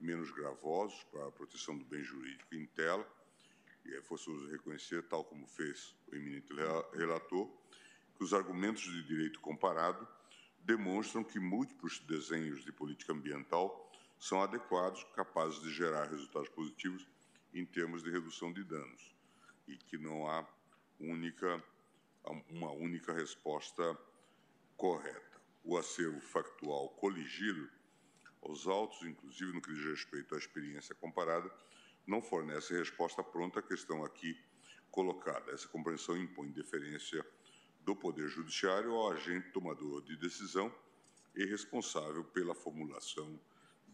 menos gravosos para a proteção do bem jurídico em tela, e é forçoso reconhecer, tal como fez o eminente relator, que os argumentos de direito comparado demonstram que múltiplos desenhos de política ambiental são adequados, capazes de gerar resultados positivos em termos de redução de danos, e que não há única, uma única resposta correta. O acervo factual coligido aos autos, inclusive no que diz respeito à experiência comparada, não fornece resposta pronta à questão aqui colocada. Essa compreensão impõe deferência do Poder Judiciário ao agente tomador de decisão e responsável pela formulação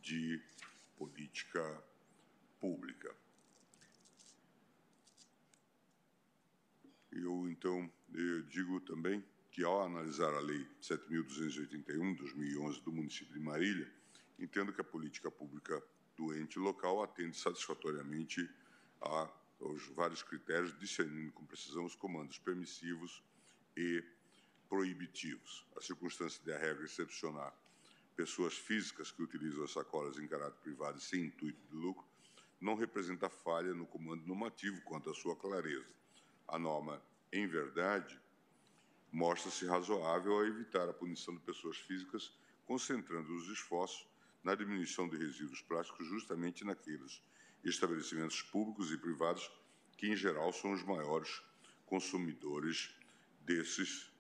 de política pública. Eu, então, eu digo também que, ao analisar a Lei 7.281, 2011, do município de Marília, entendo que a política pública do ente local atende satisfatoriamente a, aos vários critérios, discernindo com precisão os comandos permissivos e proibitivos. A circunstância de a regra excepcionar pessoas físicas que utilizam as sacolas em caráter privado e sem intuito de lucro não representa falha no comando normativo quanto à sua clareza a norma, em verdade, mostra-se razoável ao evitar a punição de pessoas físicas, concentrando os esforços na diminuição de resíduos plásticos justamente naqueles estabelecimentos públicos e privados que, em geral, são os maiores consumidores desses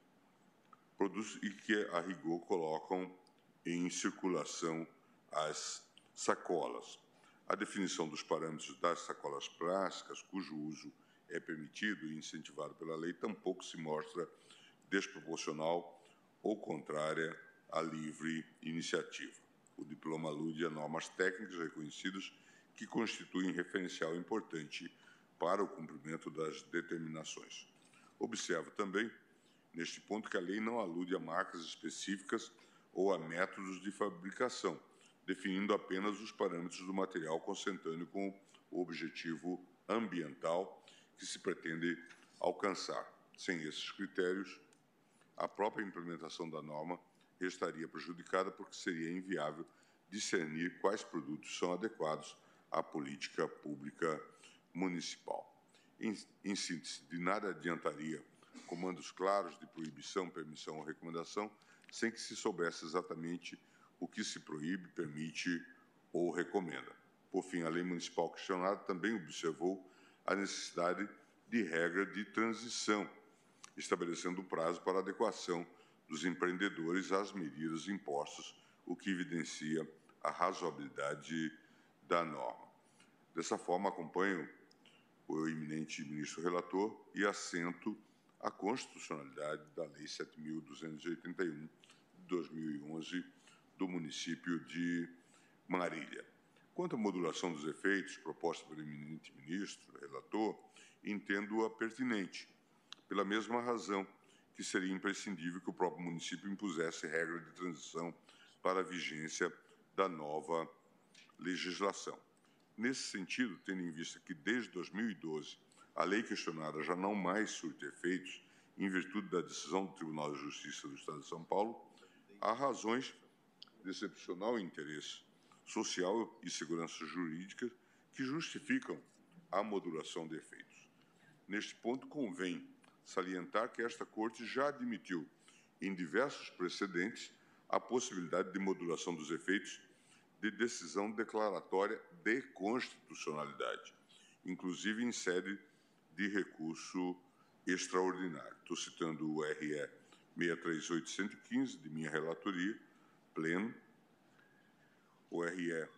produtos e que, a rigor, colocam em circulação as sacolas. A definição dos parâmetros das sacolas plásticas, cujo uso é permitido e incentivado pela lei tampouco se mostra desproporcional ou contrária à livre iniciativa. O diploma alude a normas técnicas reconhecidas que constituem referencial importante para o cumprimento das determinações. Observo também, neste ponto, que a lei não alude a marcas específicas ou a métodos de fabricação, definindo apenas os parâmetros do material concentrando com o objetivo ambiental que se pretende alcançar. Sem esses critérios, a própria implementação da norma estaria prejudicada porque seria inviável discernir quais produtos são adequados à política pública municipal. Em, em síntese, de nada adiantaria comandos claros de proibição, permissão ou recomendação, sem que se soubesse exatamente o que se proíbe, permite ou recomenda. Por fim, a lei municipal questionada também observou a necessidade de regra de transição, estabelecendo o prazo para adequação dos empreendedores às medidas impostas, o que evidencia a razoabilidade da norma. Dessa forma, acompanho o eminente ministro relator e assento a constitucionalidade da Lei 7.281 de 2011 do município de Marília. Quanto à modulação dos efeitos proposta pelo eminente ministro, relator, entendo-a pertinente, pela mesma razão que seria imprescindível que o próprio município impusesse regra de transição para a vigência da nova legislação. Nesse sentido, tendo em vista que desde 2012 a lei questionada já não mais surte efeitos em virtude da decisão do Tribunal de Justiça do Estado de São Paulo, há razões de excepcional interesse social e segurança jurídica que justificam a modulação de efeitos. Neste ponto, convém salientar que esta Corte já admitiu, em diversos precedentes, a possibilidade de modulação dos efeitos de decisão declaratória de constitucionalidade, inclusive em sede de recurso extraordinário. Estou citando o RE 63815, de minha relatoria, pleno, o RE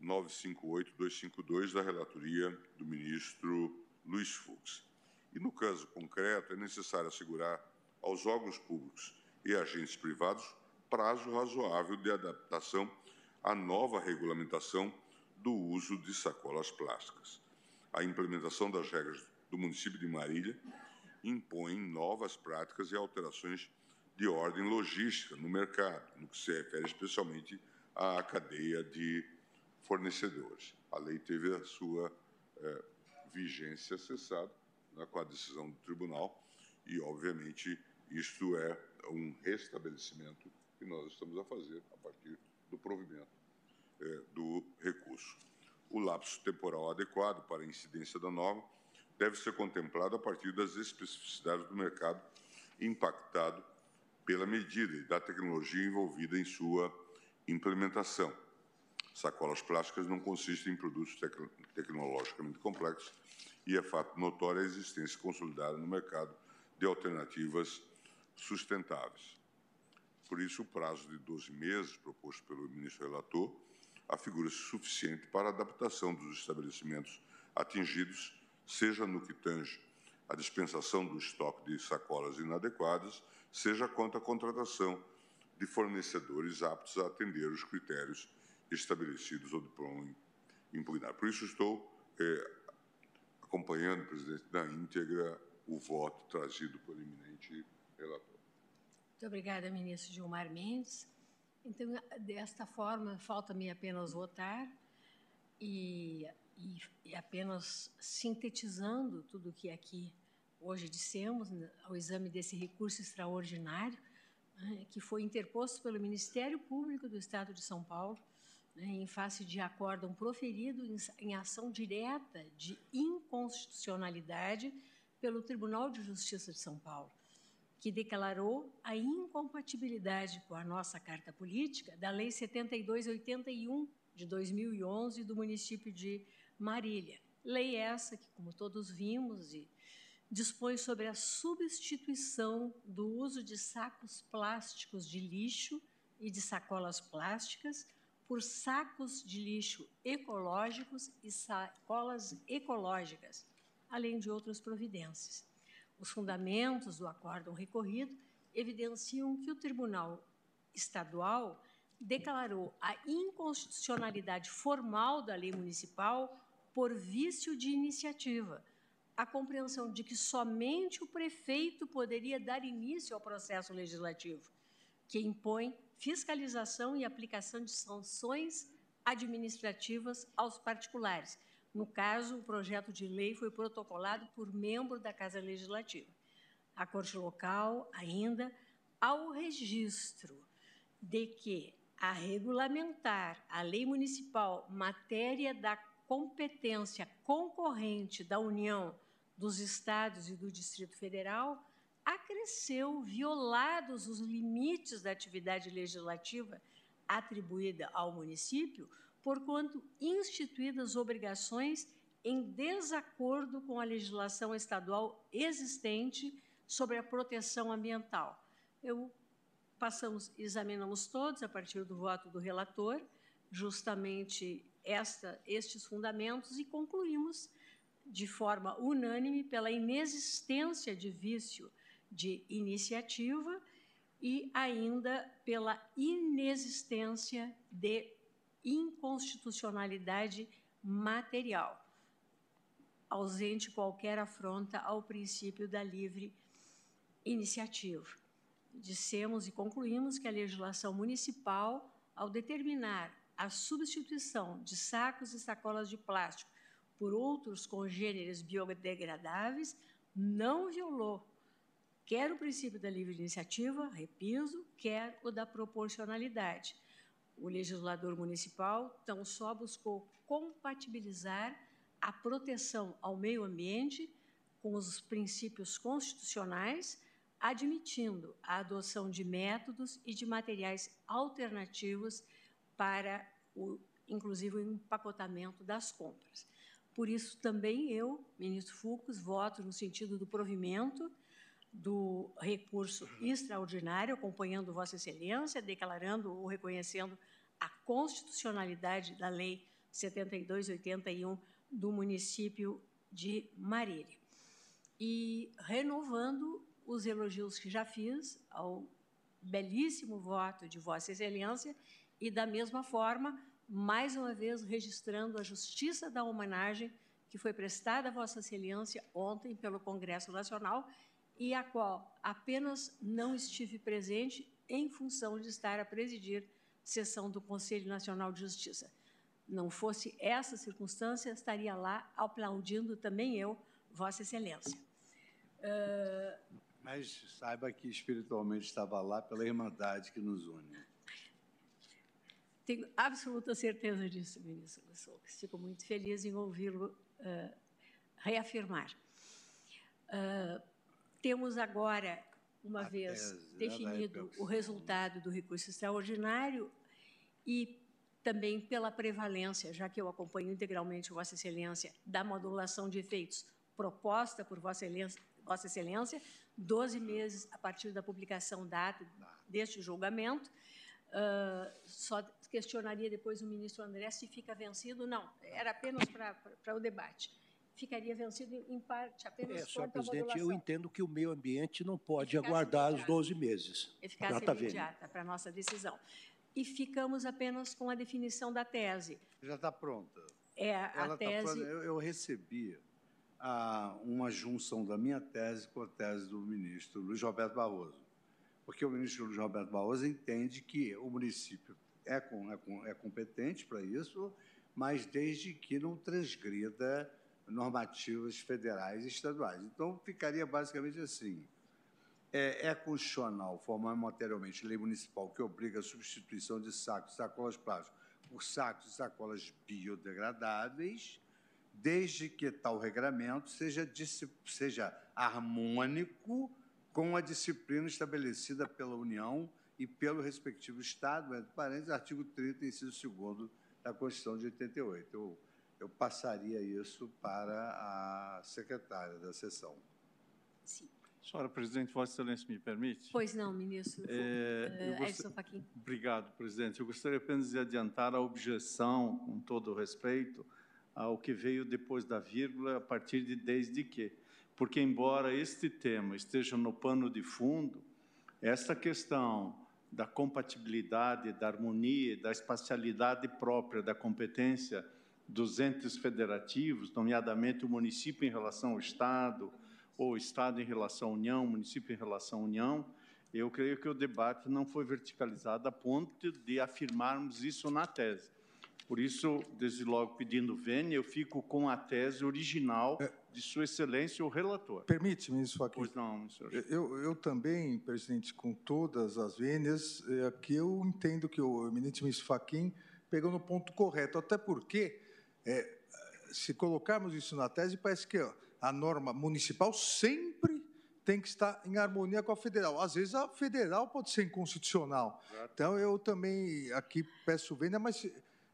958252, da relatoria do ministro Luiz Fux. E, no caso concreto, é necessário assegurar aos órgãos públicos e agentes privados prazo razoável de adaptação à nova regulamentação do uso de sacolas plásticas. A implementação das regras do município de Marília impõe novas práticas e alterações de ordem logística no mercado, no que se refere especialmente à cadeia de fornecedores. A lei teve a sua é, vigência cessada né, com a decisão do tribunal e, obviamente, isto é um restabelecimento que nós estamos a fazer a partir do provimento é, do recurso. O lapso temporal adequado para a incidência da norma deve ser contemplado a partir das especificidades do mercado impactado pela medida e da tecnologia envolvida em sua implementação. Sacolas plásticas não consistem em produtos tec tecnologicamente complexos e é fato notório a existência consolidada no mercado de alternativas sustentáveis. Por isso, o prazo de 12 meses proposto pelo ministro relator afigura-se suficiente para a adaptação dos estabelecimentos atingidos, seja no que tange a dispensação do estoque de sacolas inadequadas, seja quanto à contratação de fornecedores aptos a atender os critérios estabelecidos ou diploma impugnar. Por isso, estou é, acompanhando, presidente, na íntegra o voto trazido pelo eminente relator. Muito obrigada, ministro Gilmar Mendes. Então, desta forma, falta-me apenas votar e, e, e, apenas sintetizando tudo o que aqui hoje dissemos, né, ao exame desse recurso extraordinário, que foi interposto pelo Ministério Público do Estado de São Paulo, né, em face de acórdão proferido em, em ação direta de inconstitucionalidade pelo Tribunal de Justiça de São Paulo que declarou a incompatibilidade com a nossa Carta Política da Lei 7281 de 2011 do município de Marília. Lei essa que, como todos vimos, e dispõe sobre a substituição do uso de sacos plásticos de lixo e de sacolas plásticas por sacos de lixo ecológicos e sacolas ecológicas, além de outras providências. Os fundamentos do acórdão recorrido evidenciam que o Tribunal Estadual declarou a inconstitucionalidade formal da lei municipal por vício de iniciativa, a compreensão de que somente o prefeito poderia dar início ao processo legislativo, que impõe fiscalização e aplicação de sanções administrativas aos particulares, no caso, o projeto de lei foi protocolado por membro da Casa Legislativa. A Corte Local, ainda, ao registro de que a regulamentar a lei municipal matéria da competência concorrente da União, dos Estados e do Distrito Federal, acresceu violados os limites da atividade legislativa atribuída ao município, porquanto instituídas obrigações em desacordo com a legislação estadual existente sobre a proteção ambiental. Eu passamos, examinamos todos a partir do voto do relator, justamente esta, estes fundamentos e concluímos de forma unânime pela inexistência de vício de iniciativa e ainda pela inexistência de inconstitucionalidade material, ausente qualquer afronta ao princípio da livre iniciativa. Dissemos e concluímos que a legislação municipal, ao determinar a substituição de sacos e sacolas de plástico por outros congêneres biodegradáveis, não violou quer o princípio da livre iniciativa, repiso, quer o da proporcionalidade. O legislador municipal tão só buscou compatibilizar a proteção ao meio ambiente com os princípios constitucionais, admitindo a adoção de métodos e de materiais alternativos para o inclusive o empacotamento das compras. Por isso também eu, ministro Fux, voto no sentido do provimento do recurso extraordinário, acompanhando Vossa Excelência, declarando ou reconhecendo a constitucionalidade da Lei 7281 do município de Marília. E renovando os elogios que já fiz ao belíssimo voto de Vossa Excelência e, da mesma forma, mais uma vez registrando a justiça da homenagem que foi prestada a Vossa Excelência ontem pelo Congresso Nacional e a qual apenas não estive presente em função de estar a presidir sessão do Conselho Nacional de Justiça. Não fosse essa circunstância, estaria lá aplaudindo também eu, Vossa Excelência. Uh... Mas saiba que espiritualmente estava lá pela irmandade que nos une. Tenho absoluta certeza disso, ministro Lussoucas. Fico muito feliz em ouvi-lo uh, reafirmar. Uh, temos agora, uma a vez tese, definido o resultado do recurso extraordinário e também pela prevalência, já que eu acompanho integralmente Vossa Excelência, da modulação de efeitos proposta por Vossa Excelência, Vossa Excelência 12 meses a partir da publicação data deste julgamento. Uh, só questionaria depois o ministro André se fica vencido. Não, era apenas para o debate ficaria vencido em parte apenas é, senhor presidente, eu entendo que o meio ambiente não pode aguardar imediata. os 12 meses. Eficácia tá imediata para a nossa decisão. E ficamos apenas com a definição da tese. Já está pronta. É, a Ela tá tese... Tá eu, eu, recebi a, uma junção da minha tese com a tese do ministro Luiz Roberto Barroso. Porque o ministro Roberto Barroso entende que o município é, com, é, com, é competente para isso, mas desde que não transgrida normativas federais e estaduais. Então, ficaria basicamente assim. É, é constitucional formar materialmente lei municipal que obriga a substituição de sacos sacolas plásticas por sacos e sacolas biodegradáveis, desde que tal regramento seja, seja harmônico com a disciplina estabelecida pela União e pelo respectivo Estado, entre parênteses, artigo 30, inciso 2 da Constituição de 88. Eu eu passaria isso para a secretária da sessão. Sim. Senhora Presidente, Vossa Excelência me permite? Pois não, ministro. É, uh, gost... Obrigado, presidente. Eu gostaria apenas de adiantar a objeção, com todo o respeito, ao que veio depois da vírgula, a partir de desde que. Porque, embora este tema esteja no pano de fundo, esta questão da compatibilidade, da harmonia, da espacialidade própria da competência dos entes federativos, nomeadamente o município em relação ao Estado, ou o Estado em relação à União, o município em relação à União, eu creio que o debate não foi verticalizado a ponto de afirmarmos isso na tese. Por isso, desde logo pedindo vênia, eu fico com a tese original, é, de Sua Excelência o relator. Permite, ministro Fachin? Pois não, senhor. Eu, eu também, presidente, com todas as vênias, é, aqui eu entendo que o eminente ministro Fachin pegou no ponto correto, até porque, é, se colocarmos isso na tese, parece que ó, a norma municipal sempre tem que estar em harmonia com a federal. Às vezes a federal pode ser inconstitucional. Então eu também aqui peço vênia, mas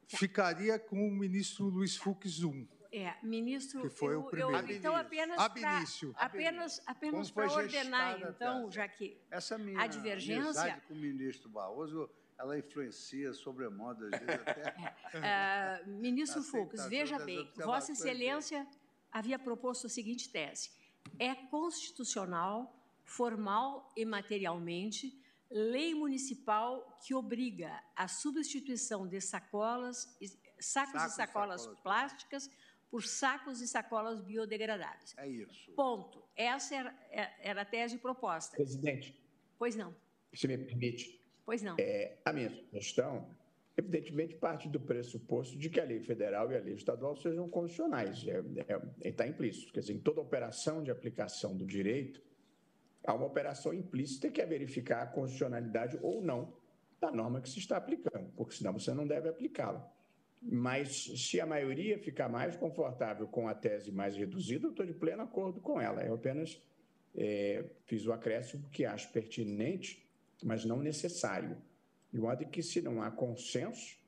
ficaria com o ministro Luiz Fux 1. É, ministro, Que foi eu, o primeiro. eu, então apenas início. apenas apenas para ordenar então, já que Essa minha a divergência com o ministro Barroso, ela influencia sobremodo, às vezes até... <laughs> Ah, ministro Fux, veja bem, Vossa Excelência havia proposto a seguinte tese: é constitucional, formal e materialmente, lei municipal que obriga a substituição de sacolas, sacos Sacos e e sacolas sacolas plásticas por sacos e sacolas biodegradáveis. É isso. Ponto. Essa era, é- era a tese proposta. Presidente, Pois não, se me permite, pois não. é, a minha sugestão, evidentemente, parte do pressuposto de que a lei federal e a lei estadual sejam constitucionais. É, Está implícito. Quer dizer, em toda operação de aplicação do direito, há uma operação implícita que é verificar a constitucionalidade ou não da norma que se está aplicando, porque senão você não deve aplicá-la. Mas se a maioria ficar mais confortável com a tese mais reduzida, eu estou de pleno acordo com ela. Eu apenas é, fiz o acréscimo que acho pertinente, mas não necessário. De modo que, se não há consenso,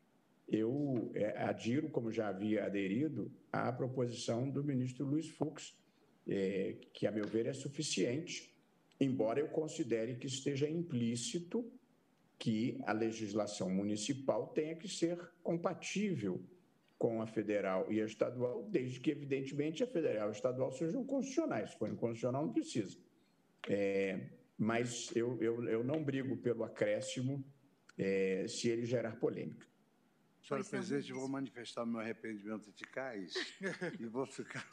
eu é, adiro, como já havia aderido, à proposição do ministro Luiz Fux, é, que, a meu ver, é suficiente, embora eu considere que esteja implícito que a legislação municipal tenha que ser compatível com a federal e a estadual, desde que, evidentemente, a federal e a estadual sejam constitucionais. Se for inconstitucional, não precisa. É, mas eu, eu, eu não brigo pelo acréscimo é, se ele gerar polêmica. Senhora não, presidente, eu vou manifestar meu arrependimento eficaz <laughs> e vou ficar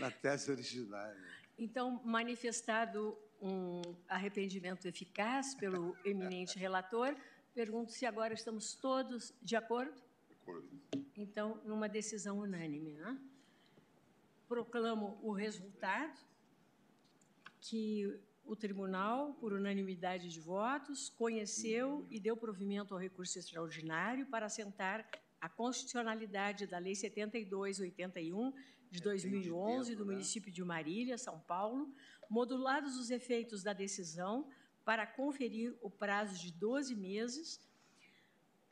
na tese originária. Então, manifestado um arrependimento eficaz pelo eminente relator, pergunto se agora estamos todos de acordo? Acordo. Então, numa decisão unânime. Né? Proclamo o resultado que o tribunal, por unanimidade de votos, conheceu e deu provimento ao recurso extraordinário para assentar a constitucionalidade da Lei 7281 de 2011 do né? município de Marília, São Paulo, modulados os efeitos da decisão para conferir o prazo de 12 meses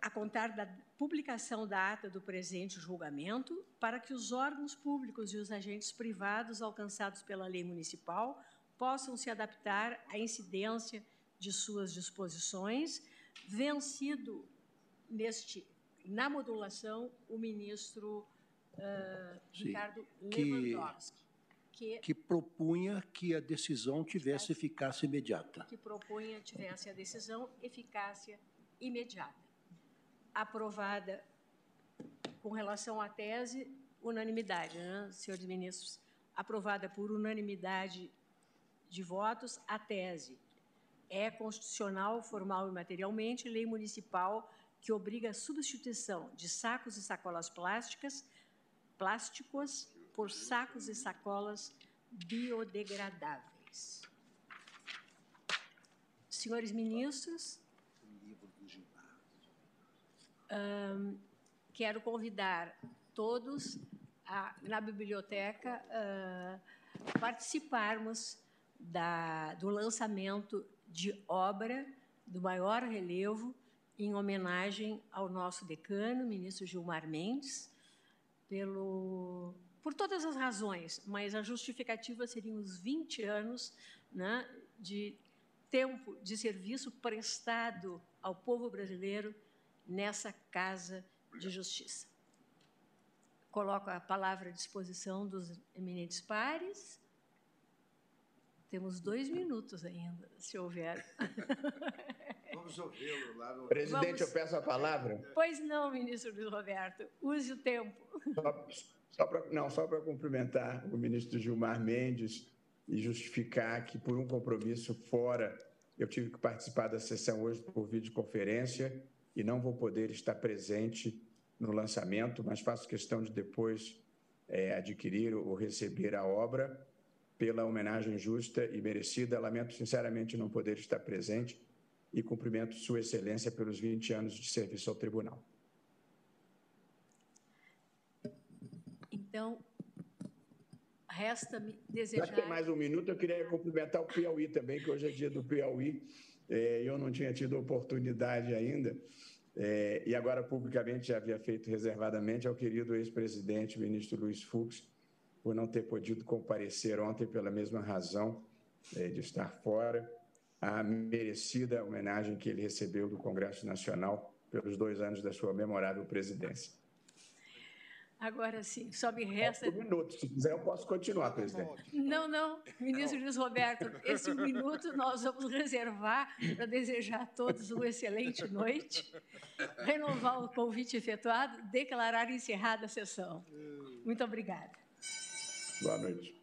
a contar da publicação da ata do presente julgamento, para que os órgãos públicos e os agentes privados alcançados pela lei municipal possam se adaptar à incidência de suas disposições, vencido neste na modulação o ministro Sim, Ricardo Lewandowski, que, que propunha que a decisão tivesse eficácia imediata. que propunha tivesse a decisão eficácia imediata. Aprovada com relação à tese, unanimidade, né, senhores ministros? Aprovada por unanimidade de votos, a tese é constitucional, formal e materialmente, lei municipal que obriga a substituição de sacos e sacolas plásticas, plásticos por sacos e sacolas biodegradáveis. Senhores ministros, Ahn, quero convidar todos a, na biblioteca ah, participarmos da, do lançamento de obra do maior relevo em homenagem ao nosso decano, ministro Gilmar Mendes, pelo, por todas as razões, mas a justificativa seriam os 20 anos né, de tempo de serviço prestado ao povo brasileiro nessa Casa de Justiça. Coloco a palavra à disposição dos eminentes pares. Temos dois minutos ainda, se houver. <laughs> Vamos ouvi-lo lá no... Presidente, Vamos- eu peço a palavra. Pois não, ministro Luiz Roberto, use o tempo. Só, só pra, não, só para cumprimentar o ministro Gilmar Mendes e justificar que, por um compromisso fora, eu tive que participar da sessão hoje por videoconferência e não vou poder estar presente no lançamento, mas faço questão de depois é, adquirir ou receber a obra pela homenagem justa e merecida. Lamento sinceramente não poder estar presente e cumprimento Sua Excelência pelos 20 anos de serviço ao Tribunal. Então, resta-me Já desejar... que tem mais um minuto, eu queria cumprimentar o Piauí também, que hoje é dia do Piauí. É, eu não tinha tido oportunidade ainda, é, e agora publicamente já havia feito reservadamente ao querido ex-presidente, ministro Luiz Fux, por não ter podido comparecer ontem pela mesma razão é, de estar fora, a merecida homenagem que ele recebeu do Congresso Nacional pelos dois anos da sua memorável presidência. Agora sim, só me resta... Um minuto, se quiser eu posso continuar, presidente. Não, não, ministro Luiz Roberto, esse minuto nós vamos reservar para desejar a todos uma excelente noite, renovar o convite efetuado, declarar encerrada a sessão. Muito obrigada. Boa noite.